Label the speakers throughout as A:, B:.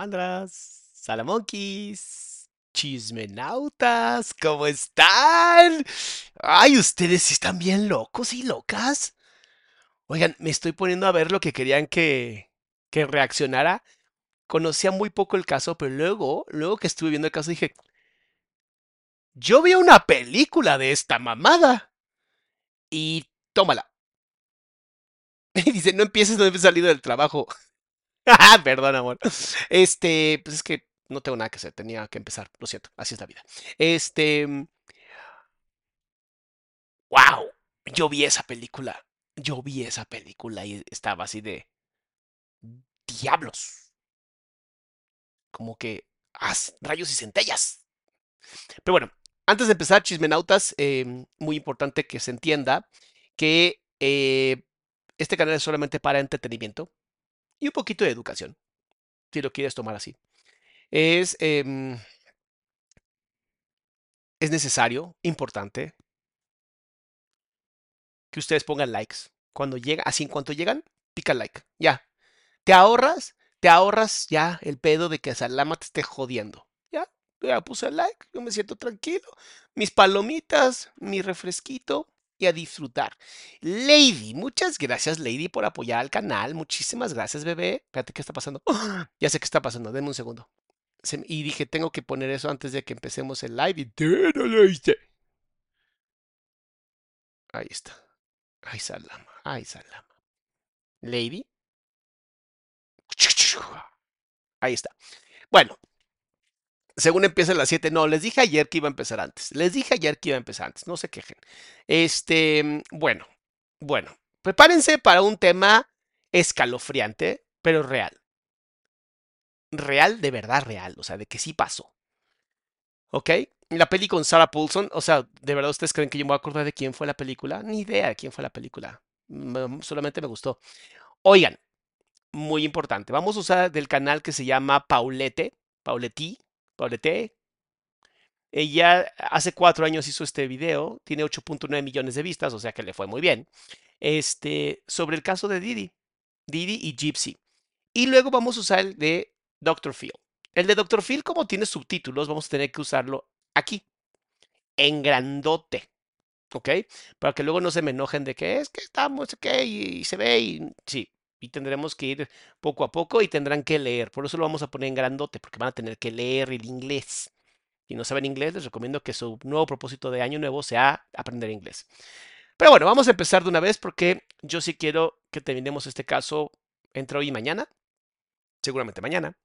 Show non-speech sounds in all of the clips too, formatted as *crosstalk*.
A: Salamandras, salamonquis, chismenautas, ¿cómo están? Ay, ustedes están bien locos y locas. Oigan, me estoy poniendo a ver lo que querían que, que reaccionara. Conocía muy poco el caso, pero luego, luego que estuve viendo el caso dije, yo vi una película de esta mamada. Y tómala. *laughs* Y dice, no empieces, no he salido del trabajo. *laughs* Perdón, amor. Este, pues es que no tengo nada que hacer, tenía que empezar, lo siento, así es la vida. Este. ¡Wow! Yo vi esa película. Yo vi esa película y estaba así de. ¡Diablos! Como que. ¡Haz rayos y centellas! Pero bueno, antes de empezar, chismenautas, eh, muy importante que se entienda que eh, este canal es solamente para entretenimiento y un poquito de educación, si lo quieres tomar así. Es, em, es necesario, importante, que ustedes pongan likes. Cuando llega, así en cuanto llegan, pica like. Ya. Te ahorras, te ahorras ya el pedo de que Salama te esté jodiendo. Ya, ya puse like, yo me siento tranquilo. Mis palomitas, mi refresquito, y a disfrutar. Lady, muchas gracias Lady por apoyar al canal. Muchísimas gracias, bebé. Espérate, ¿qué está pasando? ¡Ah! Ya sé qué está pasando. Denme un segundo. y dije, tengo que poner eso antes de que empecemos el live. Y no lo hice. Ahí está. Ay, Salama. Ay, Salama. Lady. Ahí está. Bueno, según empieza a las 7, no, les dije ayer que iba a empezar antes. Les dije ayer que iba a empezar antes, no se quejen. Este, bueno, bueno, prepárense para un tema escalofriante, pero real. Real, de verdad real, o sea, de que sí pasó. ¿Ok? La peli con Sarah Paulson, o sea, ¿de verdad ustedes creen que yo me voy a acordar de quién fue la película? Ni idea de quién fue la película. Solamente me gustó. Oigan, muy importante, vamos a usar del canal que se llama Paulette, Pauletti, Paulette. Ella hace cuatro años hizo este video, tiene 8.9 millones de vistas, o sea que le fue muy bien. Este, sobre el caso de Didi, Didi y Gypsy. Y luego vamos a usar el de Dr. Phil. El de Dr. Phil, como tiene subtítulos, vamos a tener que usarlo aquí, en grandote. ¿Ok? Para que luego no se me enojen de que es que estamos, ok, y, se ve, y sí, y tendremos que ir poco a poco y tendrán que leer. Por eso lo vamos a poner en grandote, porque van a tener que leer el inglés. Si no saben inglés, les recomiendo que su nuevo propósito de año nuevo sea aprender inglés. Pero bueno, vamos a empezar de una vez porque yo sí quiero que terminemos este caso entre hoy y mañana, seguramente mañana,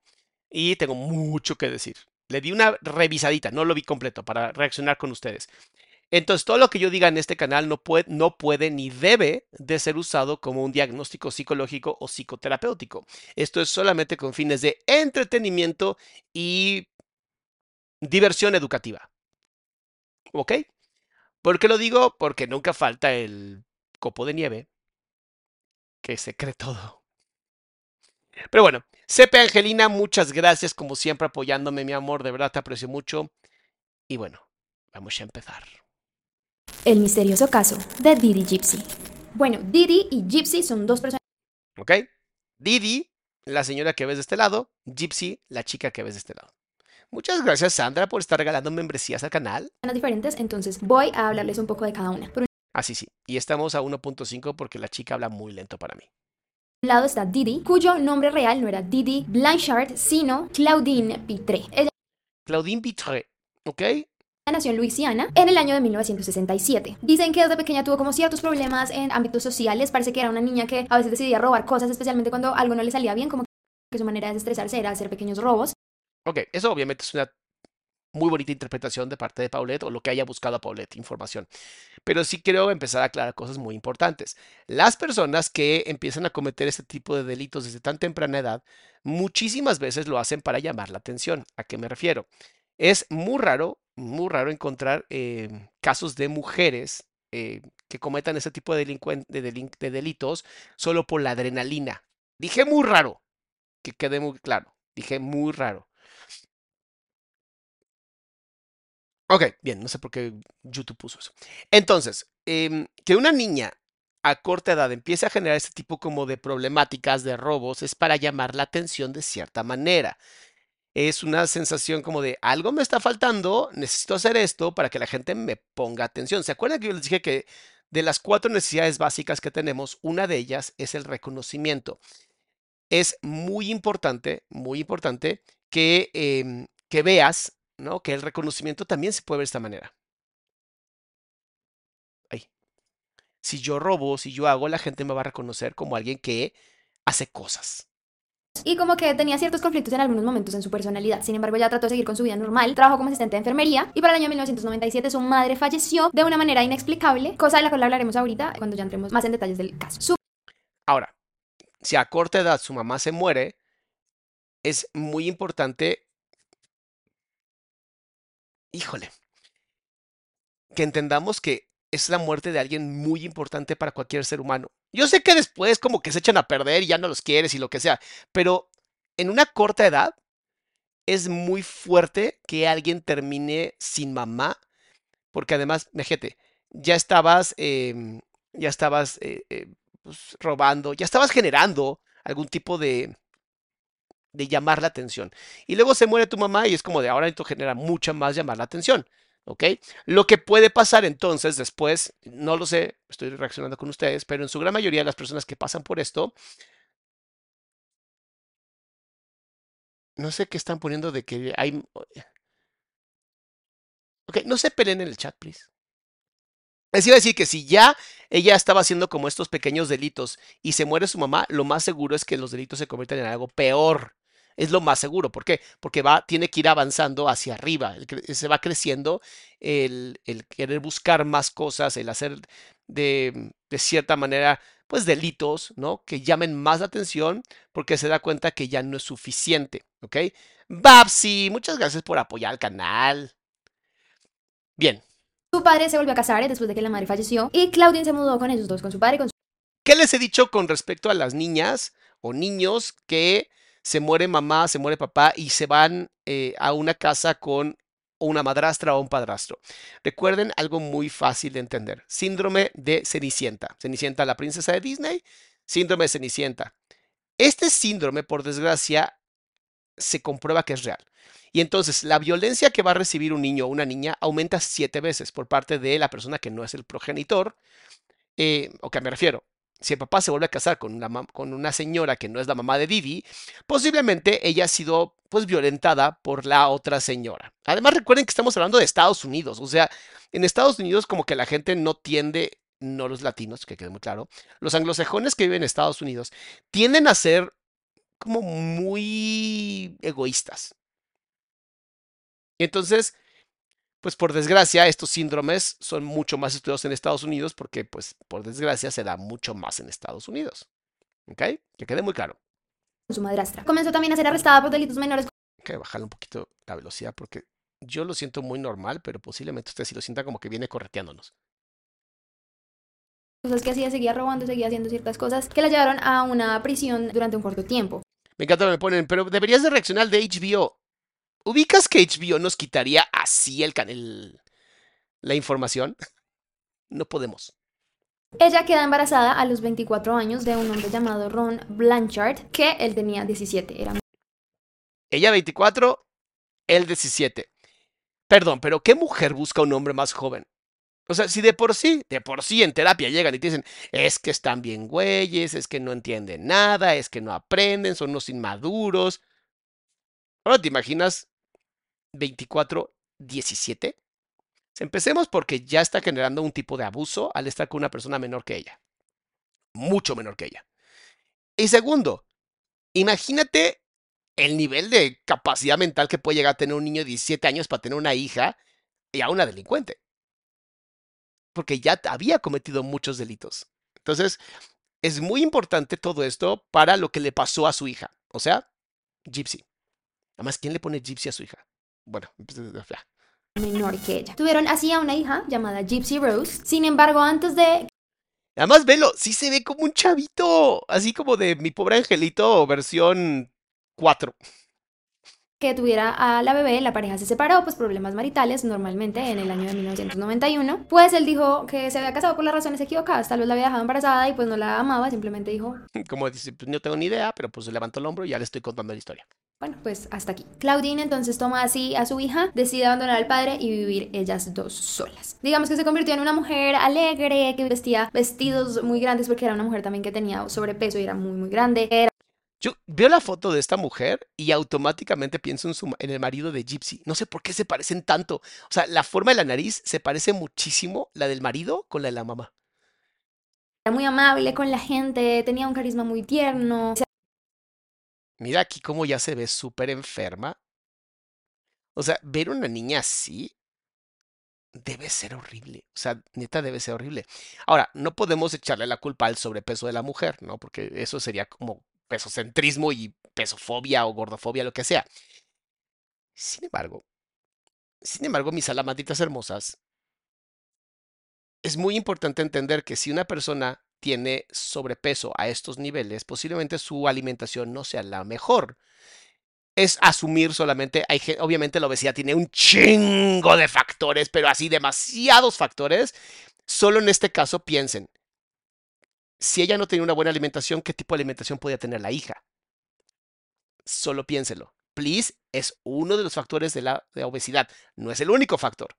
A: y tengo mucho que decir. Le di una revisadita, no lo vi completo para reaccionar con ustedes. Entonces, todo lo que yo diga en este canal no puede, no puede ni debe de ser usado como un diagnóstico psicológico o psicoterapéutico. Esto es solamente con fines de entretenimiento y diversión educativa. ¿Ok? ¿Por qué lo digo? Porque nunca falta el copo de nieve que se cree todo. Pero bueno, Sepe Angelina, muchas gracias como siempre apoyándome, mi amor, de verdad te aprecio mucho. Y bueno, vamos a empezar.
B: El misterioso caso de Didi Gypsy. Bueno, Didi y Gypsy son dos personas.
A: ¿Ok? Didi, la señora que ves de este lado, Gypsy, la chica que ves de este lado. Muchas gracias, Sandra, por estar regalando membresías al canal.
B: diferentes, entonces voy a hablarles un poco de cada una. Por un
A: Ah, sí, sí. Y estamos a 1.5 porque la chica habla muy lento para mí.
B: lado está Didi, cuyo nombre real no era Didi Blanchard, sino Claudine Pitré. Ella
A: Claudine Pitré, ¿ok?
B: Nació en Luisiana en el año de 1967. Dicen que desde pequeña tuvo como ciertos problemas en ámbitos sociales. Parece que era una niña que a veces decidía robar cosas, especialmente cuando algo no le salía bien, como que su manera de desestresarse era hacer pequeños robos.
A: Ok, eso obviamente es una muy bonita interpretación de parte de Paulette o lo que haya buscado Paulette, información. Pero sí quiero empezar a aclarar cosas muy importantes. Las personas que empiezan a cometer este tipo de delitos desde tan temprana edad, muchísimas veces lo hacen para llamar la atención. ¿A qué me refiero? Es muy raro, muy raro encontrar eh, casos de mujeres eh, que cometan ese tipo de delin- de delitos solo por la adrenalina. Dije muy raro, que quede muy claro. Dije muy raro. Ok, bien, no sé por qué YouTube puso eso. Entonces, em, que una niña a corta edad empiece a generar este tipo como de problemáticas, de robos, es para llamar la atención de cierta manera. Es una sensación como de algo me está faltando, necesito hacer esto para que la gente me ponga atención. ¿Se acuerdan que yo les dije que de las cuatro necesidades básicas que tenemos, una de ellas es el reconocimiento? Es muy importante, muy importante que, em, que veas ¿no? Que el reconocimiento también se puede ver de esta manera. Ahí. Si yo robo, si yo hago, la gente me va a reconocer como alguien que hace cosas.
B: Y como que tenía ciertos conflictos en algunos momentos en su personalidad. Sin embargo, ella trató de seguir con su vida normal. Trabajó como asistente de enfermería. Y para el año 1997 su madre falleció de una manera inexplicable. Cosa de la cual hablaremos ahorita cuando ya entremos más en detalles del caso.
A: Ahora, si a corta edad su mamá se muere, es muy importante híjole, que entendamos que es la muerte de alguien muy importante para cualquier ser humano. Yo sé que después como que se echan a perder y ya no los quieres y lo que sea, pero en una corta edad es muy fuerte que alguien termine sin mamá, porque además, fíjate, ya estabas, em, ya estabas eh, eh, pues, robando, ya estabas generando algún tipo de, de llamar la atención. Y luego se muere tu mamá y es como de ahora esto genera mucha más llamar la atención. ¿Ok? Lo que puede pasar entonces después, no lo sé, estoy reaccionando con ustedes, pero en su gran mayoría de las personas que pasan por esto, no sé qué están poniendo de que hay... Ok, no se peleen en el chat, please. Les iba a decir que si ya ella estaba haciendo como estos pequeños delitos y se muere su mamá, lo más seguro es que los delitos se conviertan en algo peor. Es lo más seguro. ¿Por qué? Porque va, tiene que ir avanzando hacia arriba. el se va creciendo el, el querer buscar más cosas, el hacer de, de cierta manera, pues delitos, ¿no? Que llamen más la atención porque se da cuenta que ya no es suficiente, ¿ok? Babsi, muchas gracias por apoyar al canal. Bien,
B: Su padre se volvió a casar después de que la madre falleció y Claudine se mudó con ellos dos, con su padre y con su
A: ¿Qué les he dicho con respecto a las niñas o niños que se muere mamá, se muere papá y se van eh, a una casa con una madrastra o un padrastro? Recuerden algo muy fácil de entender. Síndrome de Cenicienta. Cenicienta, la princesa de Disney. Síndrome de Cenicienta. Este síndrome, por desgracia, se comprueba que es real. Y entonces la violencia que va a recibir un niño o una niña aumenta siete veces por parte de la persona que no es el progenitor. Eh, ¿O qué me refiero? Si el papá se vuelve a casar con una, con una señora que no es la mamá de Didi, posiblemente ella ha sido pues violentada por la otra señora. Además recuerden que estamos hablando de Estados Unidos, o sea, en Estados Unidos como que la gente no tiende, no los latinos, que quede muy claro, los anglosajones que viven en Estados Unidos tienden a ser como muy egoístas. Entonces, pues por desgracia, estos síndromes son mucho más estudiados en Estados Unidos porque, pues, por desgracia, se da mucho más en Estados Unidos. ¿Ok? Que quede muy claro.
B: Su madrastra. Comenzó también a ser arrestada por delitos menores.
A: Hay que bajarle un poquito la velocidad porque yo lo siento muy normal, pero posiblemente usted sí lo sienta como que viene correteándonos.
B: Cosas que hacía, seguía robando, seguía haciendo ciertas cosas que la llevaron a una prisión durante un corto tiempo.
A: Me encanta lo que me ponen, pero deberías de reaccionar de HBO. ¿Ubicas que HBO nos quitaría así el, canal, la información? No podemos.
B: Ella queda embarazada a los 24 años de un hombre llamado Ron Blanchard, que él tenía 17. Era...
A: Ella 24, él 17. Perdón, pero ¿qué mujer busca un hombre más joven? O sea, si de por sí, de por sí en terapia llegan y te dicen, es que están bien güeyes, es que no entienden nada, es que no aprenden, son unos inmaduros. Ahora te imaginas 24, 17. Empecemos porque ya está generando un tipo de abuso al estar con una persona menor que ella. Mucho menor que ella. Y segundo, imagínate el nivel de capacidad mental que puede llegar a tener un niño de 17 años para tener una hija y a una delincuente. Porque ya había cometido muchos delitos. Entonces, es muy importante todo esto para lo que le pasó a su hija. O sea, Gypsy. Además, ¿quién le pone Gypsy a su hija? Bueno, pues,
B: menor que ella. Tuvieron así a una hija llamada Gypsy Rose. Sin embargo, antes de
A: Además, velo, sí se ve como un chavito, así como de mi pobre angelito versión 4.
B: Que tuviera a la bebé, la pareja se separó, pues problemas maritales, normalmente en el año de 1991. Pues él dijo que se había casado por las razones equivocadas, tal vez la había dejado embarazada y pues no la amaba, simplemente dijo... *laughs*
A: Como dice, pues no tengo ni idea, pero pues levantó el hombro y ya le estoy contando la historia.
B: Bueno, pues hasta aquí. Claudine entonces toma así a su hija, decide abandonar al padre y vivir ellas dos solas. Digamos que se convirtió en una mujer alegre, que vestía vestidos muy grandes porque era una mujer también que tenía sobrepeso y era muy, muy grande.
A: Yo veo la foto de esta mujer y automáticamente pienso en, su, en el marido de Gypsy. No sé por qué se parecen tanto. O sea, la forma de la nariz se parece muchísimo la del marido con la de la mamá.
B: Era muy amable con la gente, tenía un carisma muy tierno.
A: Mira aquí cómo ya se ve súper enferma. O sea, ver una niña así debe ser horrible. O sea, neta debe ser horrible. Ahora, no podemos echarle la culpa al sobrepeso de la mujer, ¿no? Porque eso sería como pesocentrismo y pesofobia o gordofobia, lo que sea. Sin embargo, sin embargo, mis alamaditas hermosas, es muy importante entender que si una persona tiene sobrepeso a estos niveles, posiblemente su alimentación no sea la mejor. Es asumir solamente, hay, obviamente la obesidad tiene un chingo de factores, pero así demasiados factores. Solo en este caso piensen, si ella no tiene una buena alimentación, ¿qué tipo de alimentación podría tener la hija? Solo piénselo. Please es uno de los factores de la obesidad, no es el único factor,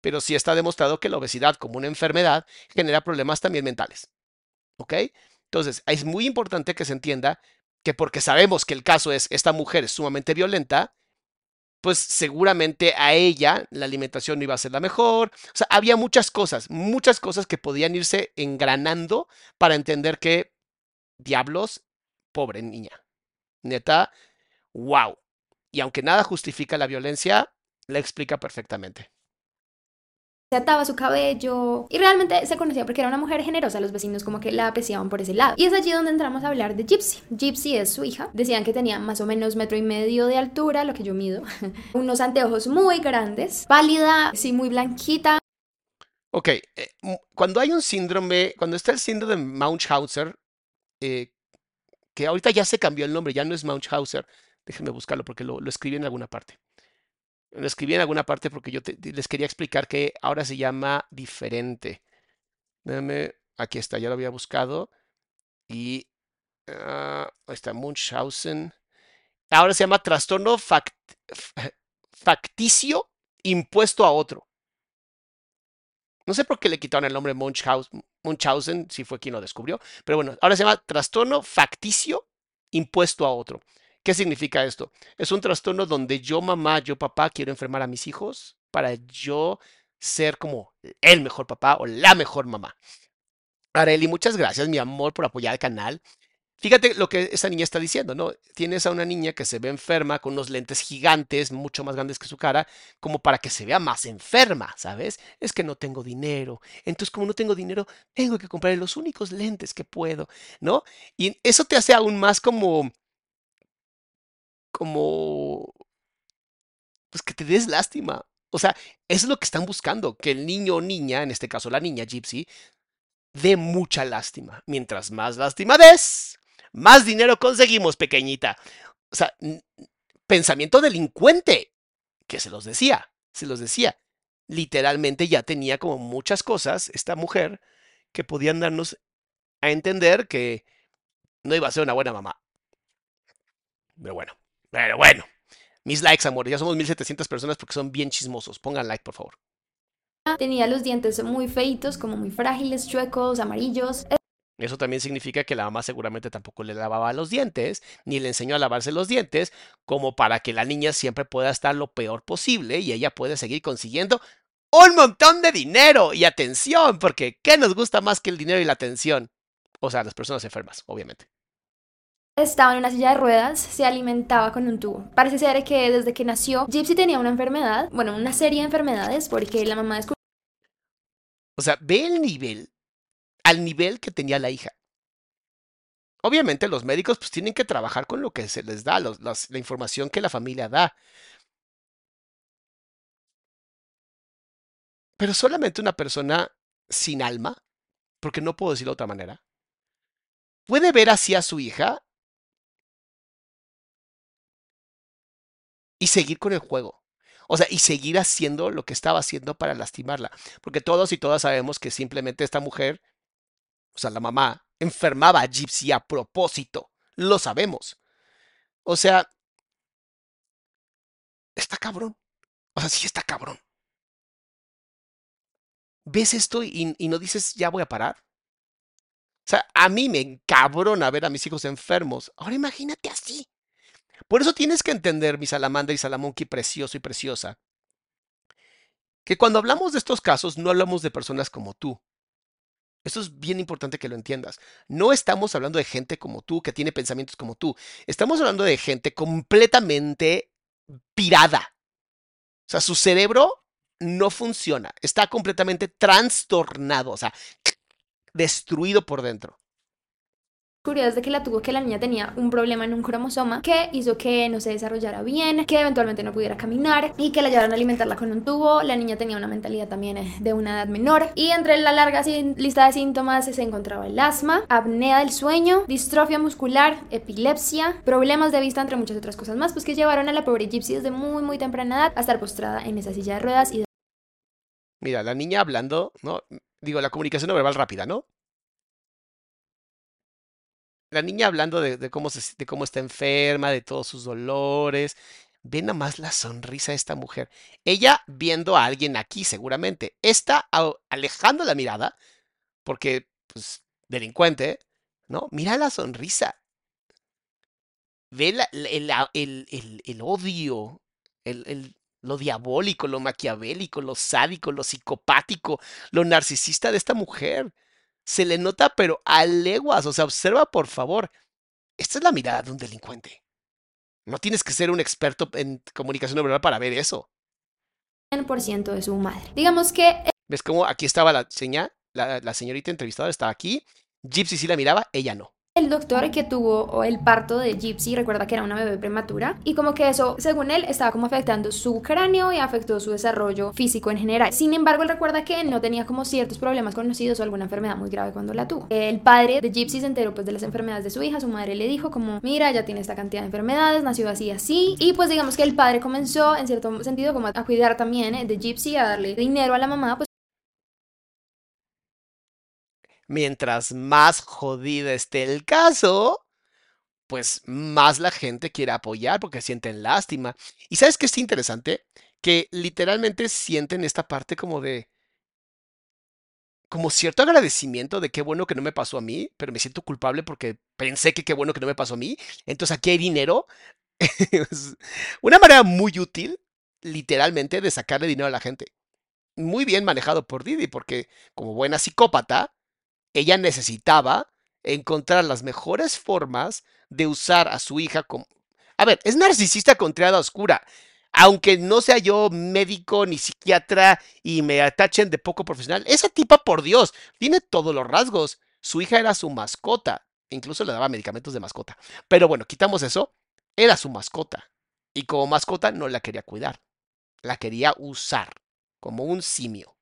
A: pero sí está demostrado que la obesidad como una enfermedad genera problemas también mentales. ¿Ok? Entonces, es muy importante que se entienda que porque sabemos que el caso es esta mujer es sumamente violenta, pues seguramente a ella la alimentación no iba a ser la mejor. O sea, había muchas cosas, muchas cosas que podían irse engranando para entender que, diablos, pobre niña. Neta, wow. Y aunque nada justifica la violencia, la explica perfectamente
B: se ataba su cabello y realmente se conocía porque era una mujer generosa, los vecinos como que la apreciaban por ese lado. Y es allí donde entramos a hablar de Gypsy. Gypsy es su hija, decían que tenía más o menos metro y medio de altura, lo que yo mido, *laughs* unos anteojos muy grandes, pálida, sí, muy blanquita.
A: Ok, eh, cuando hay un síndrome, cuando está el síndrome de Munchausen, eh, que ahorita ya se cambió el nombre, ya no es Munchausen, déjenme buscarlo porque lo, lo escribí en alguna parte. Lo escribí en alguna parte porque yo les quería explicar que ahora se llama diferente. Déjame, aquí está, ya lo había buscado. Y uh, está Munchausen. Ahora se llama trastorno f- facticio impuesto a otro. No sé por qué le quitaron el nombre Munchausen, Munchausen, si fue quien lo descubrió, pero bueno, ahora se llama trastorno facticio impuesto a otro. ¿Qué significa esto? Es un trastorno donde yo mamá, yo papá quiero enfermar a mis hijos para yo ser como el mejor papá o la mejor mamá. Areli, muchas gracias, mi amor, por apoyar el canal. Fíjate lo que esa niña está diciendo, ¿no? Tienes a una niña que se ve enferma con unos lentes gigantes, mucho más grandes que su cara, como para que se vea más enferma, ¿sabes? Es que no tengo dinero. Entonces, como no tengo dinero, tengo que comprar los únicos lentes que puedo, ¿no? Y eso te hace aún más como, como, pues que te des lástima. O sea, es lo que están buscando, que el niño o niña, en este caso la niña Gypsy, dé mucha lástima. Mientras más lástima des, más dinero conseguimos, pequeñita. O sea, pensamiento delincuente, que se los decía, se los decía. Literalmente ya tenía como muchas cosas esta mujer que podían darnos a entender que no iba a ser una buena mamá. Pero bueno, pero bueno. Mis likes, amor. Ya somos 1700 personas porque son bien chismosos. Pongan like, por favor.
B: Tenía los dientes muy feitos, como muy frágiles, chuecos, amarillos.
A: Eso también significa que la mamá seguramente tampoco le lavaba los dientes, ni le enseñó a lavarse los dientes, como para que la niña siempre pueda estar lo peor posible y ella puede seguir consiguiendo un montón de dinero y atención, porque ¿qué nos gusta más que el dinero y la atención? O sea, las personas enfermas, obviamente.
B: Estaba en una silla de ruedas, se alimentaba con un tubo. Parece ser que desde que nació, Gypsy tenía una enfermedad, bueno, una serie de enfermedades, porque la mamá descubrió
A: O sea, ve el nivel, al nivel que tenía la hija. Obviamente los médicos pues tienen que trabajar con lo que se les da, los- la información que la familia da. Pero solamente una persona sin alma, porque no puedo decirlo de otra manera, puede ver así a su hija y seguir con el juego. O sea, y seguir haciendo lo que estaba haciendo para lastimarla. Porque todos y todas sabemos que simplemente esta mujer, o sea, la mamá, enfermaba a Gypsy a propósito. Lo sabemos. O sea, está cabrón. O sea, sí está cabrón. ¿Ves esto y, y no dices, ya voy a parar? O sea, a mí me encabrona ver a mis hijos enfermos. Ahora imagínate así. Por eso tienes que entender, mi salamandra y salamonkey precioso y preciosa, que cuando hablamos de estos casos no hablamos de personas como tú. Eso es bien importante que lo entiendas. No estamos hablando de gente como tú, que tiene pensamientos como tú. Estamos hablando de gente completamente pirada. O sea, su cerebro no funciona. Está completamente trastornado, o sea, *clears throat* destruido por dentro.
B: Es de que la tuvo que la niña tenía un problema en un cromosoma que hizo que no se desarrollara bien, que eventualmente no pudiera caminar y que la llevaron a alimentarla con un tubo. La niña tenía una mentalidad también eh, de una edad menor y entre la larga lista de síntomas se encontraba el asma, apnea del sueño, distrofia muscular, epilepsia, problemas de vista, entre muchas otras cosas más, pues que llevaron a la pobre Gypsy desde muy muy temprana edad a estar postrada en esa silla de ruedas y
A: Mira, la niña hablando, ¿no? Digo, la comunicación no verbal rápida, ¿no? La niña hablando de, cómo se, está enferma, de todos sus dolores. Ve nada más la sonrisa de esta mujer. Ella viendo a alguien aquí, seguramente. Está alejando la mirada, porque, pues, delincuente, ¿no? Mira la sonrisa. Ve la- el, odio, lo diabólico, lo maquiavélico, lo sádico, lo psicopático, lo narcisista de esta mujer. Se le nota, pero a leguas. O sea, observa, por favor. Esta es la mirada de un delincuente. No tienes que ser un experto en comunicación no verbal para ver eso.
B: 100% de su madre. Digamos que
A: ¿Ves cómo aquí estaba la seña? La, la señorita entrevistada estaba aquí. Gypsy sí la miraba, ella no.
B: El doctor que tuvo el parto de Gypsy recuerda que era una bebé prematura y como que eso, según él, estaba como afectando su cráneo y afectó su desarrollo físico en general. Sin embargo, él recuerda que no tenía como ciertos problemas conocidos o alguna enfermedad muy grave cuando la tuvo. El padre de Gypsy se enteró pues de las enfermedades de su hija, su madre le dijo como, mira, ya tiene esta cantidad de enfermedades, nació así así y pues digamos que el padre comenzó en cierto sentido como a cuidar también de Gypsy, a darle dinero a la mamá pues
A: Mientras más jodida esté el caso, pues más la gente quiere apoyar porque sienten lástima. ¿Y sabes qué es interesante? Que literalmente sienten esta parte como de, como cierto agradecimiento de qué bueno que no me pasó a mí, pero me siento culpable porque pensé que qué bueno que no me pasó a mí. Entonces aquí hay dinero. *laughs* Una manera muy útil, literalmente, de sacarle dinero a la gente. Muy bien manejado por Didi, porque como buena psicópata, ella necesitaba encontrar las mejores formas de usar a su hija como... A ver, es narcisista con triada oscura aunque no sea yo médico ni psiquiatra y me atachen de poco profesional, esa tipa, por Dios, tiene todos los rasgos. Su hija era su mascota, incluso le daba medicamentos de mascota. Pero bueno, quitamos eso, era su mascota. Y como mascota no la quería cuidar, la quería usar como un simio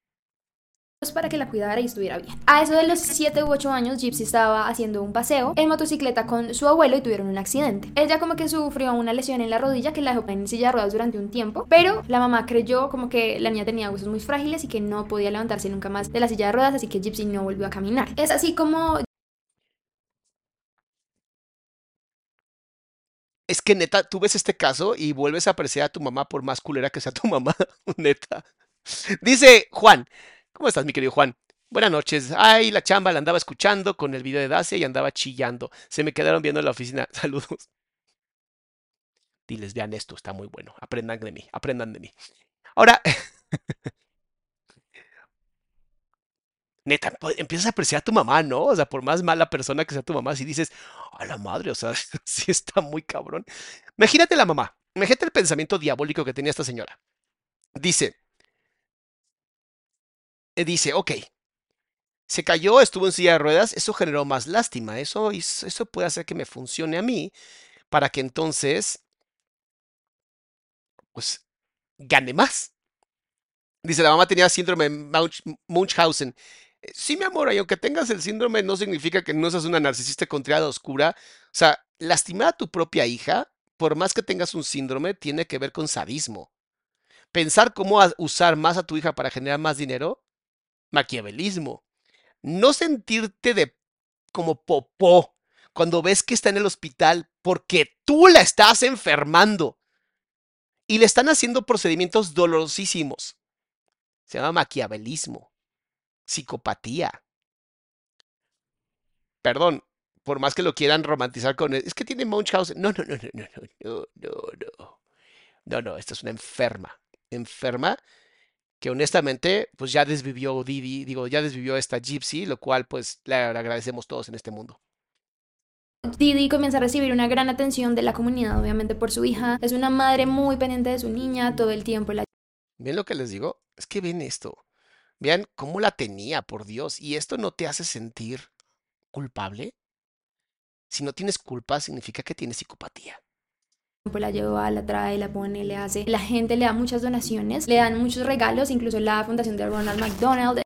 B: para que la cuidara y estuviera bien. A eso de los 7 u 8 años, Gypsy estaba haciendo un paseo en motocicleta con su abuelo y tuvieron un accidente. Ella como que sufrió una lesión en la rodilla que la dejó en silla de ruedas durante un tiempo, pero la mamá creyó como que la niña tenía huesos muy frágiles y que no podía levantarse nunca más de la silla de ruedas, así que Gypsy no volvió a caminar. Es así como
A: Es que neta, tú ves este caso y vuelves a apreciar a tu mamá por más culera que sea tu mamá, *laughs* neta. Dice Juan, ¿Cómo estás, mi querido Juan? Buenas noches. Ay, la chamba la andaba escuchando con el video de Dacia y andaba chillando. Se me quedaron viendo en la oficina. *laughs* Saludos. Diles, vean esto, está muy bueno. Aprendan de mí, aprendan de mí. Ahora, *laughs* neta, empiezas a apreciar a tu mamá, ¿no? O sea, por más mala persona que sea tu mamá, si dices, a la madre, o sea, *laughs* sí está muy cabrón. Imagínate la mamá, imagínate el pensamiento diabólico que tenía esta señora. Dice, dice, ok, se cayó, estuvo en silla de ruedas, eso generó más lástima, eso, eso puede hacer que me funcione a mí para que entonces, pues, gane más. Dice, la mamá tenía síndrome Munchausen. Eh, sí, mi amor, y aunque tengas el síndrome, no significa que no seas una narcisista con triada oscura. O sea, lastimar a tu propia hija, por más que tengas un síndrome, tiene que ver con sadismo. Pensar cómo usar más a tu hija para generar más dinero maquiavelismo. No sentirte de como popó cuando ves que está en el hospital porque tú la estás enfermando y le están haciendo procedimientos dolorosísimos. Se llama maquiavelismo, psicopatía. Perdón, por más que lo quieran romantizar con es que tiene Munchausen. No, no, no, no, no, no, no, no. No, no, esta es una enferma. Enferma que honestamente pues ya desvivió Didi, digo, ya desvivió esta Gypsy, lo cual pues le agradecemos todos en este mundo.
B: Didi comienza a recibir una gran atención de la comunidad, obviamente por su hija. Es una madre muy pendiente de su niña, todo el tiempo la...
A: ¿Ven lo que les digo? Es que ven esto. Vean cómo la tenía, por Dios. ¿Y esto no te hace sentir culpable? Si no tienes culpa, significa que tienes psicopatía
B: la lleva, la trae, la pone, le hace. La gente le da muchas donaciones, le dan muchos regalos, incluso la fundación de Ronald McDonald.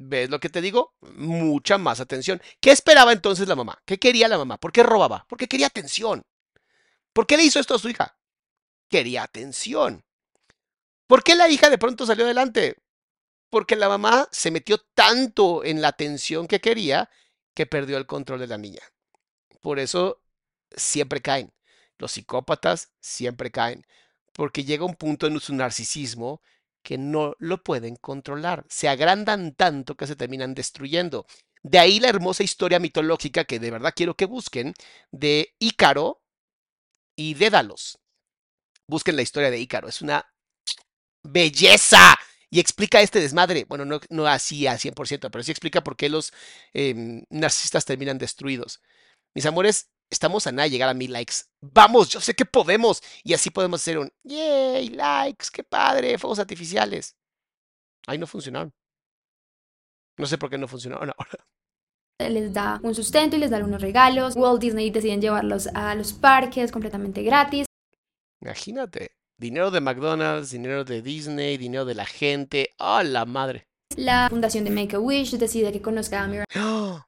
A: ¿Ves lo que te digo? Mucha más atención. ¿Qué esperaba entonces la mamá? ¿Qué quería la mamá? ¿Por qué robaba? Porque quería atención. ¿Por qué le hizo esto a su hija? Quería atención. ¿Por qué la hija de pronto salió adelante? Porque la mamá se metió tanto en la atención que quería que perdió el control de la niña. Por eso siempre caen. Los psicópatas siempre caen, porque llega un punto en su narcisismo que no lo pueden controlar. Se agrandan tanto que se terminan destruyendo. De ahí la hermosa historia mitológica que de verdad quiero que busquen de Ícaro y Dédalos. Busquen la historia de Ícaro, es una belleza. Y explica este desmadre. Bueno, no, no así al 100%, pero sí explica por qué los em, narcisistas terminan destruidos. Mis amores, estamos a nada de llegar a mil likes. Vamos, yo sé que podemos. Y así podemos hacer un, yay, likes, qué padre, fuegos artificiales. Ahí no funcionaron. No sé por qué no funcionaron *laughs* ahora.
B: Les da un sustento y les da unos regalos. Walt Disney deciden llevarlos a los parques completamente gratis.
A: Imagínate, dinero de McDonald's, dinero de Disney, dinero de la gente. ¡Ah, la madre!
B: La fundación de Make a Wish decide que conozca a Mira.
A: ¡Oh!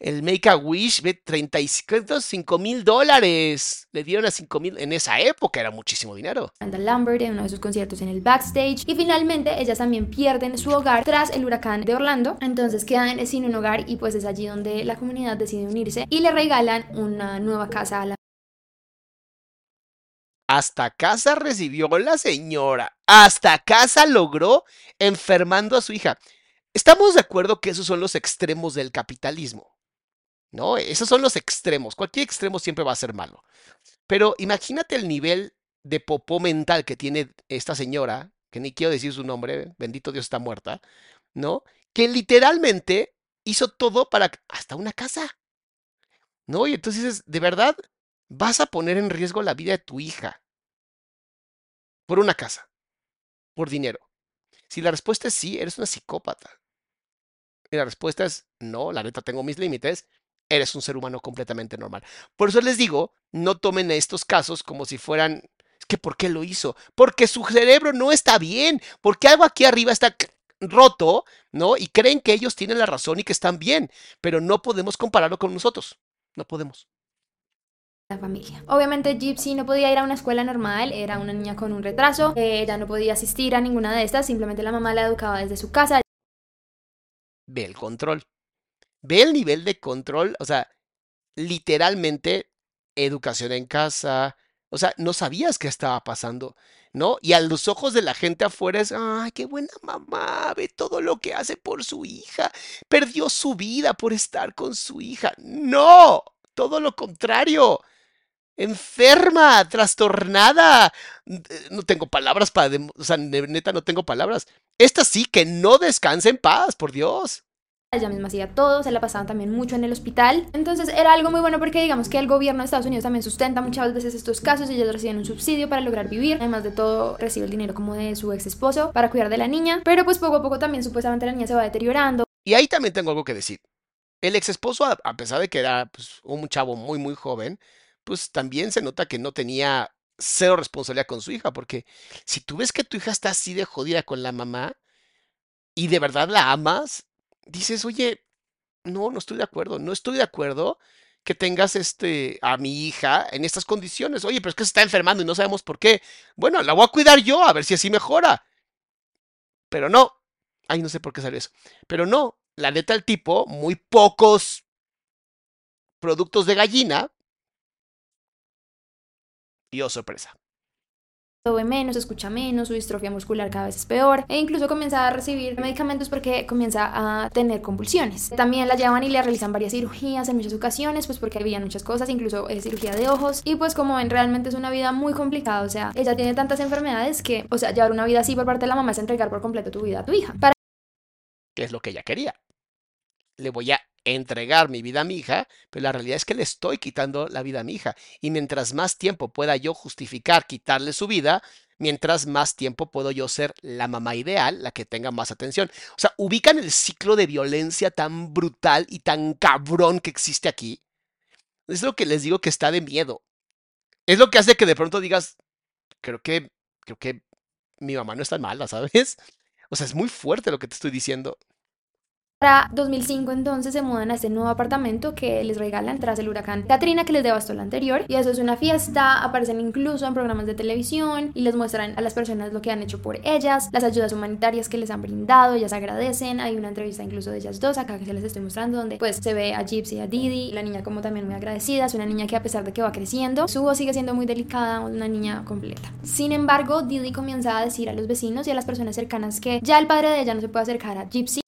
A: El Make a Wish, ve, 35 mil dólares. Le dieron a 5 mil. En esa época era muchísimo dinero.
B: Randall Lambert en uno de sus conciertos en el backstage. Y finalmente ellas también pierden su hogar tras el huracán de Orlando. Entonces quedan sin un hogar y pues es allí donde la comunidad decide unirse y le regalan una nueva casa a la
A: Hasta casa recibió la señora. Hasta casa logró enfermando a su hija. Estamos de acuerdo que esos son los extremos del capitalismo. ¿No? Esos son los extremos. Cualquier extremo siempre va a ser malo. Pero imagínate el nivel de popó mental que tiene esta señora, que ni quiero decir su nombre, bendito Dios está muerta, ¿no? Que literalmente hizo todo para hasta una casa. ¿No? Y entonces ¿de verdad vas a poner en riesgo la vida de tu hija por una casa, por dinero? Si la respuesta es sí, eres una psicópata. Y la respuesta es no, la neta tengo mis límites, eres un ser humano completamente normal. Por eso les digo, no tomen estos casos como si fueran, es que ¿por qué lo hizo? Porque su cerebro no está bien, porque algo aquí arriba está roto, ¿no? Y creen que ellos tienen la razón y que están bien, pero no podemos compararlo con nosotros, no podemos
B: la familia. Obviamente Gypsy no podía ir a una escuela normal, era una niña con un retraso, ella no podía asistir a ninguna de estas, simplemente la mamá la educaba desde su casa.
A: Ve el control. Ve el nivel de control, o sea, literalmente educación en casa, o sea, no sabías qué estaba pasando, ¿no? Y a los ojos de la gente afuera es, ay, qué buena mamá, ve todo lo que hace por su hija, perdió su vida por estar con su hija. No, todo lo contrario. Enferma, trastornada. No tengo palabras para... O sea, neta, no tengo palabras. Esta sí que no descansa en paz, por Dios.
B: Ella misma hacía todo, se la pasaban también mucho en el hospital. Entonces era algo muy bueno porque digamos que el gobierno de Estados Unidos también sustenta muchas veces estos casos y ellos reciben un subsidio para lograr vivir. Además de todo, recibe el dinero como de su ex esposo para cuidar de la niña. Pero pues poco a poco también supuestamente la niña se va deteriorando.
A: Y ahí también tengo algo que decir. El ex esposo, a pesar de que era pues, un chavo muy, muy joven, pues también se nota que no tenía cero responsabilidad con su hija, porque si tú ves que tu hija está así de jodida con la mamá y de verdad la amas, dices, oye, no, no estoy de acuerdo, no estoy de acuerdo que tengas este a mi hija en estas condiciones. Oye, pero es que se está enfermando y no sabemos por qué. Bueno, la voy a cuidar yo a ver si así mejora. Pero no. Ay, no sé por qué salió eso. Pero no, la neta el tipo, muy pocos productos de gallina. Y oh, sorpresa
B: ve menos, escucha menos, su distrofia muscular cada vez es peor e incluso comienza a recibir medicamentos porque comienza a tener convulsiones. También la llevan y le realizan varias cirugías en muchas ocasiones, pues porque había muchas cosas, incluso eh, cirugía de ojos y pues como ven realmente es una vida muy complicada, o sea, ella tiene tantas enfermedades que, o sea, llevar una vida así por parte de la mamá es entregar por completo tu vida a tu hija. Para...
A: ¿Qué es lo que ella quería? Le voy a entregar mi vida a mi hija, pero la realidad es que le estoy quitando la vida a mi hija. Y mientras más tiempo pueda yo justificar quitarle su vida, mientras más tiempo puedo yo ser la mamá ideal, la que tenga más atención. O sea, ubican el ciclo de violencia tan brutal y tan cabrón que existe aquí. Es lo que les digo que está de miedo. Es lo que hace que de pronto digas, creo que, creo que mi mamá no es tan mala, ¿sabes? O sea, es muy fuerte lo que te estoy diciendo.
B: Para 2005 entonces se mudan a este nuevo apartamento que les regalan tras el huracán Katrina que les devastó el anterior. Y eso es una fiesta, aparecen incluso en programas de televisión y les muestran a las personas lo que han hecho por ellas, las ayudas humanitarias que les han brindado, ellas agradecen, hay una entrevista incluso de ellas dos acá que se les estoy mostrando donde pues se ve a Gypsy a Didi, la niña como también muy agradecida, es una niña que a pesar de que va creciendo, su voz sigue siendo muy delicada, una niña completa. Sin embargo, Didi comienza a decir a los vecinos y a las personas cercanas que ya el padre de ella no se puede acercar a Gypsy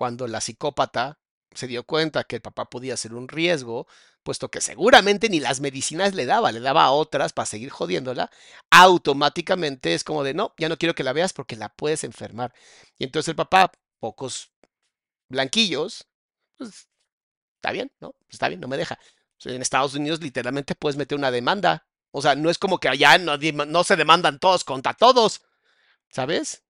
A: cuando la psicópata se dio cuenta que el papá podía ser un riesgo, puesto que seguramente ni las medicinas le daba, le daba otras para seguir jodiéndola, automáticamente es como de, no, ya no quiero que la veas porque la puedes enfermar. Y entonces el papá, pocos blanquillos, pues está bien, ¿no? Está bien, no me deja. En Estados Unidos literalmente puedes meter una demanda. O sea, no es como que allá no, no se demandan todos contra todos, ¿sabes?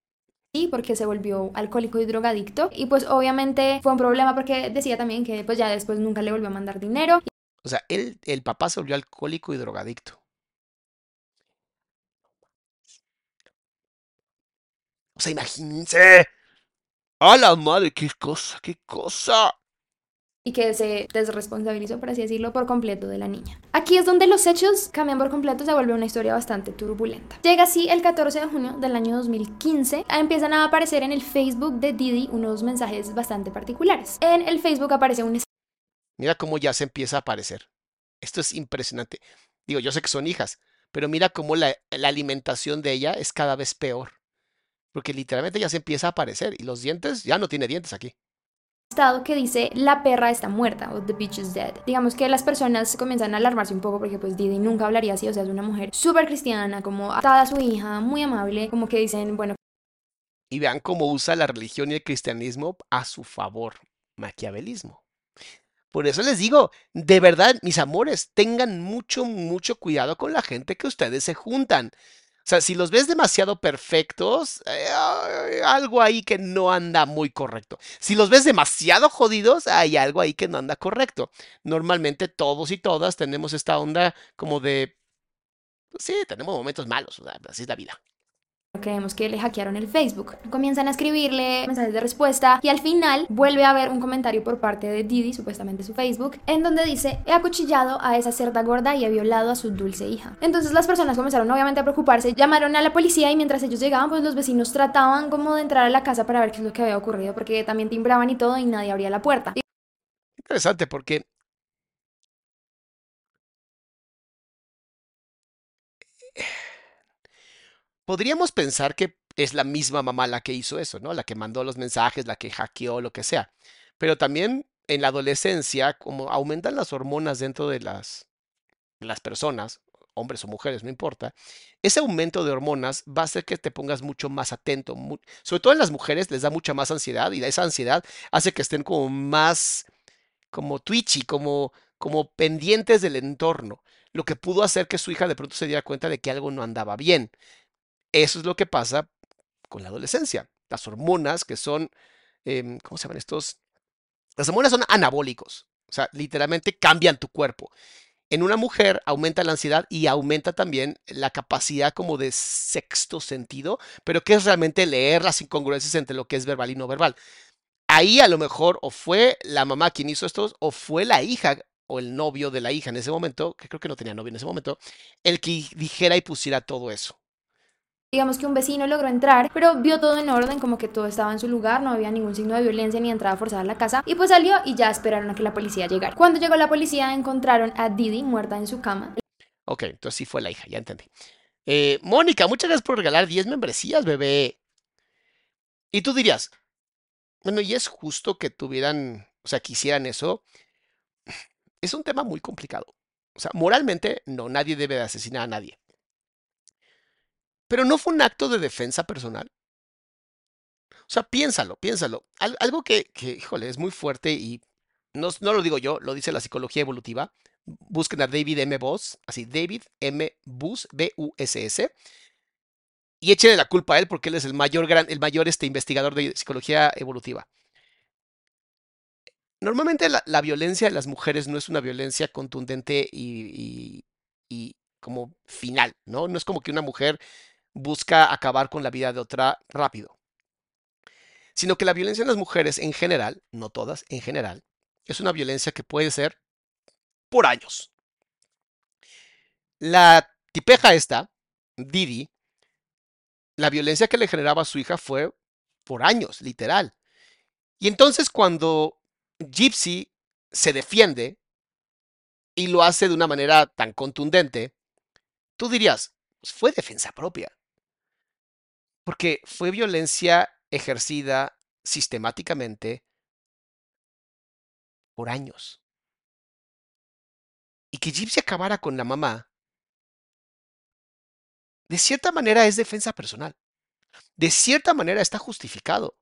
B: Sí, porque se volvió alcohólico y drogadicto. Y pues obviamente fue un problema porque decía también que pues ya después nunca le volvió a mandar dinero.
A: O sea, él, el papá se volvió alcohólico y drogadicto. O sea, imagínense. A la madre, qué cosa, qué cosa.
B: Y que se desresponsabilizó, por así decirlo, por completo de la niña. Aquí es donde los hechos cambian por completo, se vuelve una historia bastante turbulenta. Llega así el 14 de junio del año 2015, empiezan a aparecer en el Facebook de Didi unos mensajes bastante particulares. En el Facebook aparece un...
A: Mira cómo ya se empieza a aparecer. Esto es impresionante. Digo, yo sé que son hijas, pero mira cómo la alimentación de ella es cada vez peor. Porque literalmente ya se empieza a aparecer y los dientes ya no tiene dientes aquí
B: estado que dice la perra está muerta o the bitch is dead. Digamos que las personas comienzan a alarmarse un poco porque pues Didi nunca hablaría así, o sea, es una mujer súper cristiana, como atada a su hija, muy amable, como que dicen, bueno.
A: Y vean cómo usa la religión y el cristianismo a su favor, maquiavelismo. Por eso les digo, de verdad, mis amores, tengan mucho, mucho cuidado con la gente que ustedes se juntan. Sea, si los ves demasiado perfectos, eh, algo ahí que no anda muy correcto. Si los ves demasiado jodidos, hay algo ahí que no anda correcto. Normalmente todos y todas tenemos esta onda como de... Pues sí, tenemos momentos malos, así es la vida.
B: Creemos que le hackearon el Facebook. Comienzan a escribirle mensajes de respuesta y al final vuelve a haber un comentario por parte de Didi, supuestamente su Facebook, en donde dice, he acuchillado a esa cerda gorda y he violado a su dulce hija. Entonces las personas comenzaron obviamente a preocuparse, llamaron a la policía y mientras ellos llegaban pues los vecinos trataban como de entrar a la casa para ver qué es lo que había ocurrido porque también timbraban y todo y nadie abría la puerta.
A: Interesante porque podríamos pensar que es la misma mamá la que hizo eso, ¿no? La que mandó los mensajes, la que hackeó, lo que sea. Pero también en la adolescencia, como aumentan las hormonas dentro de las, las personas, hombres o mujeres, no importa, ese aumento de hormonas va a hacer que te pongas mucho más atento. sobre todo en las mujeres les da mucha más ansiedad y esa ansiedad hace que estén como más, como twitchy, como, como pendientes del entorno, lo que pudo hacer que su hija de pronto se diera cuenta de que algo no andaba bien. Eso es lo que pasa con la adolescencia. Las hormonas que son, em, ¿cómo se llaman estos? Las hormonas son anabólicos, o sea, literalmente cambian tu cuerpo. En una mujer aumenta la ansiedad y aumenta también la capacidad como de sexto sentido, pero que es realmente leer las incongruencias entre lo que es verbal y no verbal. Ahí a lo mejor o fue la mamá quien hizo esto o fue la hija o el novio de la hija en ese momento, que creo que no tenía novio en ese momento, el que dijera y pusiera todo eso.
B: Digamos que un vecino logró entrar, pero vio todo en orden, como que todo estaba en su lugar, no había ningún signo de violencia ni entrada forzada a la casa, y pues salió y ya esperaron a que la policía llegara. Cuando llegó la policía encontraron a Didi muerta en su cama.
A: Ok, entonces sí fue la hija, ya entendí. Eh, Mónica, muchas gracias por regalar 10 membresías, bebé. Y tú dirías, bueno, ¿y es justo que tuvieran, o sea, que hicieran eso? Es un tema muy complicado. O sea, moralmente, no, nadie debe de asesinar a nadie. Pero no fue un acto de defensa personal. O sea, piénsalo, piénsalo. algo que, que, híjole, es muy fuerte y no, no, lo digo yo, lo dice la psicología evolutiva. Busquen a David M. Boss, así, David M. Buss, B-U-S-S, y échenle la culpa a él porque él es el mayor, gran, el mayor este, investigador de psicología evolutiva. Normalmente la, violencia de las mujeres no es una violencia contundente y, y como final, ¿no? No es como que una mujer busca acabar con la vida de otra rápido, sino que la violencia en las mujeres en general, no todas, en general, es una violencia que puede ser por años. La tipeja esta, Didi, la violencia que le generaba a su hija fue por años, literal. Y entonces cuando Gypsy se defiende y lo hace de una manera tan contundente, tú dirías, pues, fue defensa propia. Porque fue violencia ejercida sistemáticamente por años. Y que Gypsy acabara con la mamá, de cierta manera es defensa personal. De cierta manera está justificado.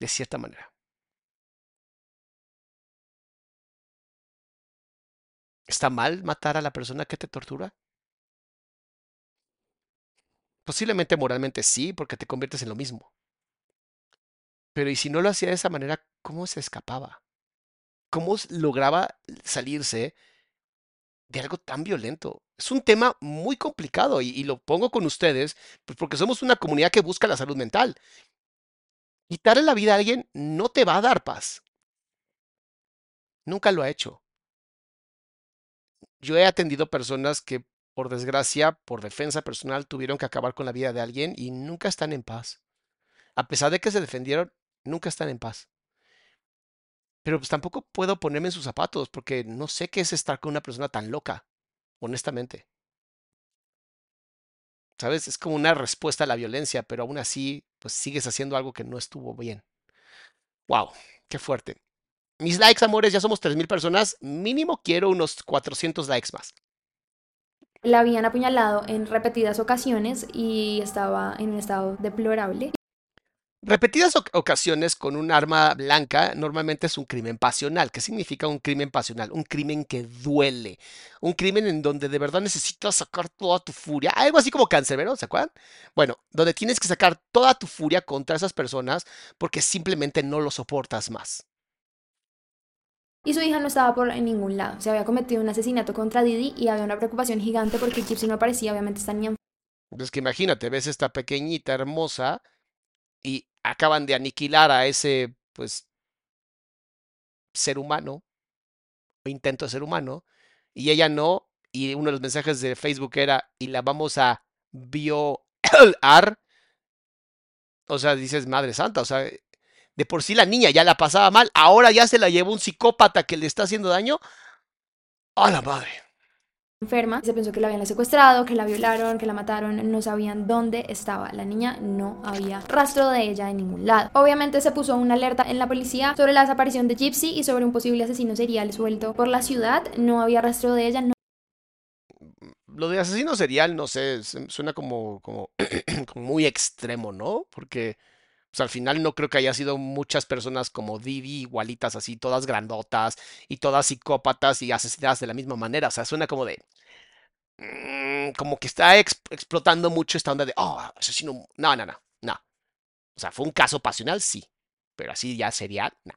A: De cierta manera. ¿Está mal matar a la persona que te tortura? Posiblemente moralmente sí, porque te conviertes en lo mismo. Pero ¿y si no lo hacía de esa manera, cómo se escapaba? ¿Cómo lograba salirse de algo tan violento? Es un tema muy complicado y, lo pongo con ustedes pues porque somos una comunidad que busca la salud mental. Quitarle la vida a alguien no te va a dar paz. Nunca lo ha hecho. Yo he atendido personas que, por desgracia, por defensa personal, tuvieron que acabar con la vida de alguien y nunca están en paz. A pesar de que se defendieron, nunca están en paz. Pero pues tampoco puedo ponerme en sus zapatos porque no sé qué es estar con una persona tan loca, honestamente. ¿Sabes? Es como una respuesta a la violencia, pero aún así, pues sigues haciendo algo que no estuvo bien. Wow, qué fuerte. Mis likes, amores, ya somos 3.000 personas. Mínimo quiero unos 400 likes más.
B: La habían apuñalado en repetidas ocasiones y estaba en un estado deplorable.
A: Repetidas ocasiones con un arma blanca normalmente es un crimen pasional. ¿Qué significa un crimen pasional? Un crimen que duele. Un crimen en donde de verdad necesitas sacar toda tu furia. Algo así como cancerbero, ¿se acuerdan? Bueno, donde tienes que sacar toda tu furia contra esas personas porque simplemente no lo soportas más.
B: Y su hija no estaba por ningún lado. Se había cometido un asesinato contra Didi y había una preocupación gigante porque Gypsy no aparecía. Obviamente esta niña.
A: Es que imagínate, ves esta pequeñita hermosa y acaban de aniquilar a ese, pues, ser humano, intento de ser humano, y ella no, y uno de los mensajes de Facebook era, y la vamos a violar. O sea, dices, Madre Santa, o sea, de por sí la niña ya la pasaba mal, ahora ya se la llevó un psicópata que le está haciendo daño. ¡A la madre!
B: enferma. Se pensó que la habían secuestrado, que la violaron, que la mataron, no sabían dónde estaba. La niña no había rastro de ella en ningún lado. Obviamente se puso una alerta en la policía sobre la desaparición de Gypsy y sobre un posible asesino serial suelto por la ciudad. No había rastro de ella.
A: Lo de asesino serial, no sé, suena como, como, *clears throat* como muy extremo, ¿no? Porque pues al final no creo que haya sido muchas personas como Didi, igualitas así, todas grandotas y todas psicópatas y asesinadas de la misma manera. O sea, suena como de... Mm, como que está explotando mucho esta onda de... Oh, asesino... No, no, no, no. O sea, fue un caso pasional, sí. Pero así ya sería... No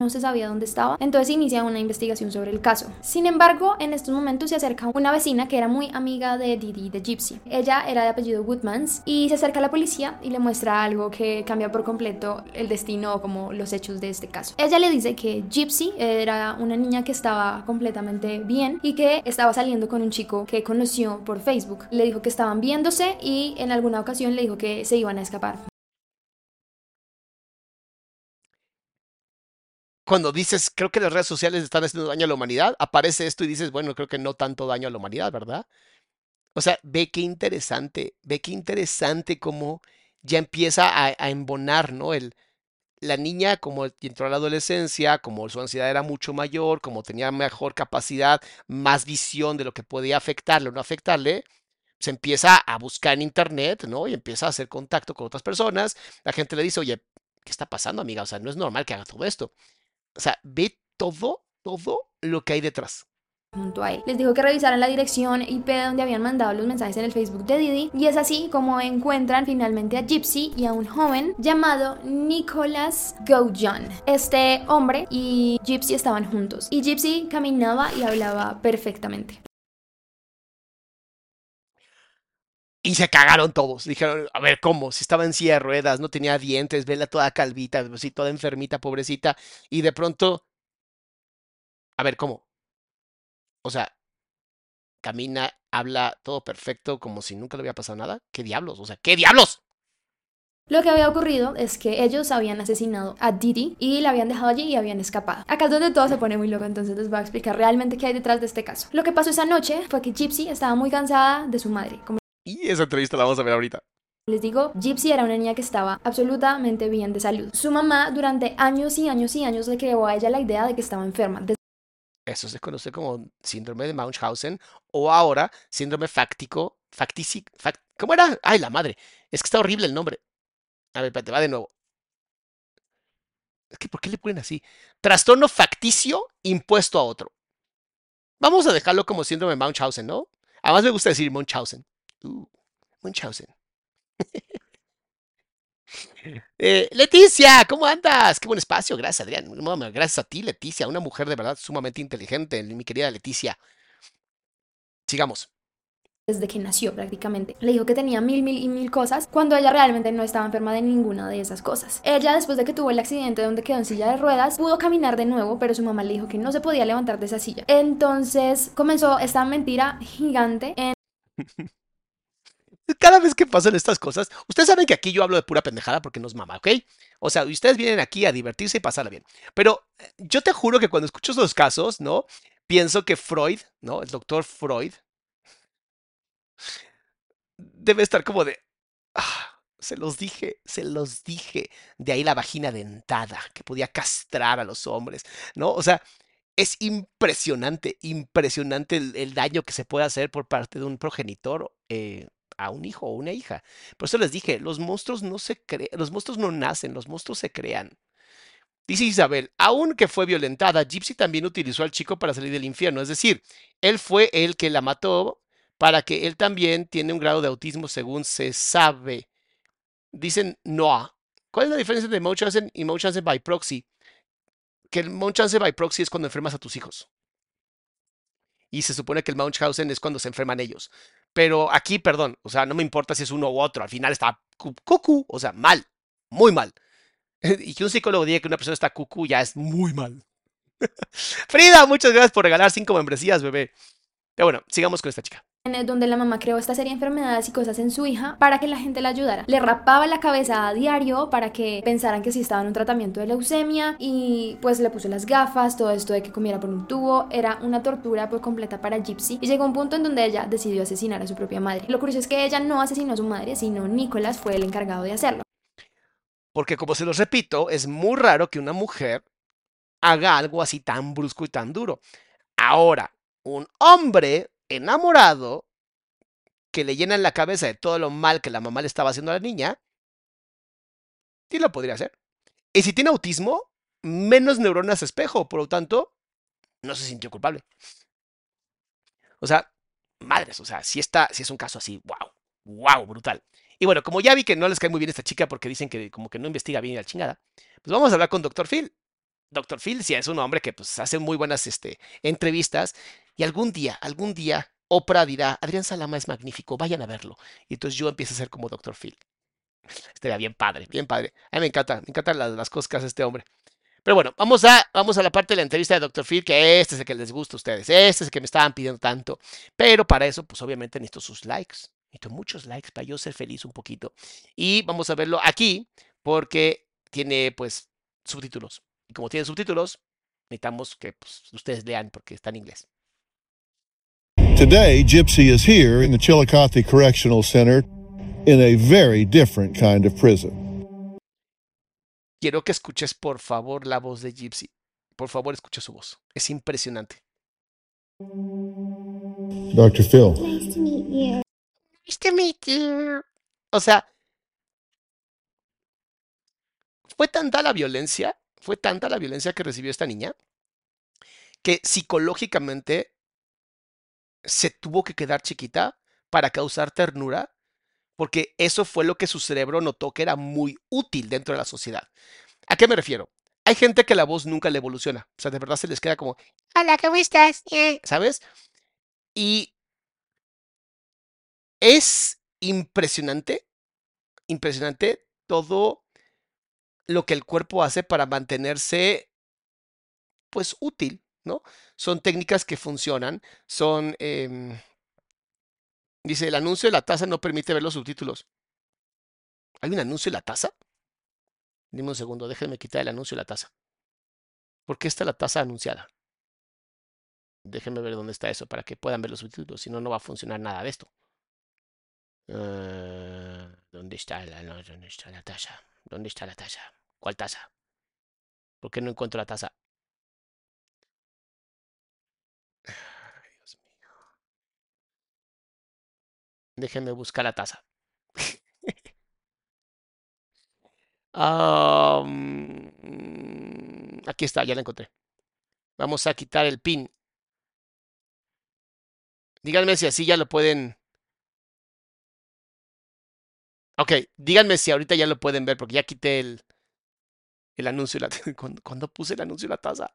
B: no se sabía dónde estaba, entonces inicia una investigación sobre el caso. Sin embargo, en estos momentos se acerca una vecina que era muy amiga de Didi, de Gypsy. Ella era de apellido Woodmans y se acerca a la policía y le muestra algo que cambia por completo el destino o como los hechos de este caso. Ella le dice que Gypsy era una niña que estaba completamente bien y que estaba saliendo con un chico que conoció por Facebook. Le dijo que estaban viéndose y en alguna ocasión le dijo que se iban a escapar.
A: Cuando dices, creo que las redes sociales están haciendo daño a la humanidad, aparece esto y dices, bueno, creo que no tanto daño a la humanidad, ¿verdad? O sea, ve qué interesante, ve qué interesante cómo ya empieza a, embonar, ¿no? El, la niña, como entró a la adolescencia, como su ansiedad era mucho mayor, como tenía mejor capacidad, más visión de lo que podía afectarle o no afectarle, se empieza a buscar en internet, ¿no? Y empieza a hacer contacto con otras personas. La gente le dice, oye, ¿qué está pasando, amiga? O sea, no es normal que haga todo esto. O sea, ve todo, todo lo que hay detrás.
B: Junto a él. Les dijo que revisaran la dirección IP donde habían mandado los mensajes en el Facebook de Didi y es así como encuentran finalmente a Gypsy y a un joven llamado Nicholas Gojan. Este hombre y Gypsy estaban juntos y Gypsy caminaba y hablaba perfectamente.
A: Y se cagaron todos. Dijeron, a ver, ¿cómo? Si estaba en silla de ruedas, no tenía dientes, vela toda calvita, así toda enfermita, pobrecita. Y de pronto, a ver, ¿cómo? O sea, camina, habla todo perfecto, como si nunca le había pasado nada. ¿Qué diablos? O sea, ¿qué diablos?
B: Lo que había ocurrido es que ellos habían asesinado a Didi y la habían dejado allí y habían escapado. Acá es donde todo se pone muy loco, entonces les voy a explicar realmente qué hay detrás de este caso. Lo que pasó esa noche fue que Gypsy estaba muy cansada de su madre. Como
A: y esa entrevista la vamos a ver ahorita.
B: Les digo, Gypsy era una niña que estaba absolutamente bien de salud. Su mamá durante años y años y años le creó a ella la idea de que estaba enferma.
A: Eso se conoce como síndrome de Munchausen o ahora síndrome fáctico, facticic, ¿cómo era? Ay, la madre. Es que está horrible el nombre. A ver, te va de nuevo. Es que, ¿por qué le ponen así? Trastorno facticio impuesto a otro. Vamos a dejarlo como síndrome de Munchausen, ¿no? Además me gusta decir Munchausen. Uh, Munchausen. *laughs* Eh, Leticia, ¿cómo andas? Qué buen espacio, gracias Adrián. Gracias a ti, Leticia, una mujer de verdad sumamente inteligente, mi querida Leticia. Sigamos.
B: desde que nació prácticamente. Le dijo que tenía mil, mil y mil cosas cuando ella realmente no estaba enferma de ninguna de esas cosas. Ella, después de que tuvo el accidente donde quedó en silla de ruedas, pudo caminar de nuevo, pero su mamá le dijo que no se podía levantar de esa silla. Entonces comenzó esta mentira gigante en *laughs*
A: Cada vez que pasan estas cosas, ustedes saben que aquí yo hablo de pura pendejada porque nos mama, ¿ok? O sea, ustedes vienen aquí a divertirse y pasarla bien. Pero eh, yo te juro que cuando escucho esos casos, ¿no? Pienso que Freud, ¿no? El doctor Freud, debe estar como de, ah, se los dije, se los dije. De ahí la vagina dentada, que podía castrar a los hombres, ¿no? O sea, es impresionante, impresionante el, daño que se puede hacer por parte de un progenitor eh, a un hijo o una hija. Por eso les dije, los monstruos no se crean, los monstruos no nacen, los monstruos se crean. Dice Isabel, aunque fue violentada, Gypsy también utilizó al chico para salir del infierno. Es decir, él fue el que la mató para que él también tiene un grado de autismo según se sabe. Dicen Noah. ¿Cuál es la diferencia entre Munchausen y Munchausen by proxy? Que el Munchausen by proxy es cuando enfermas a tus hijos. Y se supone que el Munchausen es cuando se enferman ellos. Pero aquí, perdón, o sea, no me importa si es uno u otro. Al final está cucu, o sea, mal, muy mal. *laughs* Y que un psicólogo diga que una persona está cucu ya es muy mal. *laughs* Frida, muchas gracias por regalar cinco membresías, bebé. Pero bueno, sigamos con esta chica
B: donde la mamá creó esta serie de enfermedades y cosas en su hija para que la gente la ayudara. Le rapaba la cabeza a diario para que pensaran que sí estaba en un tratamiento de leucemia y pues le puso las gafas, todo esto de que comiera por un tubo, era una tortura por completa para Gypsy y llegó un punto en donde ella decidió asesinar a su propia madre. Lo curioso es que ella no asesinó a su madre, sino Nicolás fue el encargado de hacerlo.
A: Porque como se los repito, es muy raro que una mujer haga algo así tan brusco y tan duro. Ahora, un hombre enamorado que le llenan la cabeza de todo lo mal que la mamá le estaba haciendo a la niña, sí lo podría hacer. Y si tiene autismo, menos neuronas espejo, por lo tanto, no se sintió culpable. O sea, madres, o sea, si está, si es un caso así, wow, wow, brutal. Y bueno, como ya vi que no les cae muy bien esta chica porque dicen que como que no investiga bien la chingada, pues vamos a hablar con Dr. Phil. Dr. Phil sí es un hombre que pues hace muy buenas este, entrevistas y algún día, algún día, Oprah dirá, Adrián Salama es magnífico, vayan a verlo. Y entonces yo empiezo a ser como Dr. Phil. Estaría bien padre, bien padre. A mí me encanta, me encantan las, las cosas que este hombre. Pero bueno, vamos a, vamos a la parte de la entrevista de Dr. Phil, que este es el que les gusta a ustedes, este es el que me estaban pidiendo tanto. Pero para eso, pues obviamente necesito sus likes. Necesito muchos likes para yo ser feliz un poquito. Y vamos a verlo aquí, porque tiene pues subtítulos. Y como tiene subtítulos, necesitamos que pues, ustedes lean porque está en inglés.
C: Today, Gypsy is here in the Chillicothe Correctional Center in a very different kind of prison.
A: Quiero que escuches, por favor, la voz de Gypsy. Por favor, escucha su voz. Es impresionante.
C: Dr. Phil.
D: Nice to meet you.
A: Nice to meet you. O sea, fue tanta la violencia, fue tanta la violencia que recibió esta niña, que psicológicamente se tuvo que quedar chiquita para causar ternura, porque eso fue lo que su cerebro notó que era muy útil dentro de la sociedad. ¿A qué me refiero? Hay gente que la voz nunca le evoluciona, o sea, de verdad se les queda como, hola, ¿cómo estás? Eh", ¿Sabes? Y es impresionante, impresionante todo lo que el cuerpo hace para mantenerse, pues, útil, ¿no? Son técnicas que funcionan, son... em, dice, el anuncio de la taza no permite ver los subtítulos. ¿Hay un anuncio de la taza? Dime un segundo, déjenme quitar el anuncio de la taza. ¿Por qué está la taza anunciada? Déjenme ver dónde está eso para que puedan ver los subtítulos, si no, no va a funcionar nada de esto. Ah, ¿Dónde está la, dónde está la taza? ¿Dónde está la taza? ¿Cuál taza? ¿Por qué no encuentro la taza? Ay, Dios mío. Déjenme buscar la taza. *laughs* Aquí está, ya la encontré. Vamos a quitar el pin. Díganme si así ya lo pueden. Ok, díganme si ahorita ya lo pueden ver, porque ya quité el, el anuncio. *laughs* cuando, cuando puse el anuncio de la taza.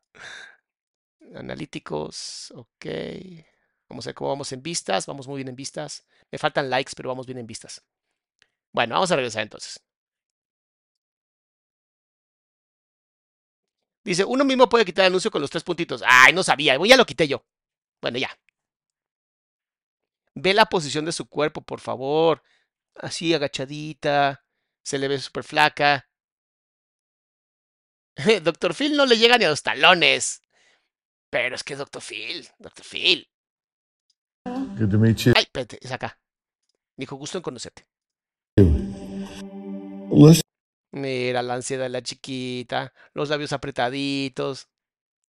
A: Analíticos, ok. Vamos a ver cómo vamos en vistas. Vamos muy bien en vistas. Me faltan likes, pero vamos bien en vistas. Bueno, vamos a regresar entonces. Dice, uno mismo puede quitar el anuncio con los tres puntitos. Ay, no sabía. Ya lo quité yo. Bueno, ya. Ve la posición de su cuerpo, por favor. Así, agachadita. Se le ve súper flaca. *laughs* Doctor Phil no le llega ni a los talones. Pero es que Doctor Phil. Doctor Phil.
C: Good to meet you.
A: Ay, espérate, es acá. Dijo, gusto en conocerte.
C: Let's
A: Mira la ansiedad de la chiquita, los labios apretaditos.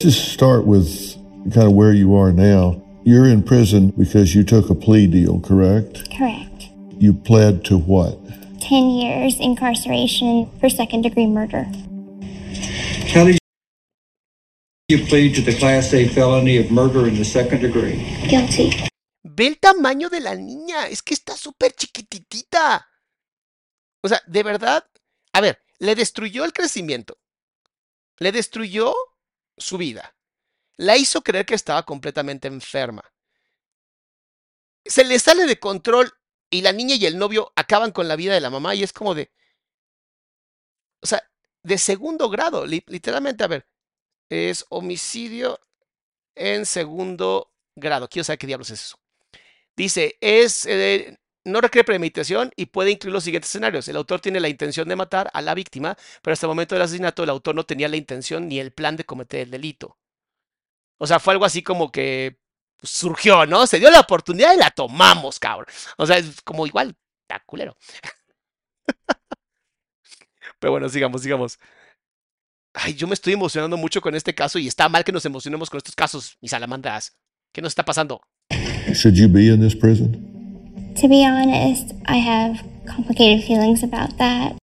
C: just start with kind of where you are now. You're in prison because you took a plea deal, correct?
D: Correct.
C: You pled to what?
D: 10 years incarceration for second degree murder.
E: How did you plead to the Class A felony of murder in the second degree?
D: Guilty.
A: Ve el tamaño de la niña, es que está súper chiquititita. O sea, de verdad, a ver, le destruyó el crecimiento, le destruyó su vida, la hizo creer que estaba completamente enferma. Se le sale de control y la niña y el novio acaban con la vida de la mamá y es como de, o sea, de segundo grado, li- literalmente, a ver, es homicidio en segundo grado. Quiero saber qué diablos es eso. Dice, es, eh, no requiere premeditación y puede incluir los siguientes escenarios. El autor tiene la intención de matar a la víctima, pero hasta el momento del asesinato el autor no tenía la intención ni el plan de cometer el delito. O sea, fue algo así como que pues, surgió, ¿no? Se dio la oportunidad y la tomamos, cabrón. O sea, es como igual, está culero. *laughs* Pero bueno, sigamos, sigamos. Ay, yo me estoy emocionando mucho con este caso y está mal que nos emocionemos con estos casos, mis salamandras. ¿Qué nos está pasando?
C: Should you be in this prison?
D: To be honest, I have complicated feelings about that.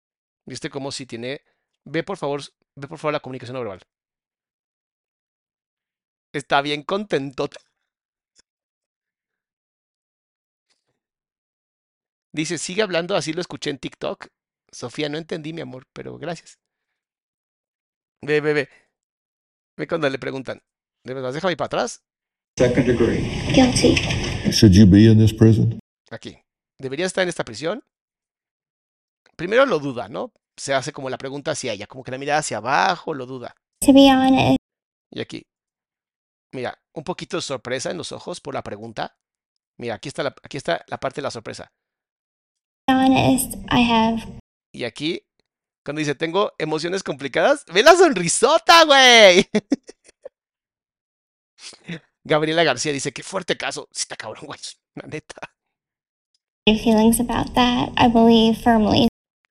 A: ¿Viste cómo si tiene... Ve por favor, ve por favor la comunicación no verbal. Está bien contento. Dice, sigue hablando, así lo escuché en TikTok. Sofía, no entendí, mi amor, pero gracias. Ve, ve, ve. Ve cuando le preguntan. ¿De verdad déjame ir para atrás?
E: Second degree.
D: Guilty.
C: Should you be in this prison?
A: Aquí. ¿Debería estar en esta prisión? Primero lo duda, ¿no? Se hace como la pregunta hacia ella, como que la mirada hacia abajo, lo duda.
D: To be honest,
A: Y aquí. Mira, un poquito de sorpresa en los ojos por la pregunta. Mira, aquí está la, aquí está la parte de la sorpresa.
D: honest, I have
A: Y aquí, cuando dice, tengo emociones complicadas, ve la sonrisota, güey. *laughs* Gabriela García dice, qué fuerte caso. Sí está cabrón, *laughs* güey. La neta.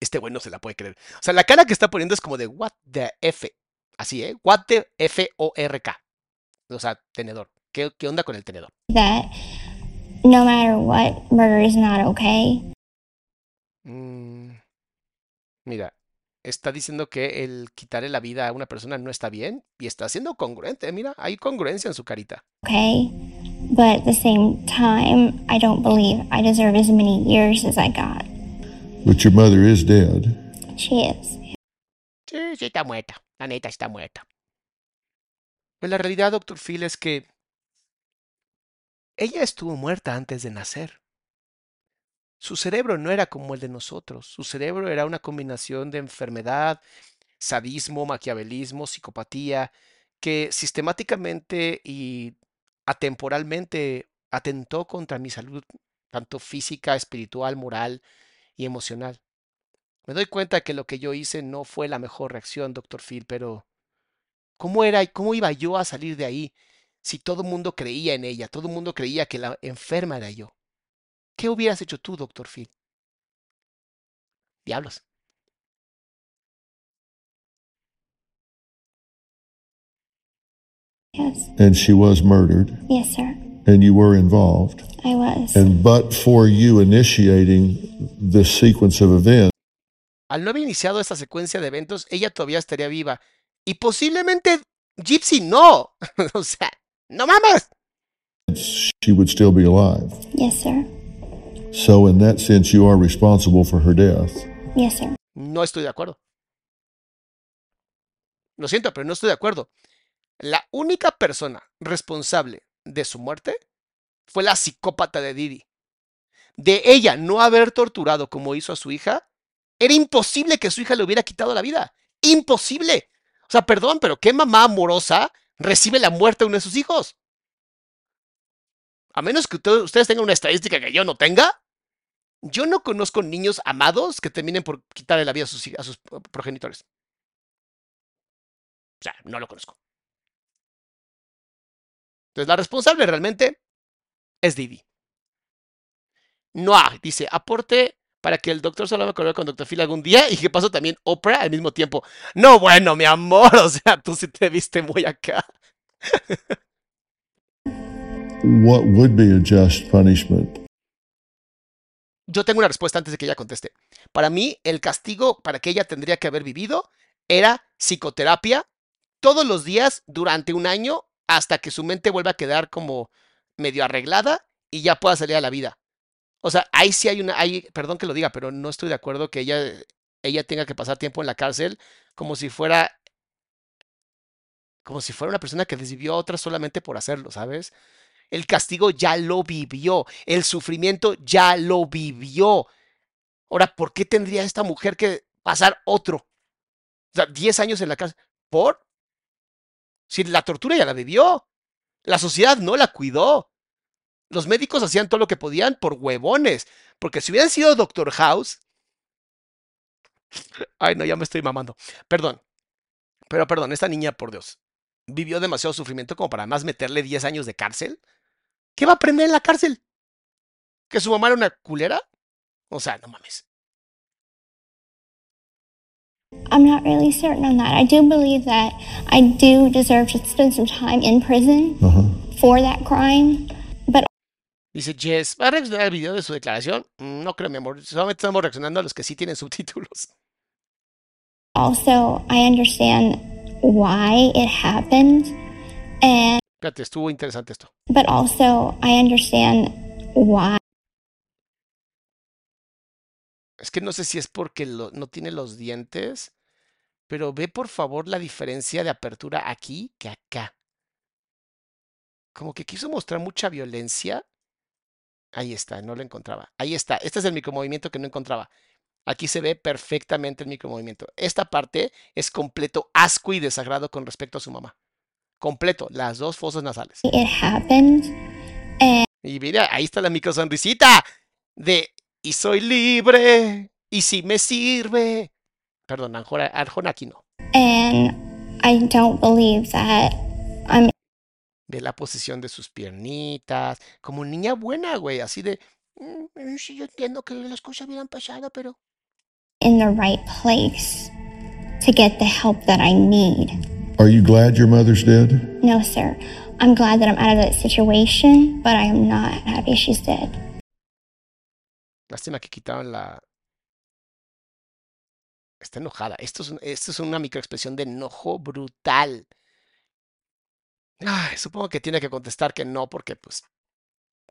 A: Este güey no se la puede creer. O sea, la cara que está poniendo es como de, what the F. Así, ¿eh? What the F-O-R-K. O sea, tenedor. ¿Qué, ¿Qué onda con el tenedor?
D: that no matter what, murder is not okay.
A: Mm, mira, está diciendo que el quitarle la vida a una persona no está bien y está siendo congruente. Mira, hay congruencia en su carita.
D: Okay. But at the same time, I don't believe I deserve as many years as I got.
C: But your mother is dead.
D: She is.
A: Sí, sí, está muerta. La neta está muerta. Pues la realidad, doctor Phil, es que ella estuvo muerta antes de nacer. Su cerebro no era como el de nosotros. Su cerebro era una combinación de enfermedad, sadismo, maquiavelismo, psicopatía, que sistemáticamente y atemporalmente atentó contra mi salud, tanto física, espiritual, moral y emocional. Me doy cuenta que lo que yo hice no fue la mejor reacción, doctor Phil, pero ¿cómo era y cómo iba yo a salir de ahí si todo el mundo creía en ella, todo el mundo creía que la enferma era yo? ¿Qué hubieras hecho tú, doctor Phil? Diablos.
D: Yes.
C: And she was murdered.
D: Yes, sir.
C: And you were involved.
D: I was.
C: And but for you initiating this sequence of events,
A: Al no haber iniciado esta secuencia de eventos, ella todavía estaría viva. Y posiblemente Gypsy no. *laughs* o sea, no mames.
C: she would still be alive.
D: Yes, sir.
C: So, in that sense, you are responsible for her death.
D: Yes, sir.
A: No estoy de acuerdo. Lo siento, pero no estoy de acuerdo. La única persona responsable de su muerte fue la psicópata de Didi. De ella no haber torturado como hizo a su hija, era imposible que su hija le hubiera quitado la vida. Imposible. O sea, perdón, pero ¿qué mamá amorosa recibe la muerte de uno de sus hijos? A menos que ustedes tengan una estadística que yo no tenga, yo no conozco niños amados que terminen por quitarle la vida a sus, progenitores. O sea, no lo conozco. Entonces, la responsable realmente es Didi. Noah dice, aporte para que el doctor Salama colore con Dr. Phil algún día y que pasó también Oprah al mismo tiempo. No, bueno, mi amor, *laughs* o sea, tú sí te viste muy acá.
C: What would be a just punishment?
A: Yo tengo una respuesta antes de que ella conteste. Para mí, el castigo para que ella tendría que haber vivido era psicoterapia todos los días durante un año hasta que su mente vuelva a quedar como medio arreglada y ya pueda salir a la vida. O sea, ahí sí hay una, hay, perdón que lo diga, pero no estoy de acuerdo que ella, ella tenga que pasar tiempo en la cárcel como si fuera, como si fuera una persona que desvivió a otra solamente por hacerlo, ¿sabes? El castigo ya lo vivió, el sufrimiento ya lo vivió. Ahora, ¿por qué tendría esta mujer que pasar otro? O sea, 10 años en la cárcel. ¿Por? Si la tortura ya la vivió. La sociedad no la cuidó. Los médicos hacían todo lo que podían por huevones. Porque si hubieran sido Doctor House. Ay, no, ya me estoy mamando. Perdón. Pero perdón, esta niña, por Dios, vivió demasiado sufrimiento como para más meterle 10 años de cárcel. ¿Qué va a aprender en la cárcel? ¿Que su mamá era una culera? O sea, no mames.
D: I'm not really certain on that. I do believe that I do deserve to spend some time in prison for that crime. But
A: Dice Jess, ¿va a reaccionar al video de su declaración? Mm, No creo, mi amor. Solamente estamos reaccionando a los que sí tienen subtítulos.
D: also, I understand why it happened. And
A: Fíjate, estuvo interesante esto.
D: but also I understand why
A: Es que no sé si es porque lo- no tiene los dientes, pero ve por favor la diferencia de apertura aquí que acá. Como que quiso mostrar mucha violencia. Ahí está, no lo encontraba. Ahí está. Este es el micromovimiento que no encontraba. Aquí se ve perfectamente el micromovimiento. Esta parte es completo asco y desagrado con respecto a su mamá. Completo, las dos fosas nasales.
D: it happened.
A: Y mira, ahí está la micro sonrisita de y soy libre y si me sirve. Perdón, Arjona, Arjona aquí no.
D: And I don't believe that I'm
A: Ve la posición de sus piernitas, como niña buena, güey, así de, "Mm, sí, yo entiendo que las cosas hubieran pasado, pero
D: in the right place to get the help that I need.
C: Are you glad your mother's dead?
D: No, sir. I'm glad that I'm out of that situation, but I am not happy she's dead.
A: lástima que quitaron la... Está enojada. Esto es, un- esto es una microexpresión de enojo brutal. Ay, supongo que tiene que contestar que no, porque pues,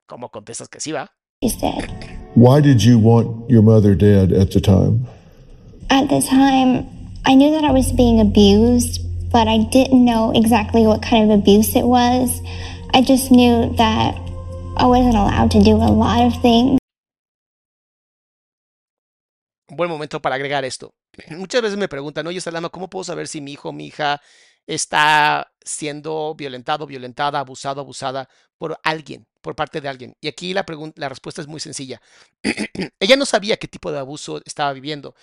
A: ¿cómo contestas que sí va?
D: She's dead.
C: Why did you want your mother dead at the time?
D: At the time, I knew that I was being abused, but I didn't know exactly what kind of abuse it was. I just knew that I wasn't allowed to do a lot of things.
A: buen momento para agregar esto. *clears throat* Muchas veces me preguntan, oye, Salama, ¿cómo puedo saber si mi hijo o mi hija está siendo violentado, violentada, abusado, abusada por alguien, por parte de alguien? Y aquí la, la respuesta es muy sencilla. *clears throat* Ella no sabía qué tipo de abuso estaba viviendo,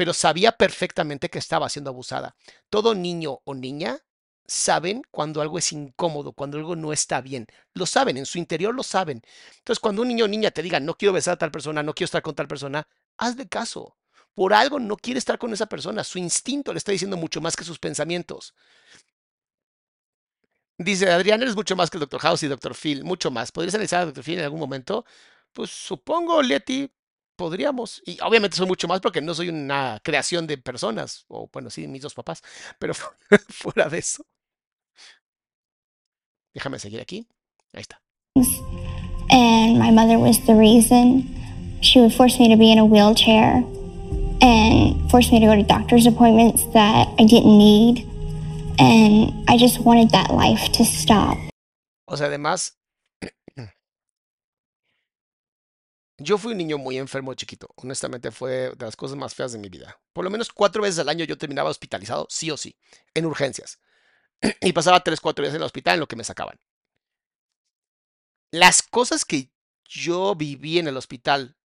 A: pero sabía perfectamente que estaba siendo abusada. Todo niño o niña saben cuando algo es incómodo, cuando algo no está bien. Lo saben, en su interior lo saben. Entonces, cuando un niño o niña te diga, no quiero besar a tal persona, no quiero estar con tal persona, hazle caso. Por algo no quiere estar con esa persona. Su instinto le está diciendo mucho más que sus pensamientos. Dice Adrián, eres mucho más que el Dr. House y Dr. Phil, mucho más. ¿Podrías analizar a Dr. Phil en algún momento? Pues supongo, Leti, podríamos. Y obviamente soy mucho más porque no soy una creación de personas. O bueno, sí, mis dos papás. *laughs* Pero fu- fuera de eso. Déjame seguir aquí. Ahí está.
D: And my mother was the reason. She would force me to be in a wheelchair and force me to go to doctor's appointments that I didn't need. And I just wanted that life to stop.
A: O sea, además, Yo fui un niño muy enfermo chiquito. Honestamente fue de las cosas más feas de mi vida. Por lo menos cuatro veces al año yo terminaba hospitalizado, sí o sí, en urgencias. *clears throat* y pasaba tres, cuatro días en el hospital en lo que me sacaban. Las cosas que yo viví en el hospital,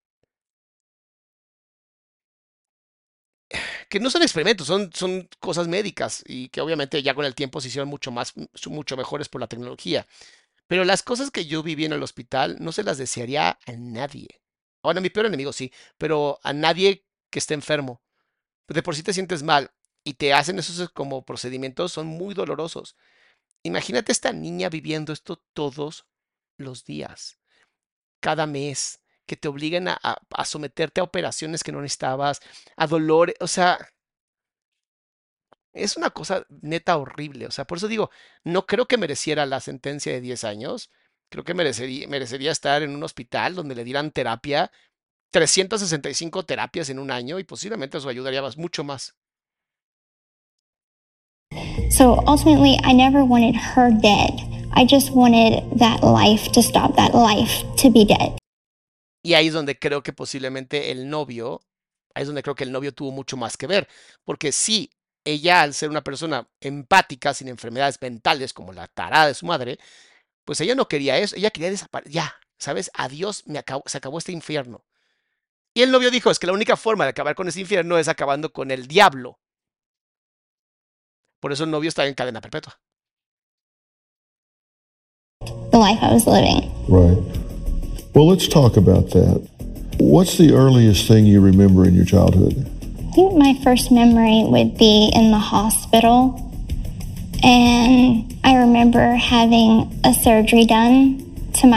A: que no son experimentos, son, son cosas médicas y que obviamente ya con el tiempo se hicieron mucho más, mucho mejores por la tecnología. Pero las cosas que yo viví en el hospital no se las desearía a nadie. Bueno, a mi peor enemigo sí, pero a nadie que esté enfermo. De por sí te sientes mal y te hacen esos como procedimientos, son muy dolorosos. Imagínate esta niña viviendo esto todos los días, cada mes, que te obliguen a, a someterte a operaciones que no necesitabas, a dolores, o sea, es una cosa neta horrible. O sea, por eso digo, no creo que mereciera la sentencia de 10 años. Creo que merecería, merecería estar en un hospital donde le dieran terapia, 365 terapias en un año y posiblemente eso ayudaría más, mucho más.
D: So ultimately, I never wanted her dead. I just wanted that life to stop, that life to be dead.
A: Y ahí es donde creo que posiblemente el novio, ahí es donde creo que el novio tuvo mucho más que ver, porque sí, ella al ser una persona empática, sin enfermedades mentales como la tarada de su madre, pues ella no quería eso, ella quería desaparecer, ya, ¿sabes? Adiós, me acabó, se acabó este infierno. Y el novio dijo, es que la única forma de acabar con ese infierno es acabando con el diablo. Por eso el novio está en cadena perpetua.
D: The life I was living.
C: Right. Well, let's talk about that. What's the earliest thing you remember in your childhood?
D: I think my first memory would be in the hospital. And I remember having a surgery done to.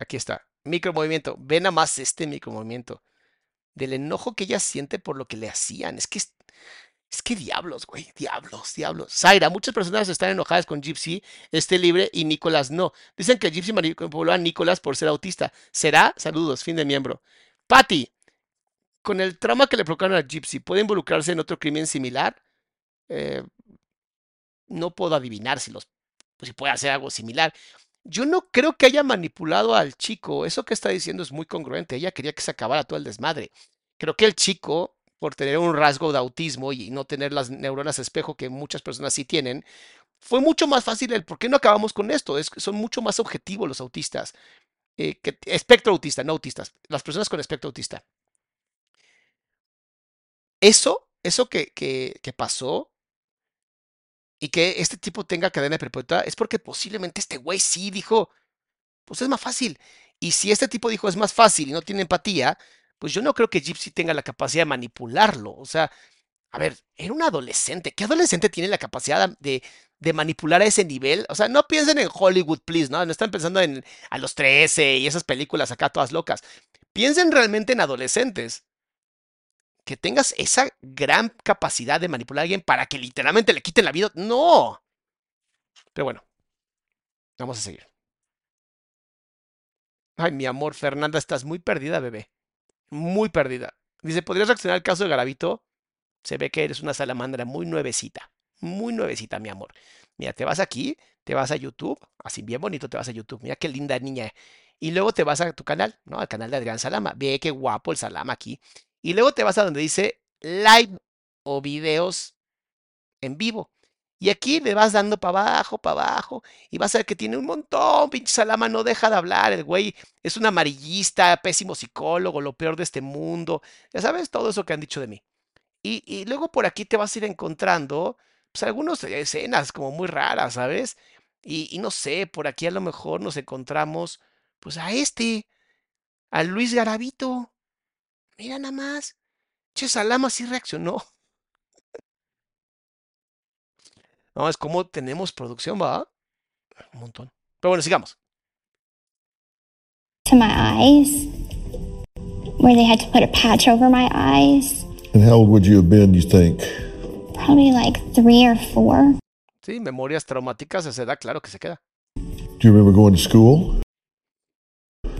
A: Aquí está. Micromovimiento. Ve nada más este micromovimiento. Del enojo que ella siente por lo que le hacían. Es que es, es que diablos, güey. Diablos, diablos. Zaira, muchas personas están enojadas con Gypsy, este libre, y Nicolás no. Dicen que Gypsy manipuló a Nicolás por ser autista. ¿Será? Saludos, fin de miembro. Patty, con el trauma que le provocaron a Gypsy, ¿puede involucrarse en otro crimen similar? Eh, no puedo adivinar si, los, si puede hacer algo similar. Yo no creo que haya manipulado al chico. Eso que está diciendo es muy congruente. Ella quería que se acabara todo el desmadre. Creo que el chico, por tener un rasgo de autismo y no tener las neuronas espejo que muchas personas sí tienen, fue mucho más fácil el por qué no acabamos con esto. Es, son mucho más objetivos los autistas. Eh, espectro autista, no autistas. Las personas con espectro autista. Eso, eso que, que pasó y que este tipo tenga cadena perpetua es porque posiblemente este güey sí dijo, pues es más fácil. Y si este tipo dijo es más fácil y no tiene empatía, pues yo no creo que Gypsy tenga la capacidad de manipularlo. O sea, a ver, era un adolescente. ¿Qué adolescente tiene la capacidad de, de manipular a ese nivel? O sea, no piensen en Hollywood, please, ¿no? No están pensando en a los 13 y esas películas acá todas locas. Piensen realmente en adolescentes que tengas esa gran capacidad de manipular a alguien para que literalmente le quiten la vida. No. Pero bueno, vamos a seguir. Ay, mi amor, Fernanda, estás muy perdida, bebé. Muy perdida. Dice, ¿podrías reaccionar al caso de Garavito? Se ve que eres una salamandra muy nuevecita. Muy nuevecita, mi amor. Mira, te vas aquí, te vas a YouTube, así bien bonito te vas a YouTube. Mira qué linda niña. Y luego te vas a tu canal, ¿no? Al canal de Adrián Salama. Ve qué guapo el Salama aquí. Y luego te vas a donde dice live o videos en vivo. Y aquí le vas dando para abajo, para abajo, y vas a ver que tiene un montón, pinche Salama, no deja de hablar, el güey es un amarillista, pésimo psicólogo, lo peor de este mundo, ya sabes, todo eso que han dicho de mí. Y, y luego por aquí te vas a ir encontrando, pues algunas escenas como muy raras, ¿sabes? Y, y no sé, por aquí a lo mejor nos encontramos, pues a este, a Luis Garavito. Mira nada más. Che, Salama sí reaccionó. No, es como tenemos producción, ¿va? Un montón. Pero bueno, sigamos.
D: To my eyes, where they had to put a patch over my eyes.
C: And how old would you have been, you think?
D: Probably like three or four.
A: Sí, memorias traumáticas a esa edad, claro que se queda.
C: Do you remember going to school?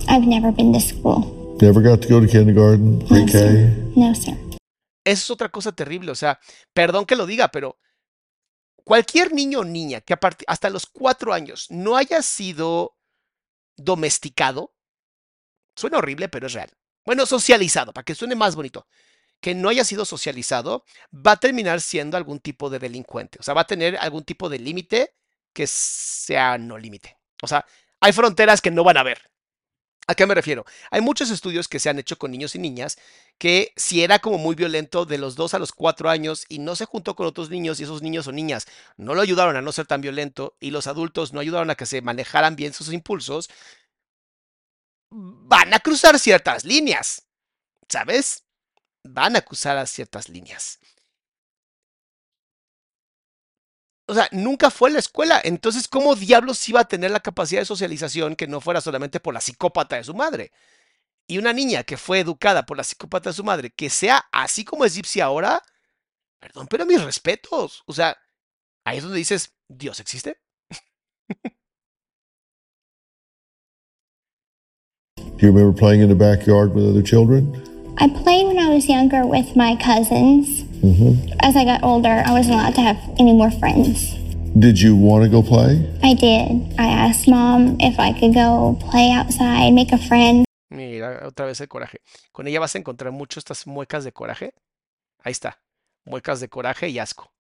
D: I've never been to school.
C: Never got to go to kindergarten,
D: No,
C: pre-K?
D: sir. No, sir.
A: Eso es otra cosa terrible. O sea, perdón que lo diga, pero cualquier niño o niña que a hasta los cuatro años no haya sido domesticado, suena horrible, pero es real. Bueno, socializado, para que suene más bonito, que no haya sido socializado, va a terminar siendo algún tipo de delincuente. O sea, va a tener algún tipo de límite que sea no límite. O sea, hay fronteras que no van a haber. ¿A qué me refiero? Hay muchos estudios que se han hecho con niños y niñas que si era como muy violento de los 2 a los 4 años y no se juntó con otros niños y esos niños o niñas no lo ayudaron a no ser tan violento y los adultos no ayudaron a que se manejaran bien sus impulsos, van a cruzar ciertas líneas, ¿sabes? Van a cruzar ciertas líneas. O sea, nunca fue a la escuela. Entonces, ¿cómo diablos iba a tener la capacidad de socialización que no fuera solamente por la psicópata de su madre? Y una niña que fue educada por la psicópata de su madre, que sea así como es Gypsy ahora, perdón, pero mis respetos. O sea, ahí es donde dices, ¿Dios existe?
C: Do you remember playing in the backyard with other children?
D: I played when I was younger with my cousins.
C: Mm-hmm.
D: As I got older, I wasn't allowed to have any more friends.
C: Did you want to go play?
D: I did. I asked mom if I could go play outside, make a friend.
A: Mira, otra vez el coraje. Con ella vas a encontrar mucho estas muecas de coraje. Ahí está. Muecas de coraje y asco.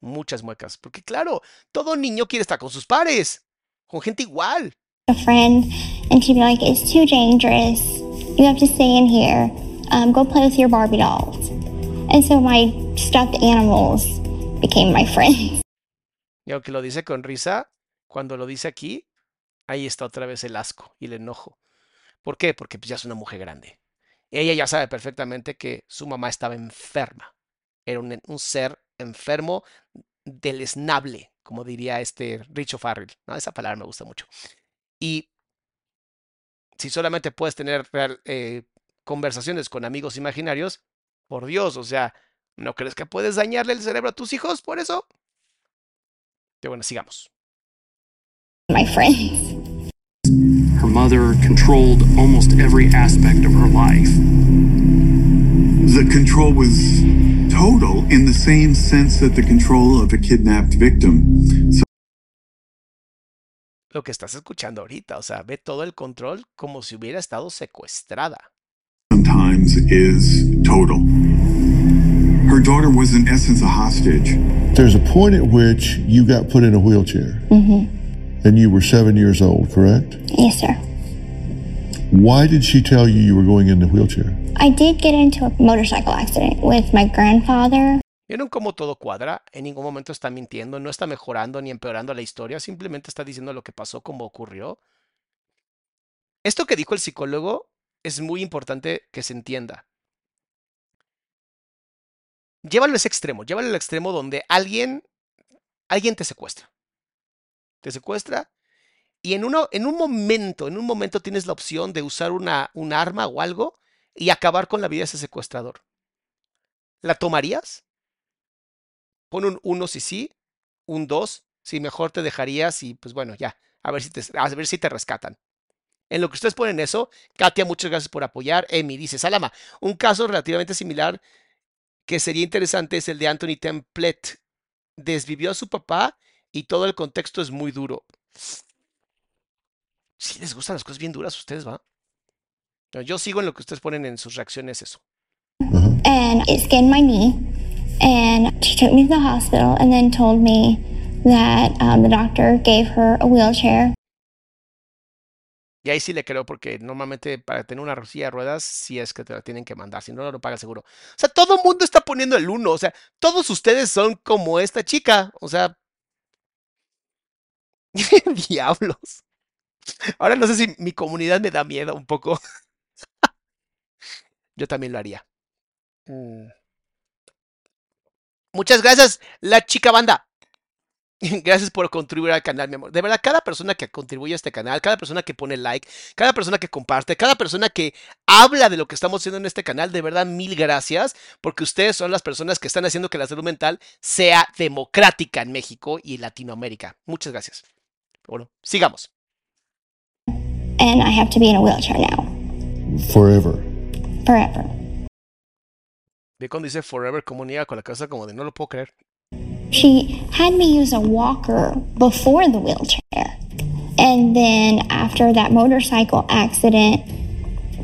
A: Muchas muecas. Porque claro, todo niño quiere estar con sus pares. Con gente igual.
D: A friend, and she'd be like, "It's too dangerous. You have to stay in here. Um, go play with your Barbie dolls." And so my stuffed animals became my friends.
A: Y aunque lo dice con risa, cuando lo dice aquí, ahí está otra vez el asco y el enojo. ¿Por qué? Porque pues, ya es una mujer grande. Ella ya sabe perfectamente que su mamá estaba enferma. Era un, ser enfermo, deleznable, como diría este Richo Farrell. ¿no? Esa palabra me gusta mucho. Y si solamente puedes tener eh, conversaciones con amigos imaginarios, por Dios, o sea, ¿no crees que puedes dañarle el cerebro a tus hijos por eso? Pero bueno, sigamos.
D: My friends.
F: Her mother controlled almost every aspect of her life.
G: The control was total in the same sense that the control of a kidnapped victim. So
A: Lo que estás escuchando ahorita, o sea, ve todo el control como si hubiera estado secuestrada.
G: Is total. Her daughter was in essence a hostage.
C: There's a point at which you got put in a wheelchair,
D: Mm-hmm.
C: and you were seven years old, correct?
D: Yes, sir.
C: Why did she tell you you were going in the wheelchair?
D: I did get into a motorcycle accident with my grandfather.
A: ¿Vieron cómo todo cuadra? En ningún momento está mintiendo, no está mejorando ni empeorando la historia, simplemente está diciendo lo que pasó, como ocurrió. Esto que dijo el psicólogo es muy importante que se entienda. Llévalo a ese extremo, llévalo al extremo donde alguien, alguien te secuestra. Te secuestra y en, uno, en un momento, en un momento tienes la opción de usar una, un arma o algo y acabar con la vida de ese secuestrador. ¿La tomarías? Pon un 1 si sí, un 2 si mejor te dejarías y pues bueno, ya, a ver si te, a ver si te rescatan. En lo que ustedes ponen eso, Katia, muchas gracias por apoyar. Emi dice, Salama, un caso relativamente similar que sería interesante es el de Anthony Templet. Desvivió a su papá y todo el contexto es muy duro. Si les gustan las cosas bien duras, ustedes va. Yo sigo en lo que ustedes ponen en sus reacciones eso.
D: and it skinned my knee. And she took me to the hospital and then told me that um, the doctor gave her a wheelchair.
A: Y ahí sí le creo porque normalmente para tener una silla de ruedas sí es que te la tienen que mandar, si no, no lo paga seguro. O sea, todo el mundo está poniendo el uno, o sea, todos ustedes son como esta chica, o sea, *laughs* diablos. Ahora no sé si mi comunidad me da miedo un poco. *laughs* Yo también lo haría. Mm. Muchas gracias, la chica banda. *laughs* Gracias por contribuir al canal, mi amor. De verdad, cada persona que contribuye a este canal, cada persona que pone like, cada persona que comparte, cada persona que habla de lo que estamos haciendo en este canal, de verdad, mil gracias, porque ustedes son las personas que están haciendo que la salud mental sea democrática en México y en Latinoamérica. Muchas gracias. Bueno, sigamos.
D: And I have to be in a wheelchair now,
C: Forever.
D: forever.
A: Ve cuando dice forever como niega con la cabeza como de no lo puedo creer.
D: She had me use a walker before the wheelchair. And then after that motorcycle accident,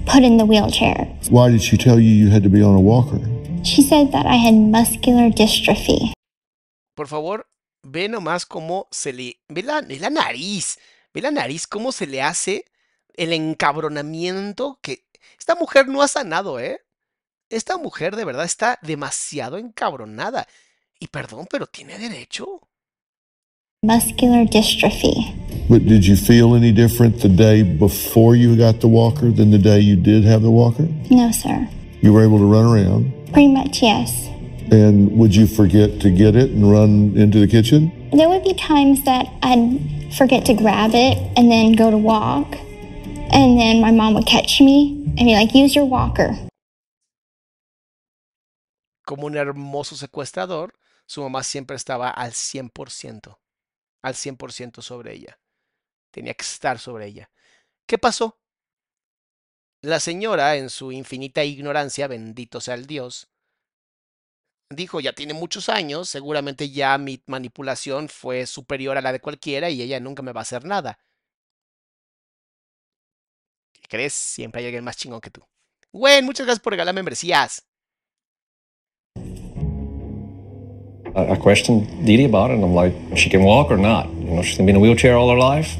D: put in the wheelchair.
C: Why did she tell you you had to be on a walker?
D: She said that I had muscular dystrophy.
A: Por favor, ve nomás cómo se le... Ve la, ve la nariz. Ve la nariz, cómo se le hace el encabronamiento que... Esta mujer no ha sanado, ¿eh? Esta mujer de verdad está demasiado encabronada. Y perdón, pero tiene derecho.
D: Muscular dystrophy.
C: But did you feel any different the day before you got the walker than the day you did have the walker?
D: No, sir.
C: You were able to run around.
D: Pretty much, yes.
C: And would you forget to get it and run into the kitchen?
D: There would be times that I'd forget to grab it and then go to walk. And then my mom would catch me and be like, use your walker.
A: Como un hermoso secuestrador, su mamá siempre estaba al 100%, al 100% sobre ella. Tenía que estar sobre ella. ¿Qué pasó? La señora, en su infinita ignorancia, bendito sea el Dios, dijo, ya tiene muchos años, seguramente ya mi manipulación fue superior a la de cualquiera y ella nunca me va a hacer nada. ¿Qué crees? Siempre hay alguien más chingón que tú. Gwen, muchas gracias por regalar membresías.
H: I I questioned Dee Dee about it, and I'm like, she can walk or not? You know, she's gonna be in a wheelchair all her life.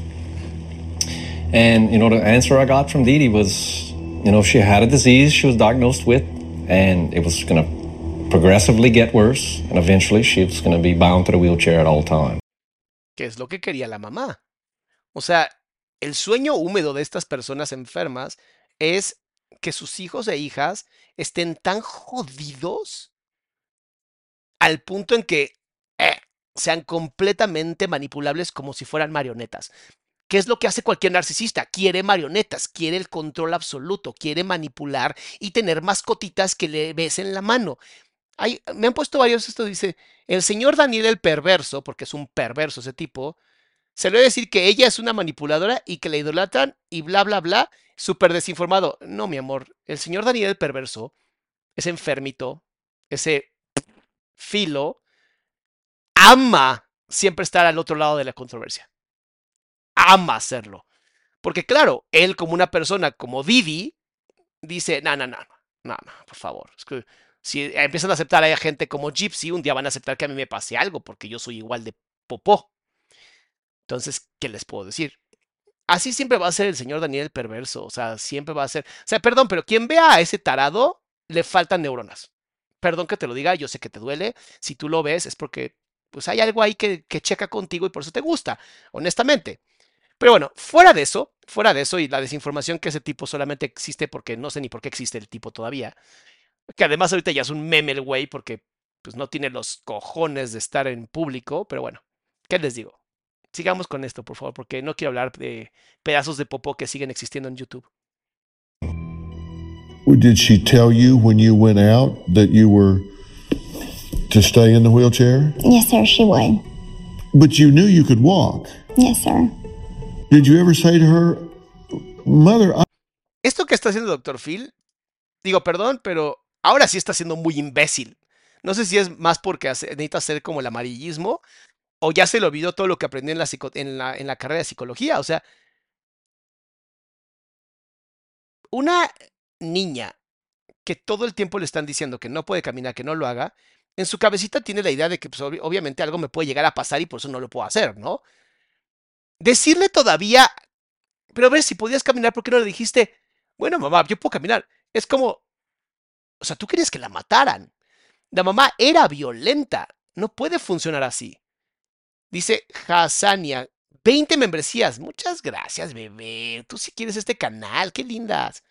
H: And you know, the answer I got from Dee Dee was, you know, she had a disease she was diagnosed with, and it was gonna progressively get worse, and eventually she was gonna be bound to the wheelchair at all times.
A: que es lo que quería la mamá. O sea, el sueño húmedo de estas personas enfermas es que sus hijos e hijas estén tan jodidos al punto en que eh, sean completamente manipulables como si fueran marionetas. ¿Qué es lo que hace cualquier narcisista? Quiere marionetas, quiere el control absoluto, quiere manipular y tener mascotitas que le besen la mano. Hay- me han puesto varios, esto dice, el señor Daniel el perverso, porque es un perverso ese tipo, se le va a decir que ella es una manipuladora y que la idolatran y bla, bla, bla, súper desinformado. No, mi amor, el señor Daniel el perverso, ese enfermito, ese filo, ama siempre estar al otro lado de la controversia. Ama hacerlo. Porque claro, él como una persona como Didi, dice, no, no, no, no, no, por favor. Si empiezan a aceptar a gente como Gypsy, un día van a aceptar que a mí me pase algo, porque yo soy igual de popó. Entonces, ¿qué les puedo decir? Así siempre va a ser el señor Daniel el perverso, o sea, siempre va a ser, o sea, perdón, pero quien vea a ese tarado, le faltan neuronas. Perdón que te lo diga, yo sé que te duele, si tú lo ves es porque pues hay algo ahí que, checa contigo y por eso te gusta, honestamente. Pero bueno, fuera de eso, fuera de eso y la desinformación que ese tipo solamente existe porque no sé ni por qué existe el tipo todavía, que además ahorita ya es un meme el güey porque pues no tiene los cojones de estar en público, pero bueno, ¿qué les digo? Sigamos con esto, por favor, porque no quiero hablar de pedazos de popó que siguen existiendo en YouTube.
C: Did she tell you when you went out that you were to stay in the wheelchair?
D: Yes, sir, she would.
C: But you knew you could walk.
D: Yes, sir.
C: Did you ever say to her, Mother, I
A: Esto que está haciendo Dr. Phil, digo, perdón, pero ahora sí está siendo muy imbécil. No sé si es más porque hace- necesita hacer como el amarillismo o ya se le olvidó todo lo que aprendió en la, psico- en la, en la carrera de psicología. O sea, una niña que todo el tiempo le están diciendo que no puede caminar, que no lo haga, en su cabecita tiene la idea de que pues, obvi- obviamente algo me puede llegar a pasar y por eso no lo puedo hacer, ¿no? Decirle todavía, pero a ver, si podías caminar, ¿por qué no le dijiste? Bueno, mamá, yo puedo caminar. Es como, o sea, tú querías que la mataran. La mamá era violenta. No puede funcionar así. Dice Hassania, 20 membresías. Muchas gracias, bebé. Tú sí quieres este canal. Qué lindas.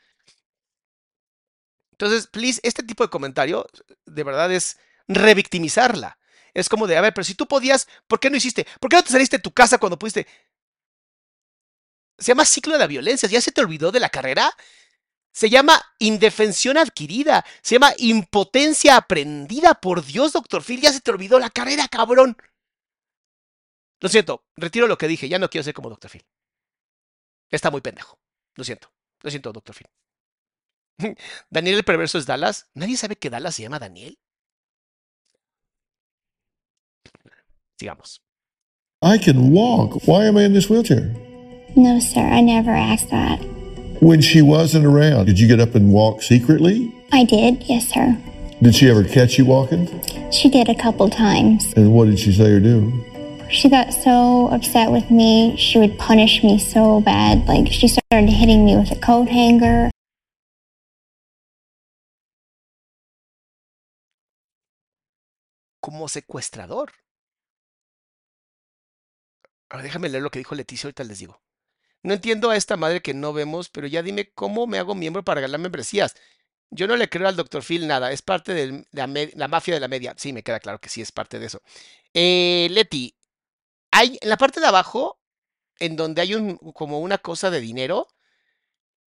A: Entonces, please, este tipo de comentario de verdad es revictimizarla. Es como de, a ver, pero si tú podías, ¿por qué no hiciste? ¿Por qué no te saliste de tu casa cuando pudiste? Se llama ciclo de la violencia. ¿Ya se te olvidó de la carrera? Se llama indefensión adquirida. Se llama impotencia aprendida. Por Dios, doctor Phil, ya se te olvidó la carrera, cabrón. Lo siento, retiro lo que dije. Ya no quiero ser como doctor Phil. Está muy pendejo. Lo siento. Lo siento, doctor Phil. *laughs* Daniel el perverso es Dallas. ¿Nadie sabe que Dallas se llama Daniel? Sigamos.
C: I can walk. Why am I in this wheelchair?
D: No, sir, I never asked that.
C: When she wasn't around, did you get up and walk secretly?
D: I did, yes, sir.
C: Did she ever catch you walking?
D: She did a couple times.
C: And what did she say or do?
D: She got so upset with me, she would punish me so bad. Like, she started hitting me with a coat hanger.
A: Como secuestrador. Ahora déjame leer lo que dijo Leticia, ahorita les digo. No entiendo a esta madre que no vemos, pero ya dime cómo me hago miembro para ganar membresías. Yo no le creo al Dr. Phil nada, es parte de la, la, mafia de la media. Sí, me queda claro que sí, es parte de eso. Eh, Leti, hay en la parte de abajo, en donde hay un, como una cosa de dinero,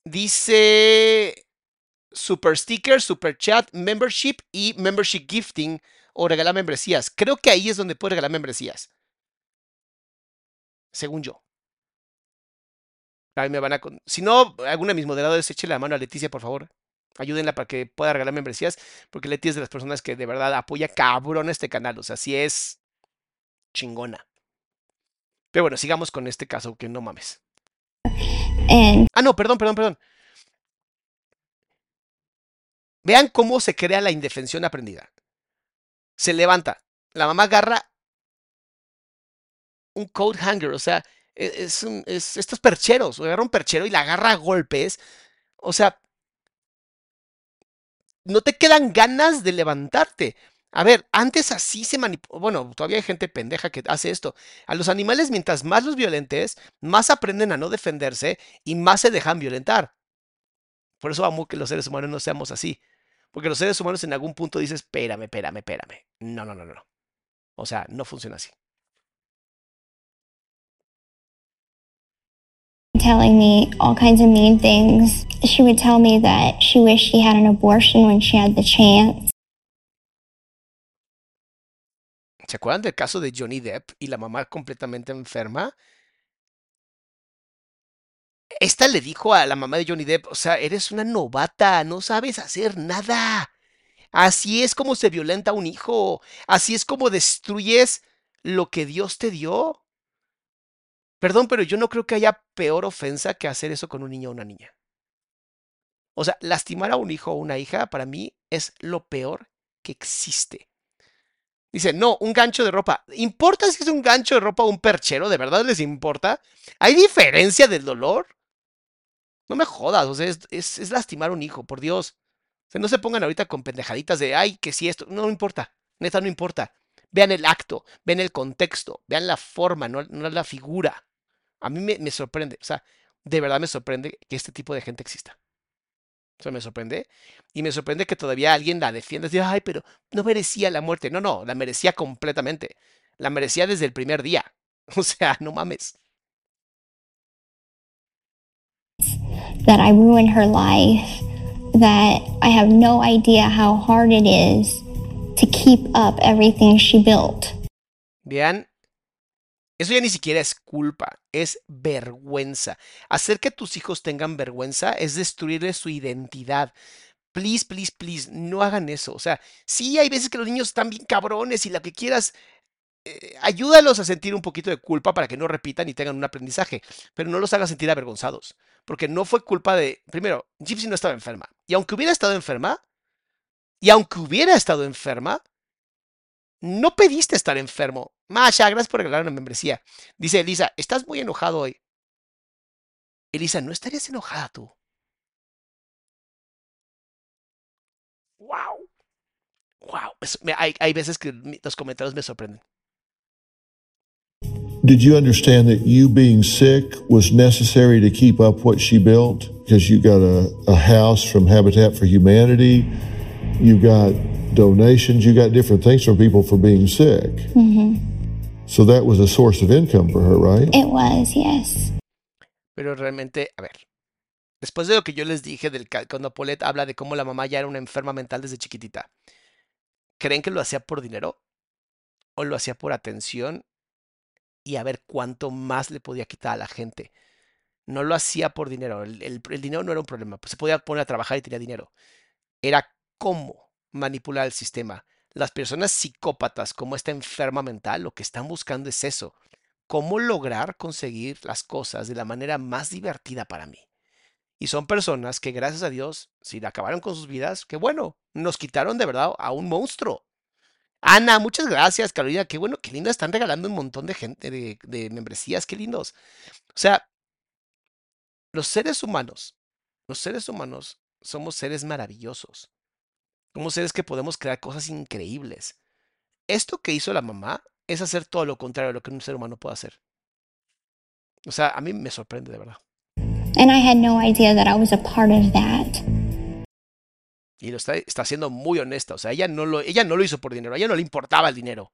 A: dice Super Sticker, Super Chat, Membership y Membership Gifting o regalar membresías. Creo que ahí es donde puede regalar membresías. Según yo. Ahí me van a. Si no, alguna de mis moderadores, échele la mano a Leticia, por favor. Ayúdenla para que pueda regalar membresías, porque Leti es de las personas que de verdad apoya cabrón este canal. O sea, sí es chingona. Pero bueno, sigamos con este caso, que no mames. Ah, no, perdón, perdón, perdón. Vean cómo se crea la indefensión aprendida. Se levanta. La mamá agarra un coat hanger, o sea, e-, es, es estos percheros, agarra un perchero y la agarra a golpes. O sea, no te quedan ganas de levantarte. A ver, antes así se manipula. Bueno, todavía hay gente pendeja que hace esto. A los animales, mientras más los violentes, más aprenden a no defenderse y más se dejan violentar. Por eso amo que los seres humanos no seamos así. Porque los seres humanos en algún punto dices, espérame, espérame, espérame. No, no, no, no. O sea, no funciona así.
D: telling me all kinds of mean things. She would tell me that she wished she had an abortion when she had the chance.
A: ¿Se acuerdan del caso de Johnny Depp y la mamá completamente enferma? Esta le dijo a la mamá de Johnny Depp, o sea, eres una novata, no sabes hacer nada. Así es como se violenta a un hijo, así es como destruyes lo que Dios te dio. Perdón, pero yo no creo que haya peor ofensa que hacer eso con un niño o una niña. O sea, lastimar a un hijo o una hija para mí es lo peor que existe. Dice, no, un gancho de ropa. ¿Importa si es un gancho de ropa o un perchero? ¿De verdad les importa? ¿Hay diferencia del dolor? No me jodas, o sea, es, lastimar a un hijo, por Dios. O sea, no se pongan ahorita con pendejaditas de, ay, que si esto, no importa, neta, no importa. Vean el acto, vean el contexto, vean la forma, no, no la figura. A mí me, sorprende, o sea, de verdad me sorprende que este tipo de gente exista. O sea, me sorprende. Y me sorprende que todavía alguien la defienda. Dice, ay, pero no merecía la muerte. No, no, la merecía completamente. La merecía desde el primer día. *laughs* O sea, no mames.
D: That I ruined her life. That I have no idea how hard it is to keep up everything she built.
A: Vean eso ya ni siquiera es culpa, es vergüenza. Hacer que tus hijos tengan vergüenza es destruirles su identidad. Please, please, please, no hagan eso. O sea, sí hay veces que los niños están bien cabrones y lo que quieras, eh, ayúdalos a sentir un poquito de culpa para que no repitan y tengan un aprendizaje, pero no los hagas sentir avergonzados, porque no fue culpa de, primero, Gypsy no estaba enferma, y aunque hubiera estado enferma, y aunque hubiera estado enferma, no pediste estar enfermo. Masha, gracias por regalar una membresía. Dice Elisa, estás muy enojado hoy. Elisa, ¿no estarías enojada tú? Wow. Wow. Hay, hay veces que los comentarios me sorprenden.
C: Did you understand that you being sick was necessary to keep up what she built? Because you got a, a house from Habitat for Humanity, you got donations, you got different things from people for being sick. Mm-hmm. So that was a source of income for her, right?
D: It was, yes.
A: Pero realmente, a ver, después de lo que yo les dije del cuando Paulette habla de cómo la mamá ya era una enferma mental desde chiquitita, ¿creen que lo hacía por dinero? ¿O lo hacía por atención y a ver cuánto más le podía quitar a la gente? No lo hacía por dinero, el, dinero no era un problema, pues se podía poner a trabajar y tenía dinero. Era cómo manipular el sistema. Las personas psicópatas como esta enferma mental lo que están buscando es eso. cómo lograr conseguir las cosas de la manera más divertida para mí. Y son personas que, gracias a Dios, si acabaron con sus vidas, qué bueno, nos quitaron de verdad a un monstruo. Ana, muchas gracias, Carolina. Qué bueno, qué linda. Están regalando un montón de gente, de, membresías, qué lindos. O sea, los seres humanos, los seres humanos somos seres maravillosos. Somos seres que podemos crear cosas increíbles. Esto que hizo la mamá es hacer todo lo contrario de lo que un ser humano puede hacer. O sea, a mí me sorprende de verdad.
D: And I had no idea that I was a part of that.
A: Y lo está, está siendo muy honesta. O sea, ella no, lo, ella no lo hizo por dinero. A ella no le importaba el dinero.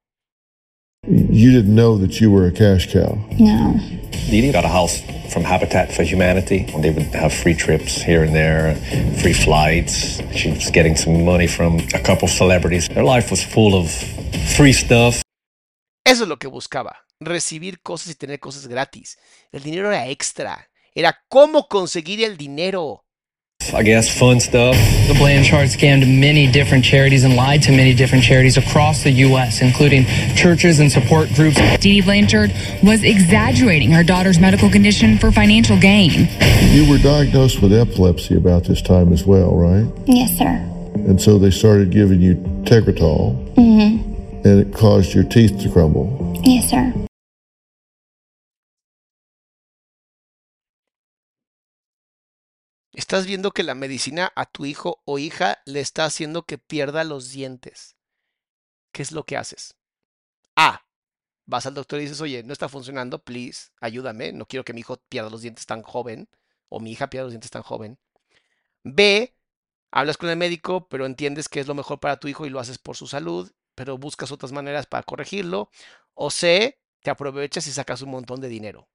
C: You didn't know that you were a cash cow.
D: No.
H: Didi got a house from Habitat for Humanity. They would have free trips here and there, free flights. She was getting some money from a couple celebrities. Their life was full of free stuff.
A: Eso es lo que buscaba. Recibir cosas y tener cosas gratis. El dinero era extra. Era cómo conseguir el dinero.
H: I guess fun stuff.
I: The Blanchard scammed many different charities and lied to many different charities across the U.S., including churches and support groups.
J: Dee Dee Blanchard was exaggerating her daughter's medical condition for financial gain.
C: You were diagnosed with epilepsy about this time as well, right?
D: Yes, sir.
C: And so they started giving you Tegretol,
D: Mm-hmm.
C: and it caused your teeth to crumble.
D: Yes, sir.
A: Estás viendo que la medicina a tu hijo o hija le está haciendo que pierda los dientes. ¿Qué es lo que haces? A. Vas al doctor y dices, oye, no está funcionando, please, ayúdame. No quiero que mi hijo pierda los dientes tan joven o mi hija pierda los dientes tan joven. B. Hablas con el médico, pero entiendes que es lo mejor para tu hijo y lo haces por su salud, pero buscas otras maneras para corregirlo. O C. Te aprovechas y sacas un montón de dinero.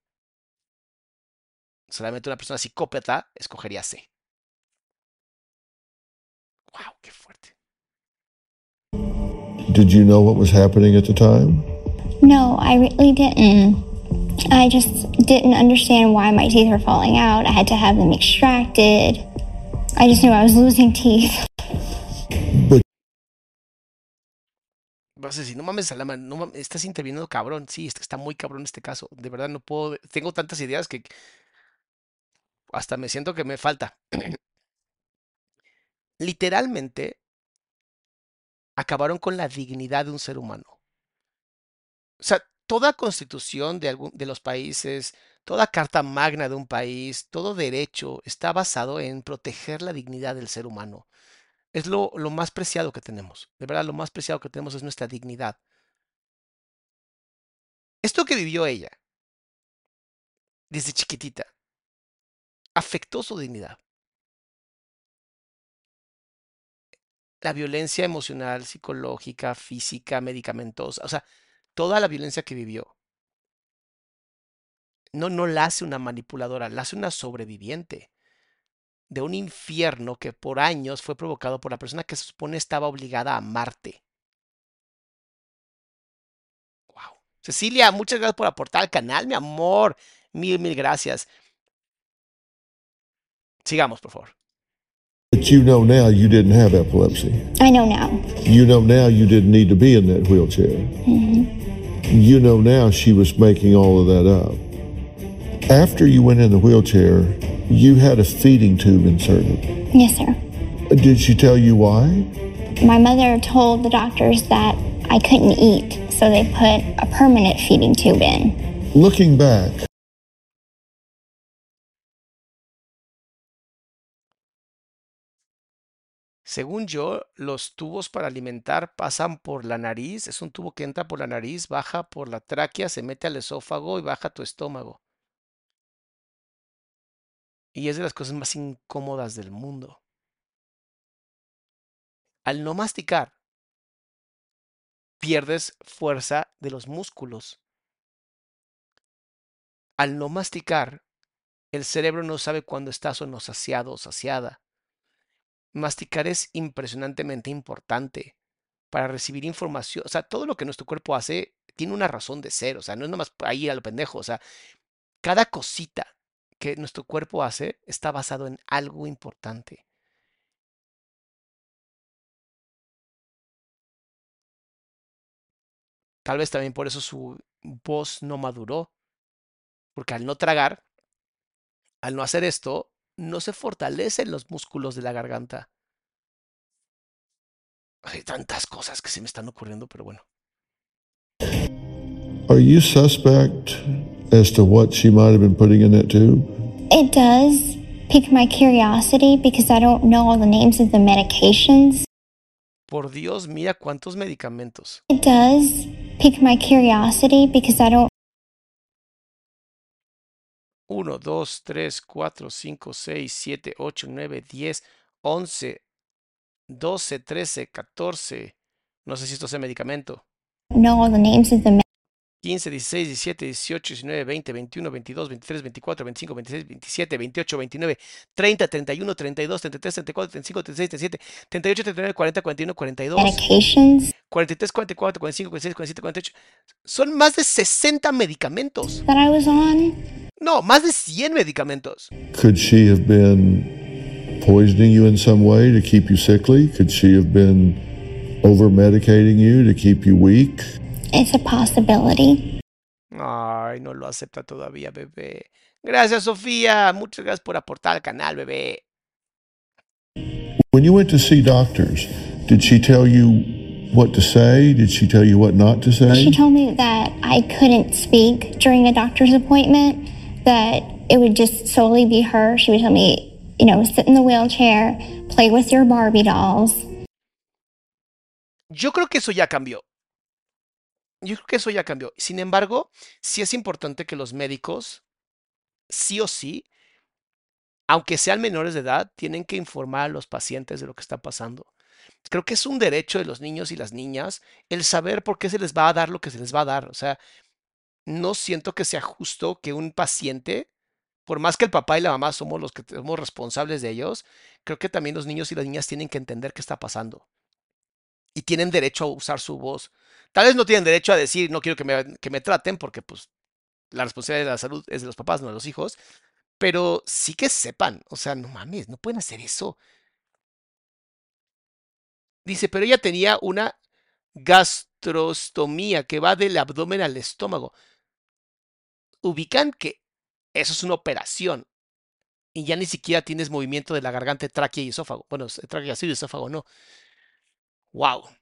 A: Solamente una persona psicópata escogería C. Wow, qué fuerte.
C: Did you know what was happening at the time?
D: No, I really didn't. I just didn't understand why my teeth were falling out. I had to have them extracted. I just knew I was losing teeth. *laughs*
A: Vas a decir, no mames, Salama, no mames, estás interviniendo cabrón. Sí, está muy cabrón este caso. De verdad no puedo. Tengo tantas ideas que hasta me siento que me falta. Literalmente acabaron con la dignidad de un ser humano. O sea, toda constitución de, algún, de los países, toda carta magna de un país, todo derecho está basado en proteger la dignidad del ser humano. Es lo, lo más preciado que tenemos. De verdad, lo más preciado que tenemos es nuestra dignidad. Esto que vivió ella desde chiquitita afectó su dignidad. La violencia emocional, psicológica, física, medicamentosa, o sea, toda la violencia que vivió. No, no la hace una manipuladora, la hace una sobreviviente de un infierno que por años fue provocado por la persona que se supone estaba obligada a amarte. Wow. Cecilia, muchas gracias por aportar al canal, mi amor. Mil, mil gracias. Sigamos, por favor.
C: But you know now you didn't have epilepsy.
D: I know now.
C: You know now you didn't need to be in that wheelchair.
D: Mm-hmm.
C: You know now she was making all of that up. After you went in the wheelchair, you had a feeding tube inserted.
D: Yes, sir.
C: Did she tell you why?
D: My mother told the doctors that I couldn't eat, so they put a permanent feeding tube in.
C: Looking back,
A: Según yo, los tubos para alimentar pasan por la nariz. Es un tubo que entra por la nariz, baja por la tráquea, se mete al esófago y baja a tu estómago. Y es de las cosas más incómodas del mundo. Al no masticar, pierdes fuerza de los músculos. Al no masticar, el cerebro no sabe cuándo estás o no saciado o saciada. Masticar es impresionantemente importante para recibir información. O sea, todo lo que nuestro cuerpo hace tiene una razón de ser. O sea, no es nomás ahí a lo pendejo. O sea, cada cosita que nuestro cuerpo hace está basado en algo importante. Tal vez también por eso su voz no maduró. Porque al no tragar, al no hacer esto, no se fortalecen los músculos de la garganta. Hay tantas cosas que se me están ocurriendo, pero bueno.
C: Are you suspect as to what she might have been putting in that tube?
D: It does pique my curiosity because I don't know all the names of the medications.
A: Por Dios, mira cuántos medicamentos.
D: It does pique my curiosity because I don't
A: 1, 2, 3, 4, 5, 6, 7, 8, 9, 10, 11, 12, 13, 14. No sé si esto es medicamento.
D: all the names of the
A: 15, 16, 17, 18, 19, 20, 21, 22, 23, 24, 25, 26, 27, 28, 29, 30, 31, 32, 33, 34, 35, 36, 37, 38, 39, 40, 41, 42,
D: medications
A: 43, 44, 45, 46, 47, 48. Son más de 60 medicamentos.
D: that I was on.
A: No, más de 100 medicamentos.
C: Could she have been poisoning you in some way to keep you sickly? Could she have been over medicating you to keep you weak?
D: It's a possibility.
A: Ay, no lo acepta todavía, bebé. Gracias, Sofía. Muchas gracias por aportar al canal, bebé.
C: When you went to see doctors, did she tell you what to say? Did she tell you what not to say?
D: She told me that I couldn't speak during a doctor's appointment, that it would just solely be her. She would tell me, you know, sit in the wheelchair, play with your Barbie dolls.
A: Yo creo que eso ya cambió. Yo creo que eso ya cambió. Sin embargo, sí es importante que los médicos, sí o sí, aunque sean menores de edad, tienen que informar a los pacientes de lo que está pasando. Creo que es un derecho de los niños y las niñas el saber por qué se les va a dar lo que se les va a dar. O sea, no siento que sea justo que un paciente, por más que el papá y la mamá somos los que somos responsables de ellos, creo que también los niños y las niñas tienen que entender qué está pasando. Y tienen derecho a usar su voz. Tal vez no tienen derecho a decir, no quiero que me, que me traten, porque pues la responsabilidad de la salud es de los papás, no de los hijos. Pero sí que sepan, o sea, no mames, no pueden hacer eso. Dice, pero ella tenía una gastrostomía que va del abdomen al estómago. Ubican que eso es una operación y ya ni siquiera tienes movimiento de la garganta, tráquea y esófago. Bueno, tráquea sí, esófago no. Wow.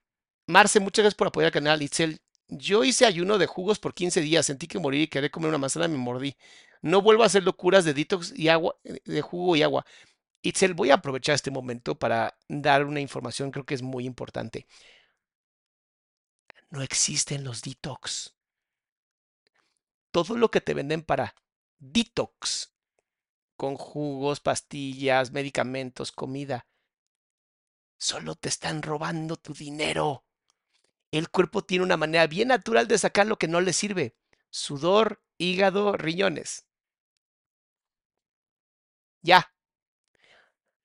A: Marce, muchas gracias por apoyar al canal. Itzel, yo hice ayuno de jugos por 15 días, sentí que morí y quería comer una manzana me mordí. No vuelvo a hacer locuras de detox y agua, de jugo y agua. Itzel, voy a aprovechar este momento para dar una información, creo que es muy importante. No existen los detox. Todo lo que te venden para detox, con jugos, pastillas, medicamentos, comida, solo te están robando tu dinero. El cuerpo tiene una manera bien natural de sacar lo que no le sirve. Sudor, hígado, riñones. Ya.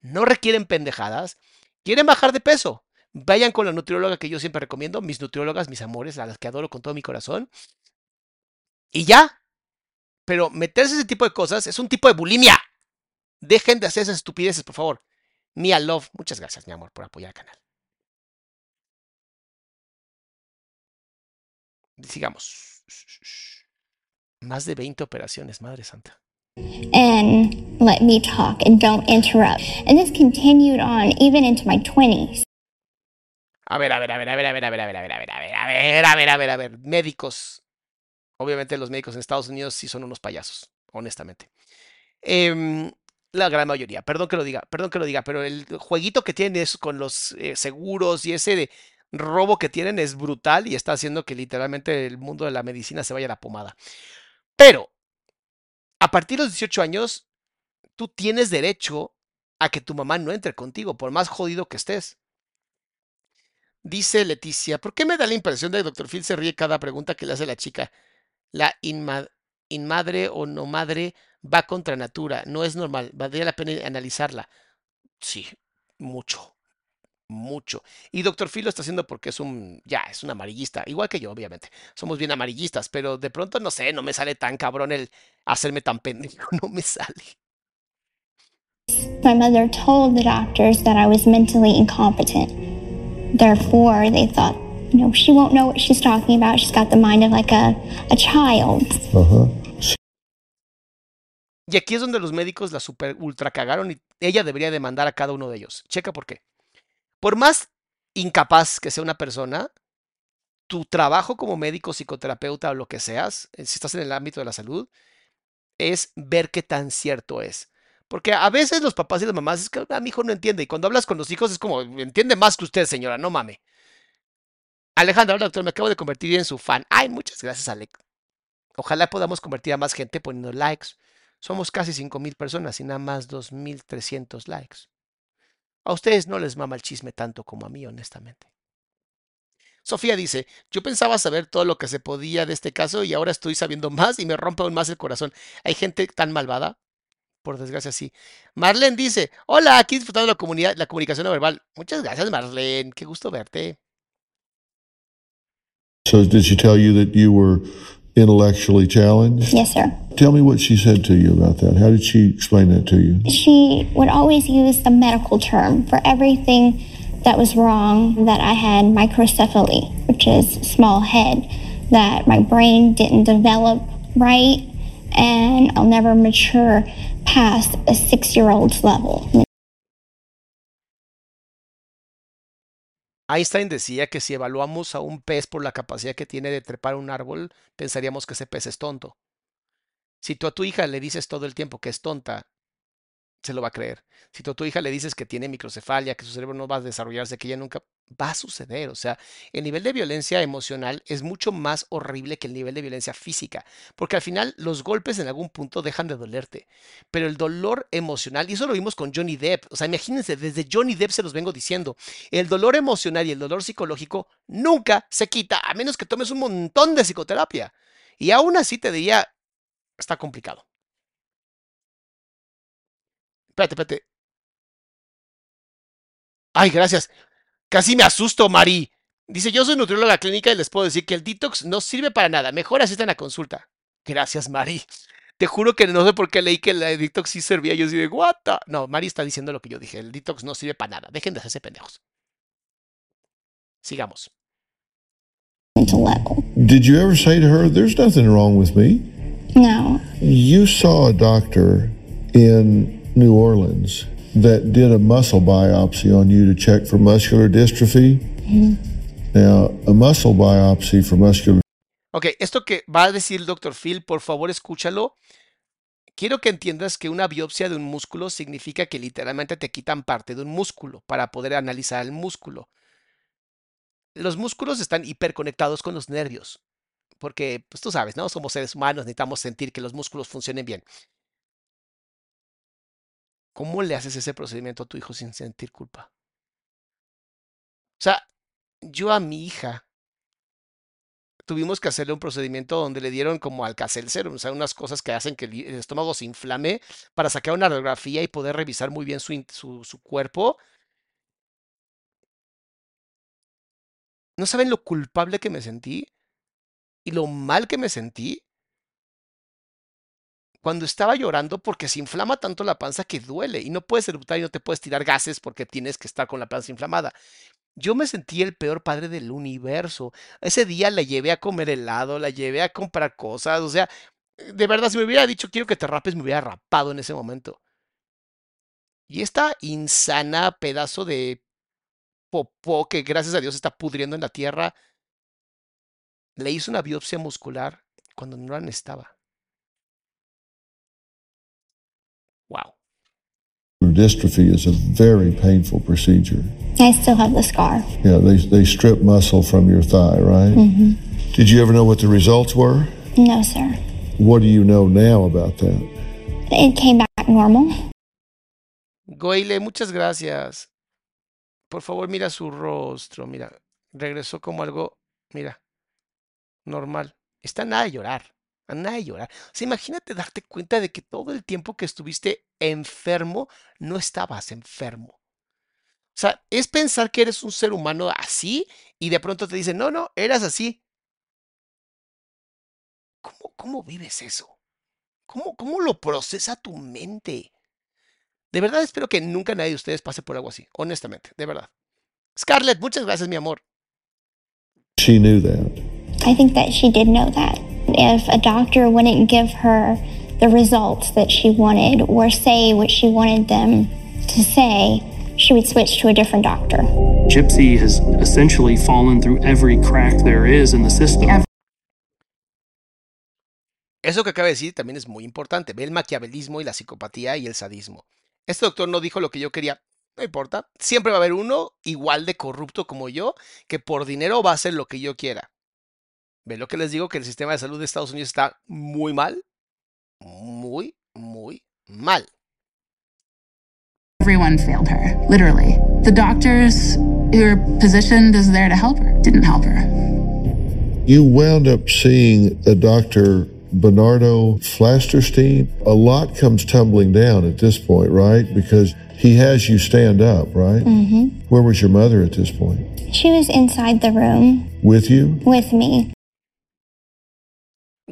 A: No requieren pendejadas. Quieren bajar de peso. Vayan con la nutrióloga que yo siempre recomiendo, mis nutriólogas, mis amores, a las que adoro con todo mi corazón. Y ya. Pero meterse ese tipo de cosas es un tipo de bulimia. Dejen de hacer esas estupideces, por favor. Mia Love, muchas gracias, mi amor, por apoyar el canal. Sigamos. Más de 20 operaciones, Madre Santa.
D: And let me talk and don't interrupt. And this continued on even into my 20s.
A: A ver, a ver, a ver, a ver, a ver, a ver, a ver, a ver, a ver, a ver, a ver, a ver, a ver, a ver. Médicos. Obviamente los médicos en Estados Unidos sí son unos payasos, honestamente. Em, la gran mayoría, perdón que lo diga, perdón que lo diga, pero el jueguito que tienen es con los eh, seguros y ese de robo que tienen es brutal y está haciendo que literalmente el mundo de la medicina se vaya a la pomada. Pero, a partir de los 18 años, tú tienes derecho a que tu mamá no entre contigo, por más jodido que estés. Dice Leticia, ¿por qué me da la impresión de que Dr. Phil se ríe cada pregunta que le hace la chica? La inma inmadre o no madre va contra natura, no es normal, valdría la pena analizarla. Sí, mucho, mucho. Y Dr. Phil lo está haciendo porque es un, ya, es un amarillista, igual que yo, obviamente. Somos bien amarillistas, pero de pronto, no sé, no me sale tan cabrón el hacerme tan pendejo, *laughs* no me sale.
D: My mother told the doctors that I was mentally incompetent. Therefore, they thought you know, she won't know what she's talking about. She's got the mind of like a, a child.
C: Uh-huh.
A: Y aquí es donde los médicos la super ultra cagaron y ella debería demandar a cada uno de ellos. Checa por qué. Por más incapaz que sea una persona, tu trabajo como médico, psicoterapeuta o lo que seas, eh, si estás en el ámbito de la salud, es ver qué tan cierto es. Porque a veces los papás y las mamás es que ah, mi hijo no entiende. Y cuando hablas con los hijos es como, entiende más que usted, señora, no mame. Alejandra, doctor, me acabo de convertir en su fan. Ay, muchas gracias, Alec. Ojalá podamos convertir a más gente poniendo likes. Somos casi 5.000 personas y nada más 2.300 likes. A ustedes no les mama el chisme tanto como a mí, honestamente. Sofía dice, yo pensaba saber todo lo que se podía de este caso y ahora estoy sabiendo más y me rompe aún más el corazón. Hay gente tan malvada. Por desgracia, sí. Marlene dice, hola, aquí disfrutando la, la comunicación no verbal. Muchas gracias, Marlene. Qué gusto verte.
C: So did she tell you that you were intellectually challenged?
D: Yes, sir.
C: Tell me what she said to you about that. How did she explain that to you?
D: She would always use the medical term for everything that was wrong, that I had microcephaly, which is small head, that my brain didn't develop right, and I'll never mature past a six year old's level.
A: Einstein decía que si evaluamos a un pez por la capacidad que tiene de trepar un árbol, pensaríamos que ese pez es tonto. Si tú a tu hija le dices todo el tiempo que es tonta, se lo va a creer. Si tú a tu hija le dices que tiene microcefalia, que su cerebro no va a desarrollarse, que ella nunca va a suceder. O sea, el nivel de violencia emocional es mucho más horrible que el nivel de violencia física, porque al final los golpes en algún punto dejan de dolerte, pero el dolor emocional, y eso lo vimos con Johnny Depp, o sea, imagínense, desde Johnny Depp se los vengo diciendo, el dolor emocional y el dolor psicológico nunca se quita, a menos que tomes un montón de psicoterapia. Y aún así te diría, está complicado. Espérate, espérate. Ay, gracias. Casi me asusto, Mari. Dice, yo soy nutrióloga clínica y les puedo decir que el detox no sirve para nada. Mejor asistan a consulta. Gracias, Mari. Te juro que no sé por qué leí que el detox sí servía. Yo dije, what the? No, Mari está diciendo lo que yo dije. El detox no sirve para nada. Dejen de hacerse pendejos. Sigamos.
C: Did you ever say to her, there's nothing wrong with me?
D: No.
C: You saw a doctor in New Orleans that did a muscle biopsy on you to check for muscular dystrophy. Now, a muscle biopsy for muscular
A: Ok, esto que va a decir el Dr. Phil, por favor escúchalo. Quiero que entiendas que una biopsia de un músculo significa que literalmente te quitan parte de un músculo para poder analizar el músculo. Los músculos están hiperconectados con los nervios, porque, pues tú sabes, ¿no? Somos seres humanos, necesitamos sentir que los músculos funcionen bien. ¿Cómo le haces ese procedimiento a tu hijo sin sentir culpa? O sea, yo a mi hija tuvimos que hacerle un procedimiento donde le dieron como alcacelcer, o sea, unas cosas que hacen que el estómago se inflame para sacar una radiografía y poder revisar muy bien su, su, su cuerpo. ¿No saben lo culpable que me sentí? Y lo mal que me sentí cuando estaba llorando porque se inflama tanto la panza que duele y no puedes eruptar y no te puedes tirar gases porque tienes que estar con la panza inflamada. Yo me sentí el peor padre del universo. Ese día la llevé a comer helado, la llevé a comprar cosas, o sea, de verdad, si me hubiera dicho quiero que te rapes, me hubiera rapado en ese momento. Y esta insana pedazo de popó que gracias a Dios está pudriendo en la tierra, le hizo una biopsia muscular cuando no la necesitaba.
C: Dystrophy is a very painful procedure.
D: I still have the scar.
C: Yeah, they, they strip muscle from your thigh, right?
D: Mm-hmm.
C: Did you ever know what the results were?
D: No, sir.
C: What do you know now about that?
D: It came back normal.
A: Goile, muchas gracias. Por favor, mira su rostro. Mira, regresó como algo, mira, normal. Está nada de llorar. A nada de llorar. O sea, imagínate darte cuenta de que todo el tiempo que estuviste enfermo, no estabas enfermo. O sea, es pensar que eres un ser humano así y de pronto te dicen, no, no, eras así. ¿Cómo, cómo vives eso? ¿Cómo, ¿Cómo lo procesa tu mente? De verdad espero que nunca nadie de ustedes pase por algo así, honestamente, de verdad. Scarlett, muchas gracias, mi amor.
C: she knew that.
D: I think that she did know that. If a doctor wouldn't give her the results that she wanted or say what she wanted them to say, she would switch to a different doctor.
F: Gypsy has essentially fallen through every crack there is in the system.
A: Eso que acaba de decir también es muy importante. Ve el maquiavelismo y la psicopatía y el sadismo. Este doctor no dijo lo que yo quería. No importa. Siempre va a haber uno igual de corrupto como yo que por dinero va a hacer lo que yo quiera. ¿Ve lo que les digo? Que el sistema de salud de Estados Unidos está muy mal. Muy, muy mal.
K: Everyone failed her, literally. The doctors who were positioned as there to help her didn't help her.
C: You wound up seeing a Dr. Bernardo Flasterstein. A lot comes tumbling down at this point, right? Because he has you stand up, right?
D: Mm-hmm.
C: Where was your mother at this point?
D: She was inside the room
C: With you?
D: with me.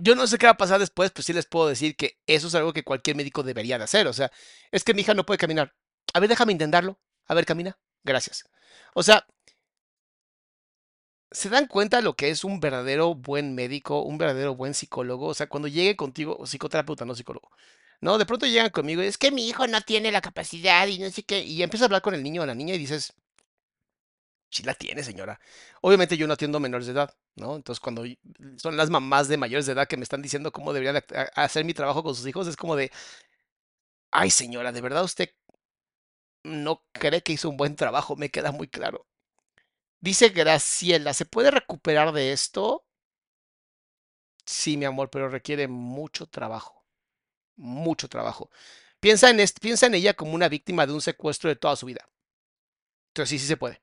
A: Yo no sé qué va a pasar después, pues sí les puedo decir que eso es algo que cualquier médico debería de hacer. O sea, es que mi hija no puede caminar. A ver, déjame intentarlo. A ver, camina. Gracias. O sea, ¿se dan cuenta lo que es un verdadero buen médico, un verdadero buen psicólogo? O sea, cuando llegue contigo, psicoterapeuta, no psicólogo. No, de pronto llegan conmigo y es que mi hijo no tiene la capacidad y no sé qué. Y empieza a hablar con el niño o la niña y dices, sí la tiene, señora. Obviamente yo no atiendo menores de edad, ¿no? Entonces cuando y- son las mamás de mayores de edad que me están diciendo cómo debería de hacer mi trabajo con sus hijos, es como de, ay señora, ¿de verdad usted no cree que hizo un buen trabajo? Me queda muy claro. Dice Graciela, ¿se puede recuperar de esto? Sí, mi amor, pero requiere mucho trabajo, mucho trabajo. Piensa en, piensa en ella como una víctima de un secuestro de toda su vida. Entonces sí, sí se puede.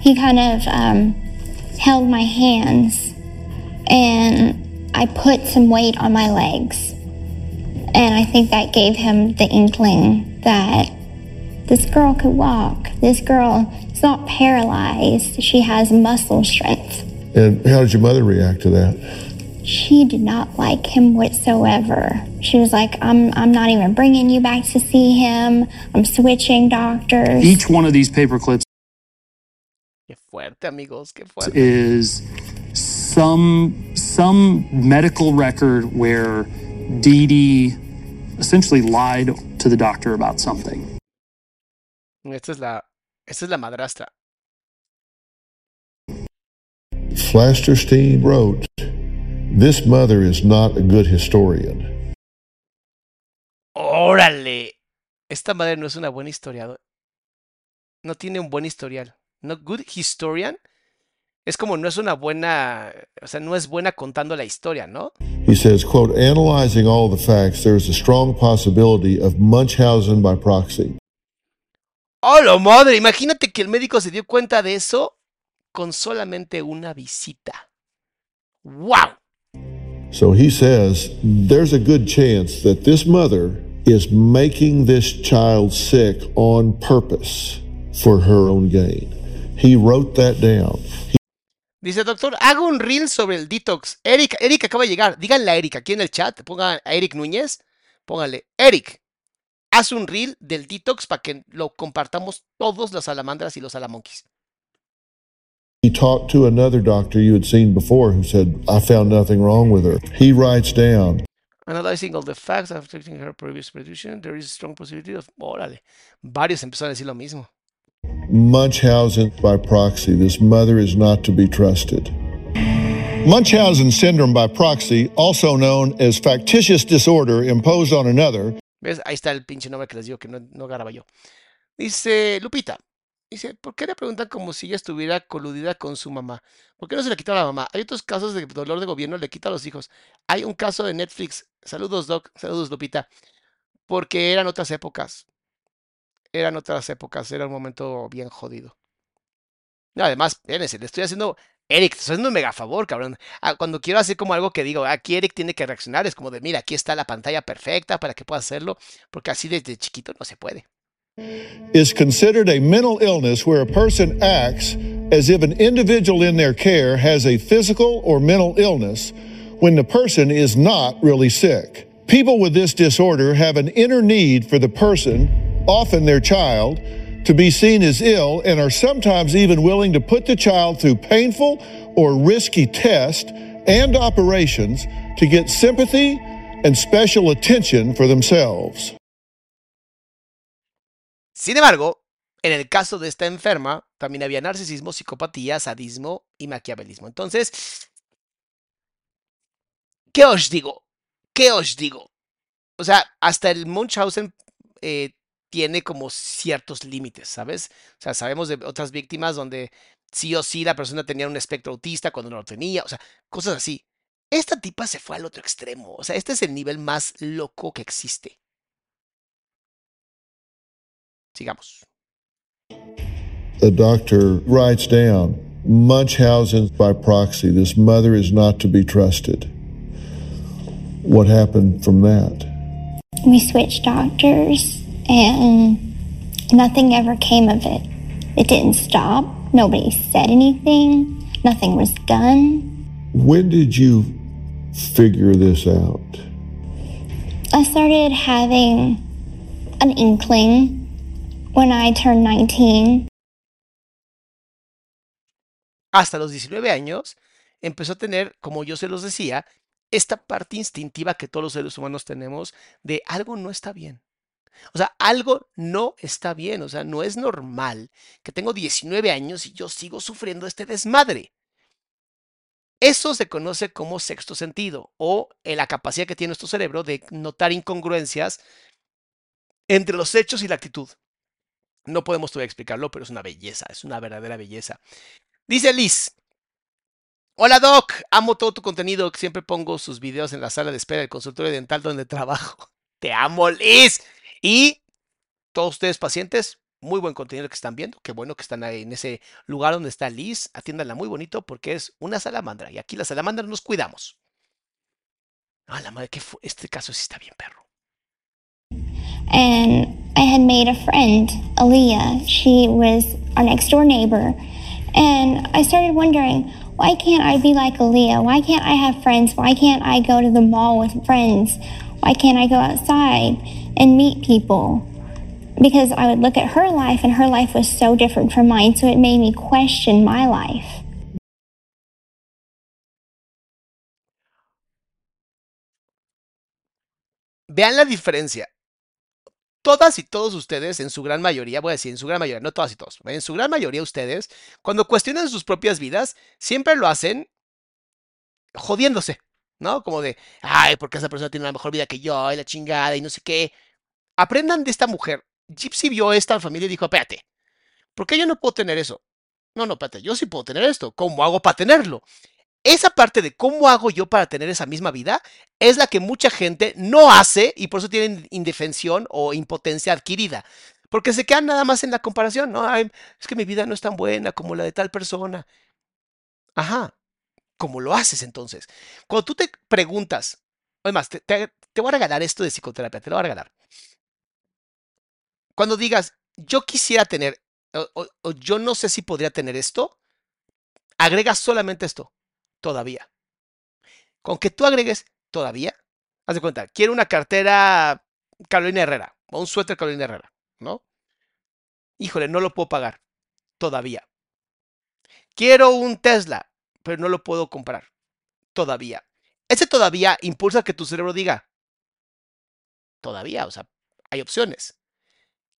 D: He kind of um, held my hands and I put some weight on my legs. And I think that gave him the inkling that this girl could walk. This girl is not paralyzed. She has muscle strength.
C: And how did your mother react to that?
D: She did not like him whatsoever. She was like, I'm, I'm not even bringing you back to see him. I'm switching doctors.
F: Each one of these paper clips
A: Qué fuerte, amigos, qué fuerte.
F: is some some medical record where Dee Dee essentially lied to the doctor about something.
A: Esta es la, esta es la madrastra.
C: Flasterstein wrote, This mother is not a good historian.
A: ¡Órale! Esta madre no es una buena historiadora. No tiene un buen historial. No good historian. Es como no es una buena, o sea, no es buena contando la historia, ¿no?
C: He says, quote, analyzing all the facts, there is a strong possibility of Munchausen by proxy.
A: ¡Hola madre! Imagínate que el médico se dio cuenta de eso con solamente una visita. ¡Wow!
C: So he says, there's a good chance that this mother is making this child sick on purpose for her own gain. He wrote that down.
A: Dice, doctor, hago un reel sobre el detox. Eric, Eric acaba de llegar. Díganle a Eric aquí en el chat. Pongan a Eric Núñez. Pónganle, Eric, haz un reel del detox para que lo compartamos todos los salamandras y los salamonquis.
C: He talked to another doctor you had seen before who said, I found nothing wrong with her. He writes down,
A: Analyzing all the facts after taking her previous prediction, there is a strong possibility of... Órale. Varios empezaron a decir lo mismo.
C: Munchausen by proxy. This mother is not to be trusted. Munchausen syndrome by proxy, also known as factitious disorder imposed on another,
A: ¿Ves? Ahí está el pinche nombre que les digo que no, no yo. Dice Lupita. Dice, ¿por qué le preguntan como si ella estuviera coludida con su mamá? ¿Por qué no se le quita a la mamá? Hay otros casos de dolor de gobierno, le quita a los hijos. Hay un caso de Netflix. Saludos, Doc. Saludos, Lupita. Porque eran otras épocas. Eran otras épocas. Era un momento bien jodido. No, además, espérense, le estoy haciendo. Eric, te estoy haciendo un mega favor, cabrón. Ah, cuando quiero hacer como algo que digo, aquí Eric tiene que reaccionar, es como de, mira, aquí está la pantalla perfecta para que pueda hacerlo, porque así desde chiquito no se puede.
C: is considered a mental illness where a person acts as if an individual in their care has a physical or mental illness when the person is not really sick. People with this disorder have an inner need for the person, often their child, to be seen as ill and are sometimes even willing to put the child through painful or risky tests and operations to get sympathy and special attention for themselves.
A: Sin embargo, en el caso de esta enferma, también había narcisismo, psicopatía, sadismo y maquiavelismo. Entonces, ¿qué os digo? ¿Qué os digo? O sea, hasta el Munchausen eh, tiene como ciertos límites, ¿sabes? O sea, sabemos de otras víctimas donde sí o sí la persona tenía un espectro autista cuando no lo tenía, o sea, cosas así. Esta tipa se fue al otro extremo, o sea, este es el nivel más loco que existe. Sigamos.
C: A doctor writes down Munchausen by proxy. This mother is not to be trusted. What happened from that?
D: We switched doctors and nothing ever came of it. It didn't stop. Nobody said anything. Nothing was done.
C: When did you figure this out?
D: I started having an inkling when I turned 19.
A: Hasta los 19 años empezó a tener, como yo se los decía, esta parte instintiva que todos los seres humanos tenemos de algo no está bien. O sea, algo no está bien, o sea, no es normal que tengo 19 años y yo sigo sufriendo este desmadre. Eso se conoce como sexto sentido o la capacidad que tiene nuestro cerebro de notar incongruencias entre los hechos y la actitud. No podemos todavía explicarlo, pero es una belleza, es una verdadera belleza. Dice Liz. Hola Doc, amo todo tu contenido, siempre pongo sus videos en la sala de espera del consultorio dental donde trabajo. *laughs* Te amo Liz. Y todos ustedes pacientes, muy buen contenido que están viendo. Qué bueno que están ahí en ese lugar donde está Liz. Atiéndanla muy bonito porque es una salamandra. Y aquí las salamandras nos cuidamos. Ah, la madre, que este caso sí está bien, perro.
D: And I had made a friend, Aaliyah. She was our next door neighbor. And I started wondering, why can't I be like Aaliyah? Why can't I have friends? Why can't I go to the mall with friends? Why can't I go outside and meet people? Because I would look at her life and her life was so different from mine, so it made me question my life.
A: Vean la diferencia. Todas y todos ustedes, en su gran mayoría, voy a decir en su gran mayoría, no todas y todos, en su gran mayoría ustedes, cuando cuestionan sus propias vidas, siempre lo hacen jodiéndose, ¿no? Como de, ay, porque esa persona tiene una mejor vida que yo, y la chingada, y no sé qué. Aprendan de esta mujer. Gypsy vio esta familia y dijo, espérate, ¿por qué yo no puedo tener eso? No, no, espérate, yo sí puedo tener esto. ¿Cómo hago para tenerlo? Esa parte de cómo hago yo para tener esa misma vida es la que mucha gente no hace y por eso tienen indefensión o impotencia adquirida. Porque se quedan nada más en la comparación, ¿no? es que mi vida no es tan buena como la de tal persona. Ajá. ¿Cómo lo haces entonces? Cuando tú te preguntas, además, te, te, voy a regalar esto de psicoterapia, te lo voy a regalar. Cuando digas, yo quisiera tener, o yo no sé si podría tener esto, agrega solamente esto todavía. Con que tú agregues todavía, haz de cuenta, quiero una cartera Carolina Herrera o un suéter Carolina Herrera, ¿no? Híjole, no lo puedo pagar todavía. Quiero un Tesla, pero no lo puedo comprar todavía. Ese todavía impulsa que tu cerebro diga, todavía, o sea, hay opciones.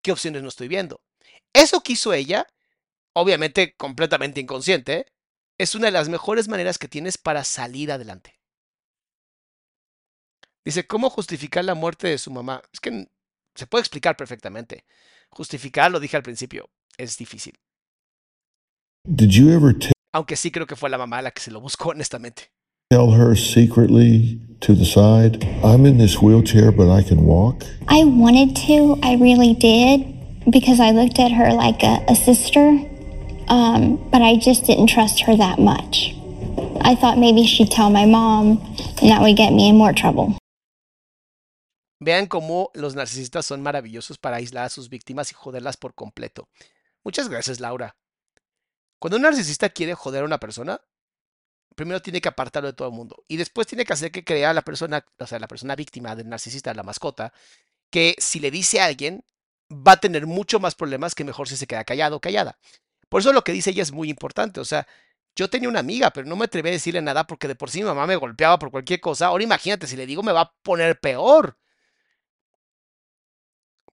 A: ¿Qué opciones no estoy viendo? Eso que hizo ella, obviamente completamente inconsciente, es una de las mejores maneras que tienes para salir adelante. Dice, ¿cómo justificar la muerte de su mamá? Es que se puede explicar perfectamente. Justificar, lo dije al principio, es difícil. Aunque sí creo que fue la mamá la que se lo buscó, *laughs* honestamente.
C: Tell her secretly to the side, I'm in this wheelchair, but I can walk.
D: I wanted to, I really did, because I looked at her like a, a sister. Um, but I just didn't trust her that much. I thought maybe she'd tell my mom, and that would get me in more trouble.
A: Vean cómo los narcisistas son maravillosos para aislar a sus víctimas y joderlas por completo. Muchas gracias, Laura. Cuando un narcisista quiere joder a una persona, primero tiene que apartarlo de todo el mundo y después tiene que hacer que crea a la persona, o sea, la persona víctima del narcisista, la mascota, que si le dice a alguien, va a tener mucho más problemas que mejor si se queda callado o callada. Por eso lo que dice ella es muy importante. O sea, yo tenía una amiga, pero no me atreví a decirle nada porque de por sí mi mamá me golpeaba por cualquier cosa. Ahora imagínate, si le digo me va a poner peor.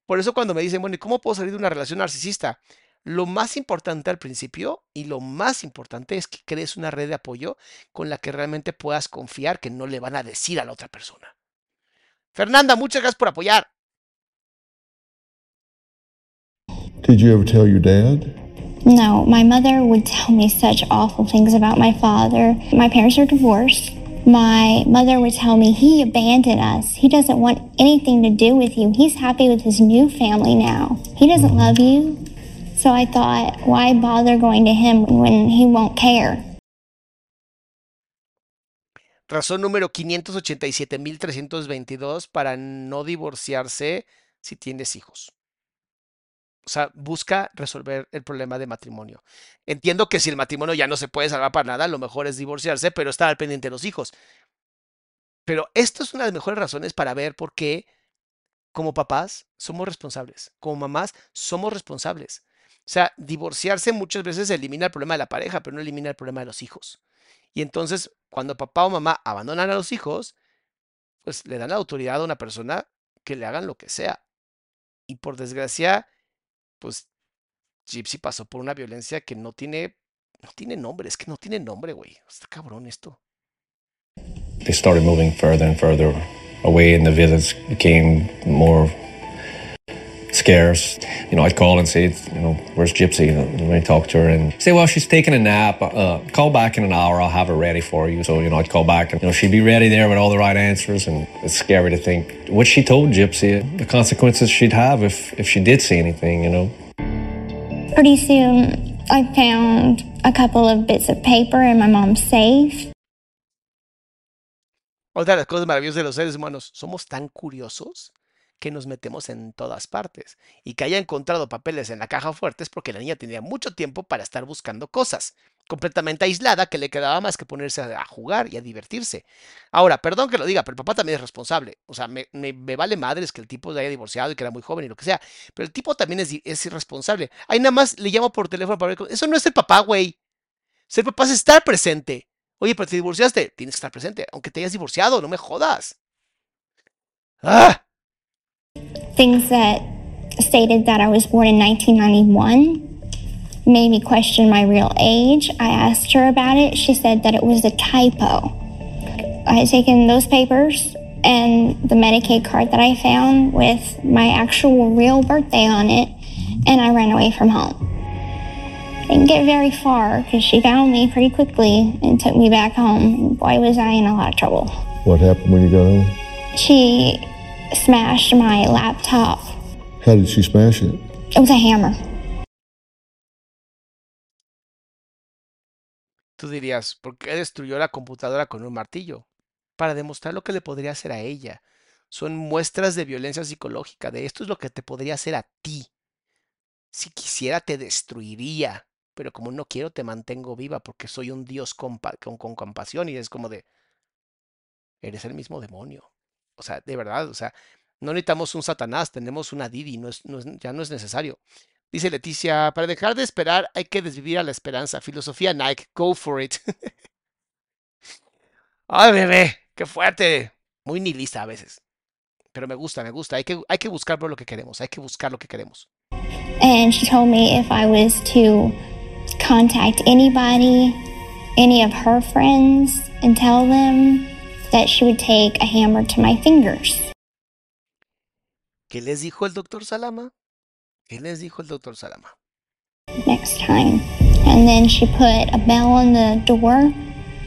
A: Por eso cuando me dicen, bueno, ¿y cómo puedo salir de una relación narcisista? Lo más importante al principio y lo más importante es que crees una red de apoyo con la que realmente puedas confiar que no le van a decir a la otra persona. Fernanda, muchas gracias por apoyar.
C: Did you ever tell your dad?
D: No, my mother would tell me such awful things about my father. My parents are divorced. My mother would tell me he abandoned us. He doesn't want anything to do with you. He's happy with his new family now. He doesn't love you. So I thought, why bother going to him when he won't care?
A: Razón número 587.322 para no divorciarse si tienes hijos. O sea, busca resolver el problema de matrimonio. Entiendo que si el matrimonio ya no se puede salvar para nada, lo mejor es divorciarse, pero estar al pendiente de los hijos. Pero esto es una de las mejores razones para ver por qué, como papás, somos responsables. Como mamás, somos responsables. O sea, divorciarse muchas veces elimina el problema de la pareja, pero no elimina el problema de los hijos. Y entonces, cuando papá o mamá abandonan a los hijos, pues le dan la autoridad a una persona que le hagan lo que sea. Y por desgracia, pues Gypsy pasó por una violencia que no tiene, no tiene nombre, es que no tiene nombre, güey. Está cabrón esto.
H: They started moving further and further away, and the visits became more scarce. You know, I'd call and say, you know, where's Gypsy? And I talk to her and say, well, she's taking a nap. Uh, call back in an hour. I'll have her ready for you. So, you know, I'd call back and, you know, she'd be ready there with all the right answers. And it's scary to think what she told Gypsy, the consequences she'd have if, if she did see anything, you know.
D: Pretty soon, I found a couple of bits of paper in my mom's safe.
A: Otra de las cosas maravillosas de los seres humanos, somos tan curiosos que nos metemos en todas partes. Y que haya encontrado papeles en la caja fuerte es porque la niña tenía mucho tiempo para estar buscando cosas, completamente aislada, que le quedaba más que ponerse a jugar y a divertirse. Ahora, perdón que lo diga, pero el papá también es responsable. O sea, me, vale madres que el tipo se haya divorciado y que era muy joven y lo que sea. Pero el tipo también es, es irresponsable. Ahí nada más le llamo por teléfono para ver. Eso no es el papá, güey. Ser papá es estar presente. Oye, pero te divorciaste, tienes que estar presente, aunque te hayas divorciado, no me jodas. ¡Ah!
D: Things that stated that I was born in 1991 made me question my real age. I asked her about it. She said that it was a typo. I had taken those papers and the Medicaid card that I found with my actual real birthday on it, and I ran away from home. Didn't get very far because she found me pretty quickly and took me back home. Boy, was I in a lot of trouble.
C: What happened when you got home?
D: She smashed my laptop.
C: How did she smash it?
D: It was a hammer.
A: Tú dirías, ¿por qué destruyó la computadora con un martillo? Para demostrar lo que le podría hacer a ella. Son muestras de violencia psicológica, de esto es lo que te podría hacer a ti. Si quisiera te destruiría, pero como no quiero te mantengo viva porque soy un Dios con, con, con compasión y es como de, eres el mismo demonio. O sea, de verdad, o sea, no necesitamos un Satanás, tenemos una Didi, no es, no es, ya no es necesario. Dice Leticia, para dejar de esperar hay que desvivir a la esperanza. Filosofía Nike, go for it. *laughs* Ay, bebé, qué fuerte. Muy nihilista a veces. Pero me gusta, me gusta. Hay que, hay que buscar por lo que queremos, hay que buscar lo que queremos.
D: And she told me if I was to contact anybody, any of her friends, and tell them that she would take a hammer to my fingers.
A: ¿Qué les dijo el doctor Salama? ¿Qué les dijo el doctor Salama?
D: Next time. And then she put a bell on the door.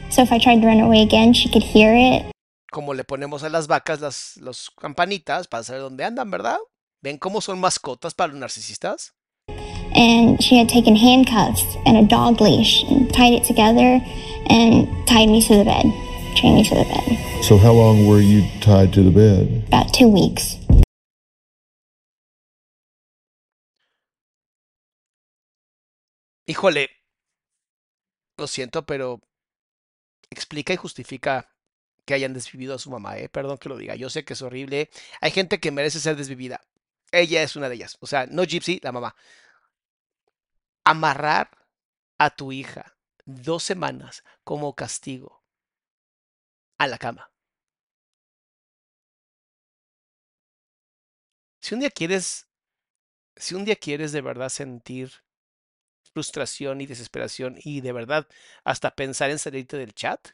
D: So if I tried to run away again, she could hear it.
A: Como le ponemos a las vacas las los campanitas para saber dónde andan, ¿verdad? ¿Ven cómo son mascotas para los narcisistas?
D: And she had taken handcuffs and a dog leash and tied it together and tied me to the bed, chained me to the bed.
C: So, how long were you tied to the bed?
D: About two weeks.
A: Híjole, lo siento, pero explica y justifica que hayan desvivido a su mamá, ¿eh? Perdón que lo diga. Yo sé que es horrible. Hay gente que merece ser desvivida. Ella es una de ellas. O sea, no Gypsy, la mamá. Amarrar a tu hija dos semanas como castigo a la cama. Si un día quieres, si un día quieres de verdad sentir frustración y desesperación y de verdad hasta pensar en salirte del chat,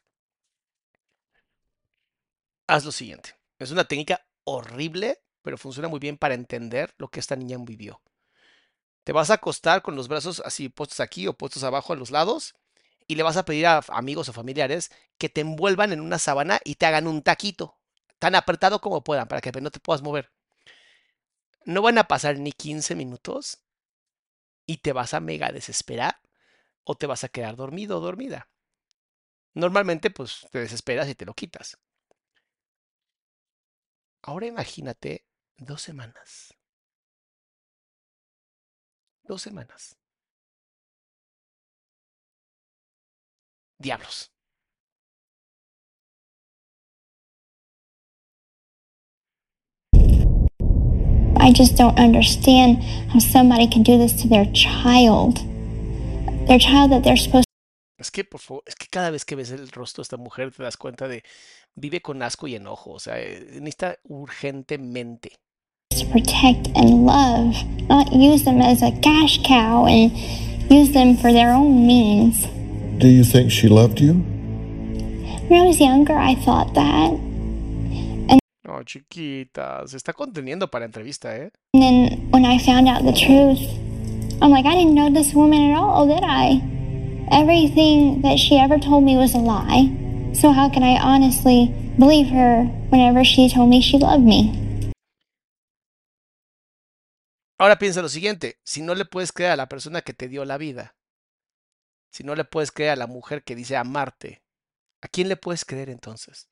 A: haz lo siguiente. Es una técnica horrible, pero funciona muy bien para entender lo que esta niña vivió. Te vas a acostar con los brazos así puestos aquí o puestos abajo a los lados y le vas a pedir a amigos o familiares que te envuelvan en una sábana y te hagan un taquito, tan apretado como puedan, para que no te puedas mover. No van a pasar ni 15 minutos y te vas a mega desesperar o te vas a quedar dormido o dormida. Normalmente, pues te desesperas y te lo quitas. Ahora imagínate dos semanas. Dos semanas. Diablos.
D: I just don't understand how somebody can do this to their child. Their child that they're supposed
A: Es que, por favor, es que cada vez que ves el rostro de esta mujer te das cuenta de vive con asco y enojo. O sea, eh, necesita urgentemente.
D: to protect and love, not use them as a cash cow and use them for their own means.
C: Do you think she loved you?
D: When I was younger, I thought that.
A: No, chiquita, se está conteniendo para entrevista, ¿eh?
D: And then when I found out the truth, I'm like, I didn't know this woman at all, did I? Everything that she ever told me was a lie. So how can I honestly believe her whenever she told me she loved me?
A: Ahora piensa lo siguiente, si no le puedes creer a la persona que te dio la vida, si no le puedes creer a la mujer que dice amarte, ¿a quién le puedes creer entonces?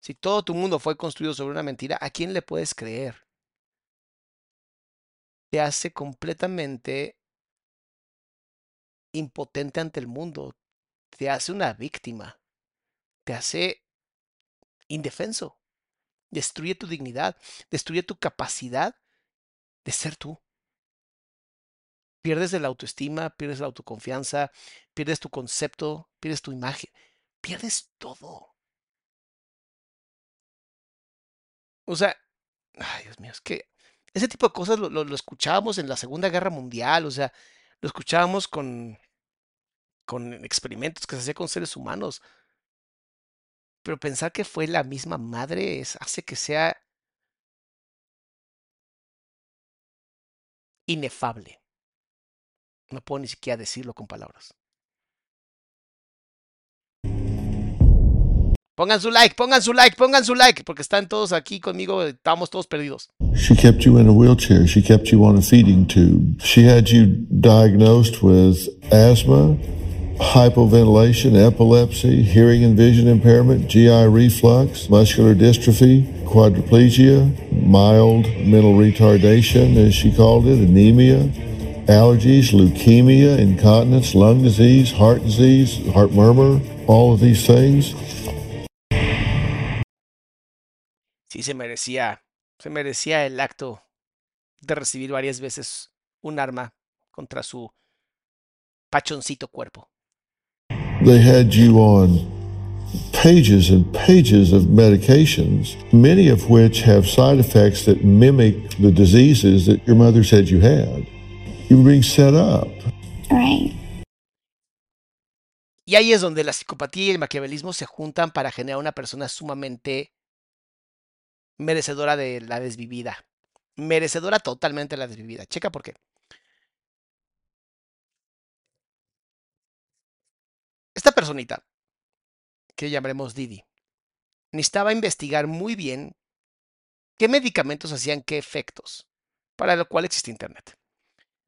A: Si todo tu mundo fue construido sobre una mentira, ¿a quién le puedes creer? Te hace completamente impotente ante el mundo, te hace una víctima, te hace indefenso, destruye tu dignidad, destruye tu capacidad de ser tú. Pierdes de la autoestima, pierdes la autoconfianza, pierdes tu concepto, pierdes tu imagen, pierdes todo. O sea, ay Dios mío, es que ese tipo de cosas lo escuchábamos en la Segunda Guerra Mundial, o sea, lo escuchábamos con, con experimentos que se hacían con seres humanos. Pero pensar que fue la misma madre es, hace que sea inefable. No puedo ni siquiera decirlo con palabras. Pongan su like, pongan su like, pongan su like, porque están todos aquí conmigo, estamos todos perdidos.
C: She kept you in a wheelchair. She kept you on a feeding tube. She had you diagnosed with asthma, hypoventilation, epilepsy, hearing and vision impairment, GI reflux, muscular dystrophy, quadriplegia, mild mental retardation, as she called it, anemia, allergies, leukemia, incontinence, lung disease, heart disease, heart murmur, all of these things.
A: Sí se merecía, se merecía el acto de recibir varias veces un arma contra su pachoncito cuerpo.
C: They had you on pages and pages of medications, many of which have side effects that mimic the diseases that your mother said you had. You were being set up.
D: Right.
A: Y ahí es donde la psicopatía y el maquiavelismo se juntan para generar una persona sumamente merecedora de la desvivida. Merecedora totalmente de la desvivida. Checa por qué. Esta personita, que llamaremos Didi, necesitaba investigar muy bien qué medicamentos hacían qué efectos, para lo cual existe Internet.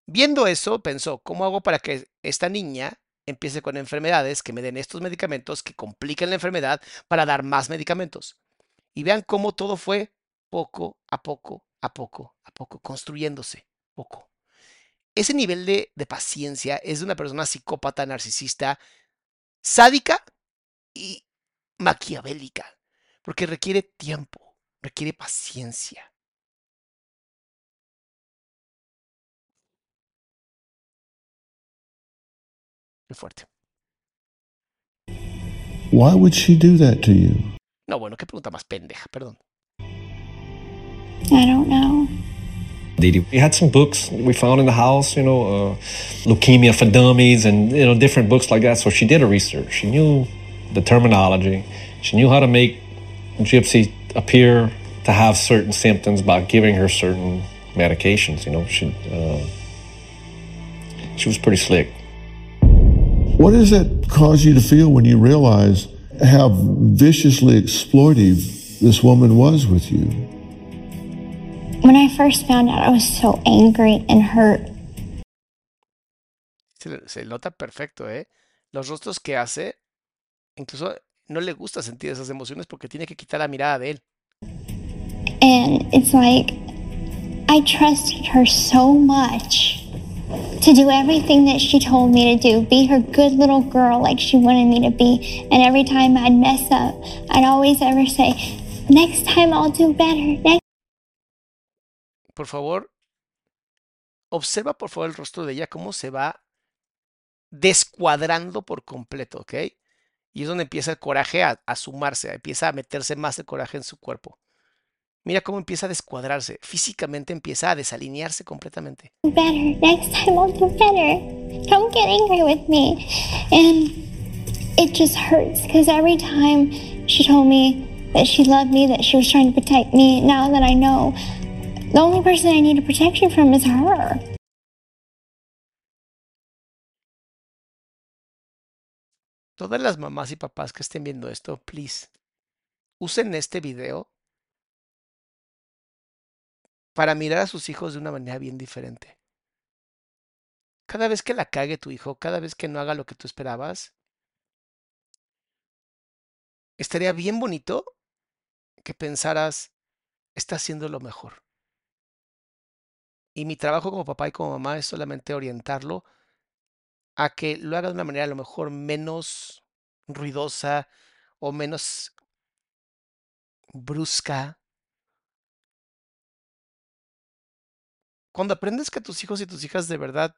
A: Viendo eso, pensó, ¿cómo hago para que esta niña empiece con enfermedades que me den estos medicamentos que compliquen la enfermedad para dar más medicamentos? Y vean cómo todo fue poco a poco, a poco, a poco, construyéndose, poco. Ese nivel de, de paciencia es de una persona psicópata, narcisista, sádica y maquiavélica, porque requiere tiempo, requiere paciencia. Fuerte.
C: Why would she do that to you?
A: No, bueno, qué pregunta más pendeja, perdón.
D: I don't know.
H: Didi. We had some books we found in the house, you know, uh, Leukemia for Dummies and, you know, different books like that. So she did her research. She knew the terminology. She knew how to make Gypsy appear to have certain symptoms by giving her certain medications, you know. She, uh, she was pretty slick.
C: What does that cause you to feel when you realize how viciously exploitive this woman was with you?
D: When I first found out, I was so angry and hurt.
A: Se, se nota perfecto, ¿eh? Los rostros que hace, incluso no le gusta sentir esas emociones porque tiene que quitar la mirada de él.
D: And it's like, I trusted her so much to do everything that she told me to do, be her good little girl like she wanted me to be. And every time I'd mess up, I'd always ever say, next time I'll do better. Next
A: Por favor, observa por favor el rostro de ella, cómo se va descuadrando por completo, ¿ok? Y es donde empieza el coraje a, a sumarse, empieza a meterse más el coraje en su cuerpo. Mira cómo empieza a descuadrarse, físicamente empieza a desalinearse completamente.
D: better. Next time I'll do better. Don't get angry with me. And it just hurts because every time she told me that she loved me, that she was trying to protect me, now that I know, the only person I need a protection from is her.
A: Todas las mamás y papás que estén viendo esto, please, usen este video para mirar a sus hijos de una manera bien diferente. Cada vez que la cague tu hijo, cada vez que no haga lo que tú esperabas, estaría bien bonito que pensaras, está haciendo lo mejor. Y mi trabajo como papá y como mamá es solamente orientarlo a que lo haga de una manera a lo mejor menos ruidosa o menos brusca. Cuando aprendes que tus hijos y tus hijas de verdad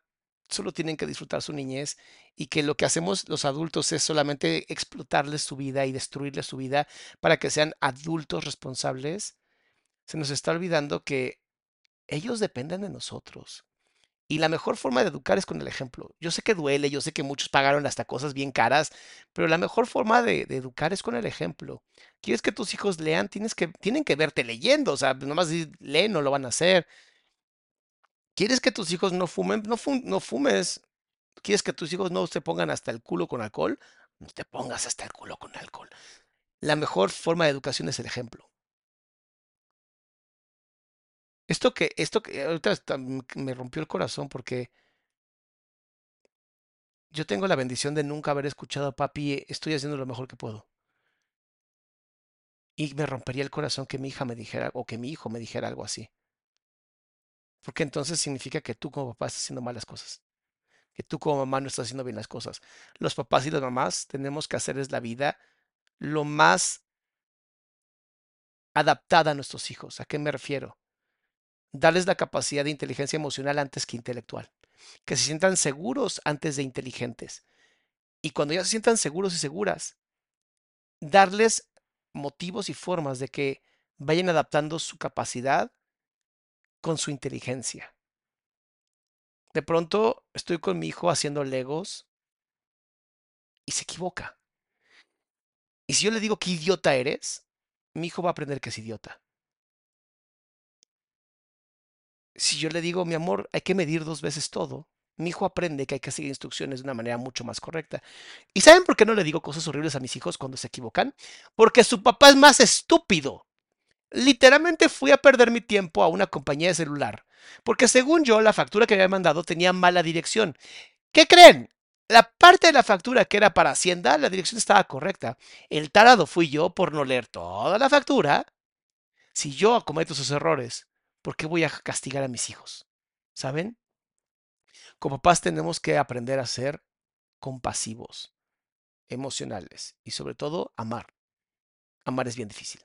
A: solo tienen que disfrutar su niñez y que lo que hacemos los adultos es solamente explotarles su vida y destruirles su vida para que sean adultos responsables, se nos está olvidando que ellos dependen de nosotros. Y la mejor forma de educar es con el ejemplo. Yo sé que duele, yo sé que muchos pagaron hasta cosas bien caras, pero la mejor forma de, educar es con el ejemplo. ¿Quieres que tus hijos lean? Tienes que, tienen que verte leyendo, o sea, nomás leen, no lo van a hacer. ¿Quieres que tus hijos no fumen? No, fum- no fumes. ¿Quieres que tus hijos no se pongan hasta el culo con alcohol? No te pongas hasta el culo con alcohol. La mejor forma de educación es el ejemplo. Esto que, esto que ahorita me rompió el corazón porque yo tengo la bendición de nunca haber escuchado a papi, estoy haciendo lo mejor que puedo. Y me rompería el corazón que mi hija me dijera o que mi hijo me dijera algo así. Porque entonces significa que tú como papá estás haciendo malas cosas. Que tú como mamá no estás haciendo bien las cosas. Los papás y las mamás tenemos que hacerles la vida lo más adaptada a nuestros hijos. ¿A qué me refiero? Darles la capacidad de inteligencia emocional antes que intelectual. Que se sientan seguros antes de inteligentes. Y cuando ya se sientan seguros y seguras, darles motivos y formas de que vayan adaptando su capacidad con su inteligencia. De pronto estoy con mi hijo haciendo legos y se equivoca. Y si yo le digo qué idiota eres, mi hijo va a aprender que es idiota. Si yo le digo, mi amor, hay que medir dos veces todo, mi hijo aprende que hay que seguir instrucciones de una manera mucho más correcta. ¿Y saben por qué no le digo cosas horribles a mis hijos cuando se equivocan? Porque su papá es más estúpido. Literalmente fui a perder mi tiempo a una compañía de celular, porque según yo la factura que había mandado tenía mala dirección. ¿Qué creen? La parte de la factura que era para Hacienda, la dirección estaba correcta. El tarado fui yo por no leer toda la factura. Si yo cometo esos errores, ¿por qué voy a castigar a mis hijos? ¿Saben? Como papás tenemos que aprender a ser compasivos, emocionales y sobre todo amar. Amar es bien difícil,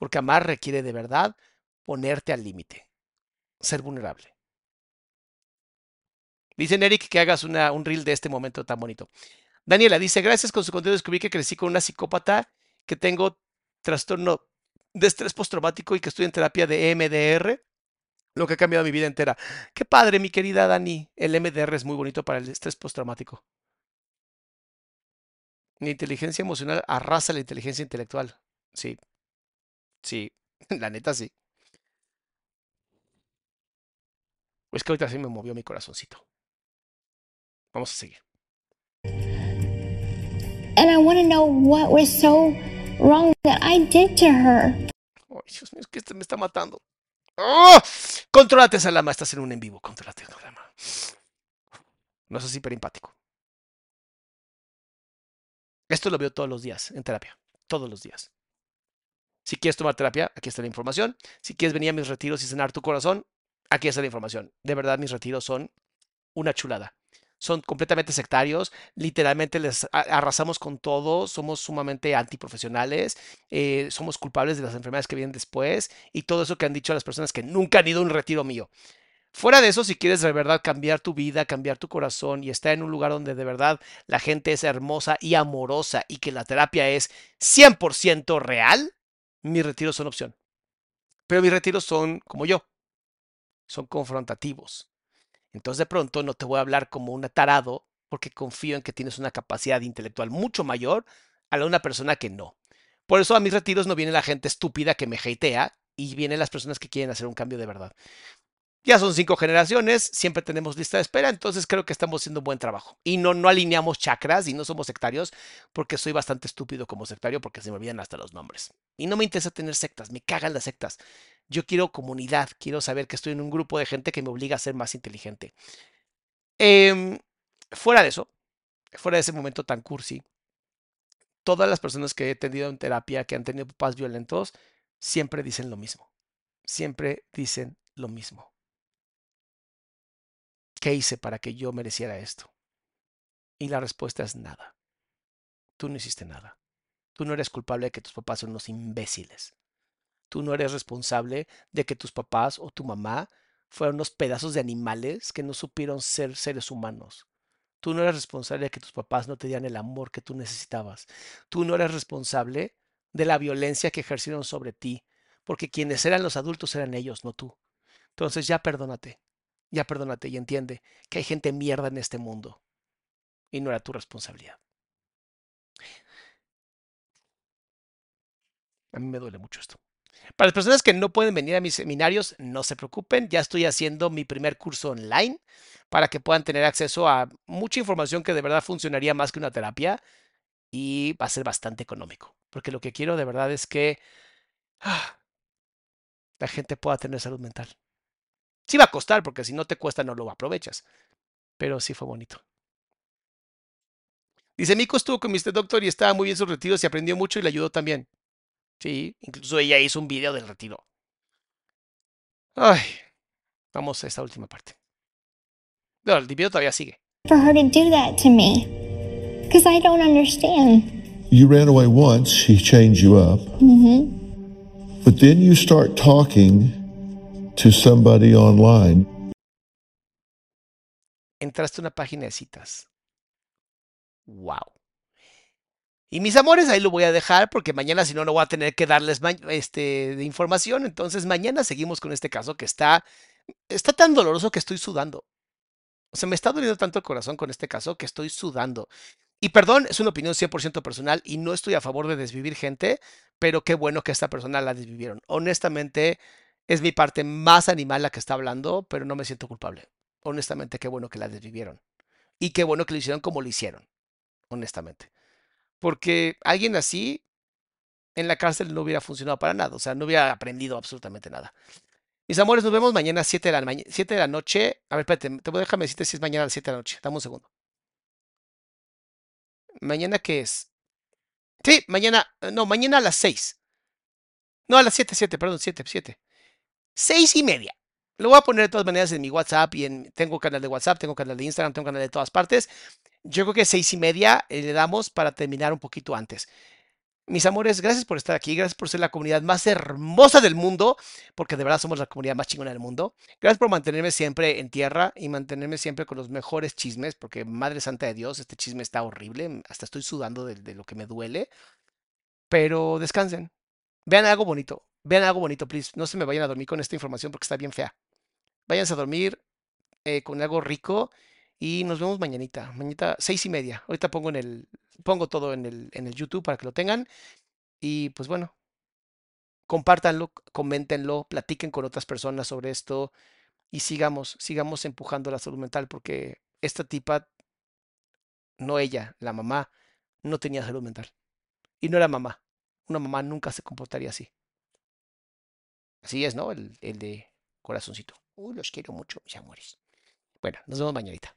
A: porque amar requiere de verdad ponerte al límite, ser vulnerable. Dice Eric que hagas un reel de este momento tan bonito. Daniela dice, gracias con su contenido descubrí que crecí con una psicópata, que tengo trastorno de estrés postraumático y que estoy en terapia de EMDR, lo que ha cambiado mi vida entera. Qué padre, mi querida Dani. El MDR es muy bonito para el estrés postraumático. La inteligencia emocional arrasa la inteligencia intelectual. Sí. Sí, *laughs* la neta sí. Es que ahorita sí me movió mi corazoncito. Vamos a seguir.
D: And I want to know what was so wrong that I did to her.
A: Ay, Dios mío, es que este me está matando. ¡Oh! Contrólate, Salama. Estás en un en vivo. Contrólate, Salama. No es así, pero empático. Esto lo veo todos los días en terapia. Todos los días. Si quieres tomar terapia, aquí está la información. Si quieres venir a mis retiros y cenar tu corazón, aquí está la información. De verdad, mis retiros son una chulada. Son completamente sectarios, literalmente les arrasamos con todo, somos sumamente antiprofesionales, eh, somos culpables de las enfermedades que vienen después y todo eso que han dicho las personas que nunca han ido a un retiro mío. Fuera de eso, si quieres de verdad cambiar tu vida, cambiar tu corazón y estar en un lugar donde de verdad la gente es hermosa y amorosa y que la terapia es 100% real, mis retiros son opción. Pero mis retiros son como yo, son confrontativos. Entonces de pronto no te voy a hablar como un tarado porque confío en que tienes una capacidad intelectual mucho mayor a la de una persona que no. Por eso a mis retiros no viene la gente estúpida que me hatea y vienen las personas que quieren hacer un cambio de verdad. Ya son cinco generaciones, siempre tenemos lista de espera, entonces creo que estamos haciendo un buen trabajo. Y no, no alineamos chakras y no somos sectarios porque soy bastante estúpido como sectario porque se me olvidan hasta los nombres. Y no me interesa tener sectas, me cagan las sectas. Yo quiero comunidad, quiero saber que estoy en un grupo de gente que me obliga a ser más inteligente. Em, fuera de eso, fuera de ese momento tan cursi, todas las personas que he tenido en terapia, que han tenido papás violentos, siempre dicen lo mismo. Siempre dicen lo mismo. ¿Qué hice para que yo mereciera esto? Y la respuesta es nada. Tú no hiciste nada. Tú no eres culpable de que tus papás son unos imbéciles. Tú no eres responsable de que tus papás o tu mamá fueron unos pedazos de animales que no supieron ser seres humanos. Tú no eres responsable de que tus papás no te dieran el amor que tú necesitabas. Tú no eres responsable de la violencia que ejercieron sobre ti, porque quienes eran los adultos eran ellos, no tú. Entonces ya perdónate. Ya perdónate y entiende que hay gente mierda en este mundo y no era tu responsabilidad. A mí me duele mucho esto. Para las personas que no pueden venir a mis seminarios, no se preocupen, ya estoy haciendo mi primer curso online para que puedan tener acceso a mucha información que de verdad funcionaría más que una terapia y va a ser bastante económico, porque lo que quiero de verdad es que ah, la gente pueda tener salud mental. Sí va a costar, porque si no te cuesta no lo aprovechas. Pero sí fue bonito. Dice, Mico estuvo con Mr. Doctor y estaba muy bien sus retiros y aprendió mucho y le ayudó también. Sí, incluso ella hizo un video del retiro. Ay, vamos a esta última parte. No, el video todavía sigue.
D: For her to do that to me. Because I don't understand.
C: You ran away once, she changed you up.
D: Mm-hmm.
C: But then you start talking to somebody online.
A: Entraste a una página de citas. Wow. Y mis amores, ahí lo voy a dejar porque mañana si no, no voy a tener que darles este, de información. Entonces mañana seguimos con este caso que está, está tan doloroso que estoy sudando. O sea, me está doliendo tanto el corazón con este caso que estoy sudando. Y perdón, es una opinión 100% personal y no estoy a favor de desvivir gente, pero qué bueno que esta persona la desvivieron. Honestamente, es mi parte más animal la que está hablando, pero no me siento culpable. Honestamente, qué bueno que la desvivieron. Y qué bueno que lo hicieron como lo hicieron. Honestamente. Porque alguien así en la cárcel no hubiera funcionado para nada. O sea, no hubiera aprendido absolutamente nada. Mis amores, nos vemos mañana a 7 de la, 7 de la noche. A ver, espérate, te déjame decirte si es mañana a las 7 de la noche. Dame un segundo. ¿Mañana qué es? Sí, mañana, no, mañana a las 6. No, a las 7, 7, perdón, 7, 7. Seis y media. Lo voy a poner de todas maneras en mi WhatsApp y en, tengo canal de WhatsApp, tengo canal de Instagram, tengo canal de todas partes. Yo creo que seis y media eh, le damos para terminar un poquito antes. mis amores, gracias por estar aquí, gracias por ser la comunidad más hermosa del mundo, porque de verdad somos la comunidad más chingona del mundo. Gracias por mantenerme siempre en tierra y mantenerme siempre con los mejores chismes, porque Madre Santa de Dios, este chisme está horrible, hasta estoy sudando de, de lo que me duele. Pero descansen, vean algo bonito, vean algo bonito, please. No se me vayan a dormir con esta información porque está bien fea. Váyanse a dormir eh, con algo rico y nos vemos mañanita. Mañanita, seis y media. Ahorita pongo en el, pongo todo en el, en el YouTube para que lo tengan. Y pues bueno, compártanlo, coméntenlo, platiquen con otras personas sobre esto y sigamos, sigamos empujando la salud mental porque esta tipa, no ella, la mamá, no tenía salud mental. Y no era mamá. Una mamá nunca se comportaría así. Así es, ¿no? El, el de corazoncito. Uy, los quiero mucho, mis amores. Bueno, nos vemos mañanita.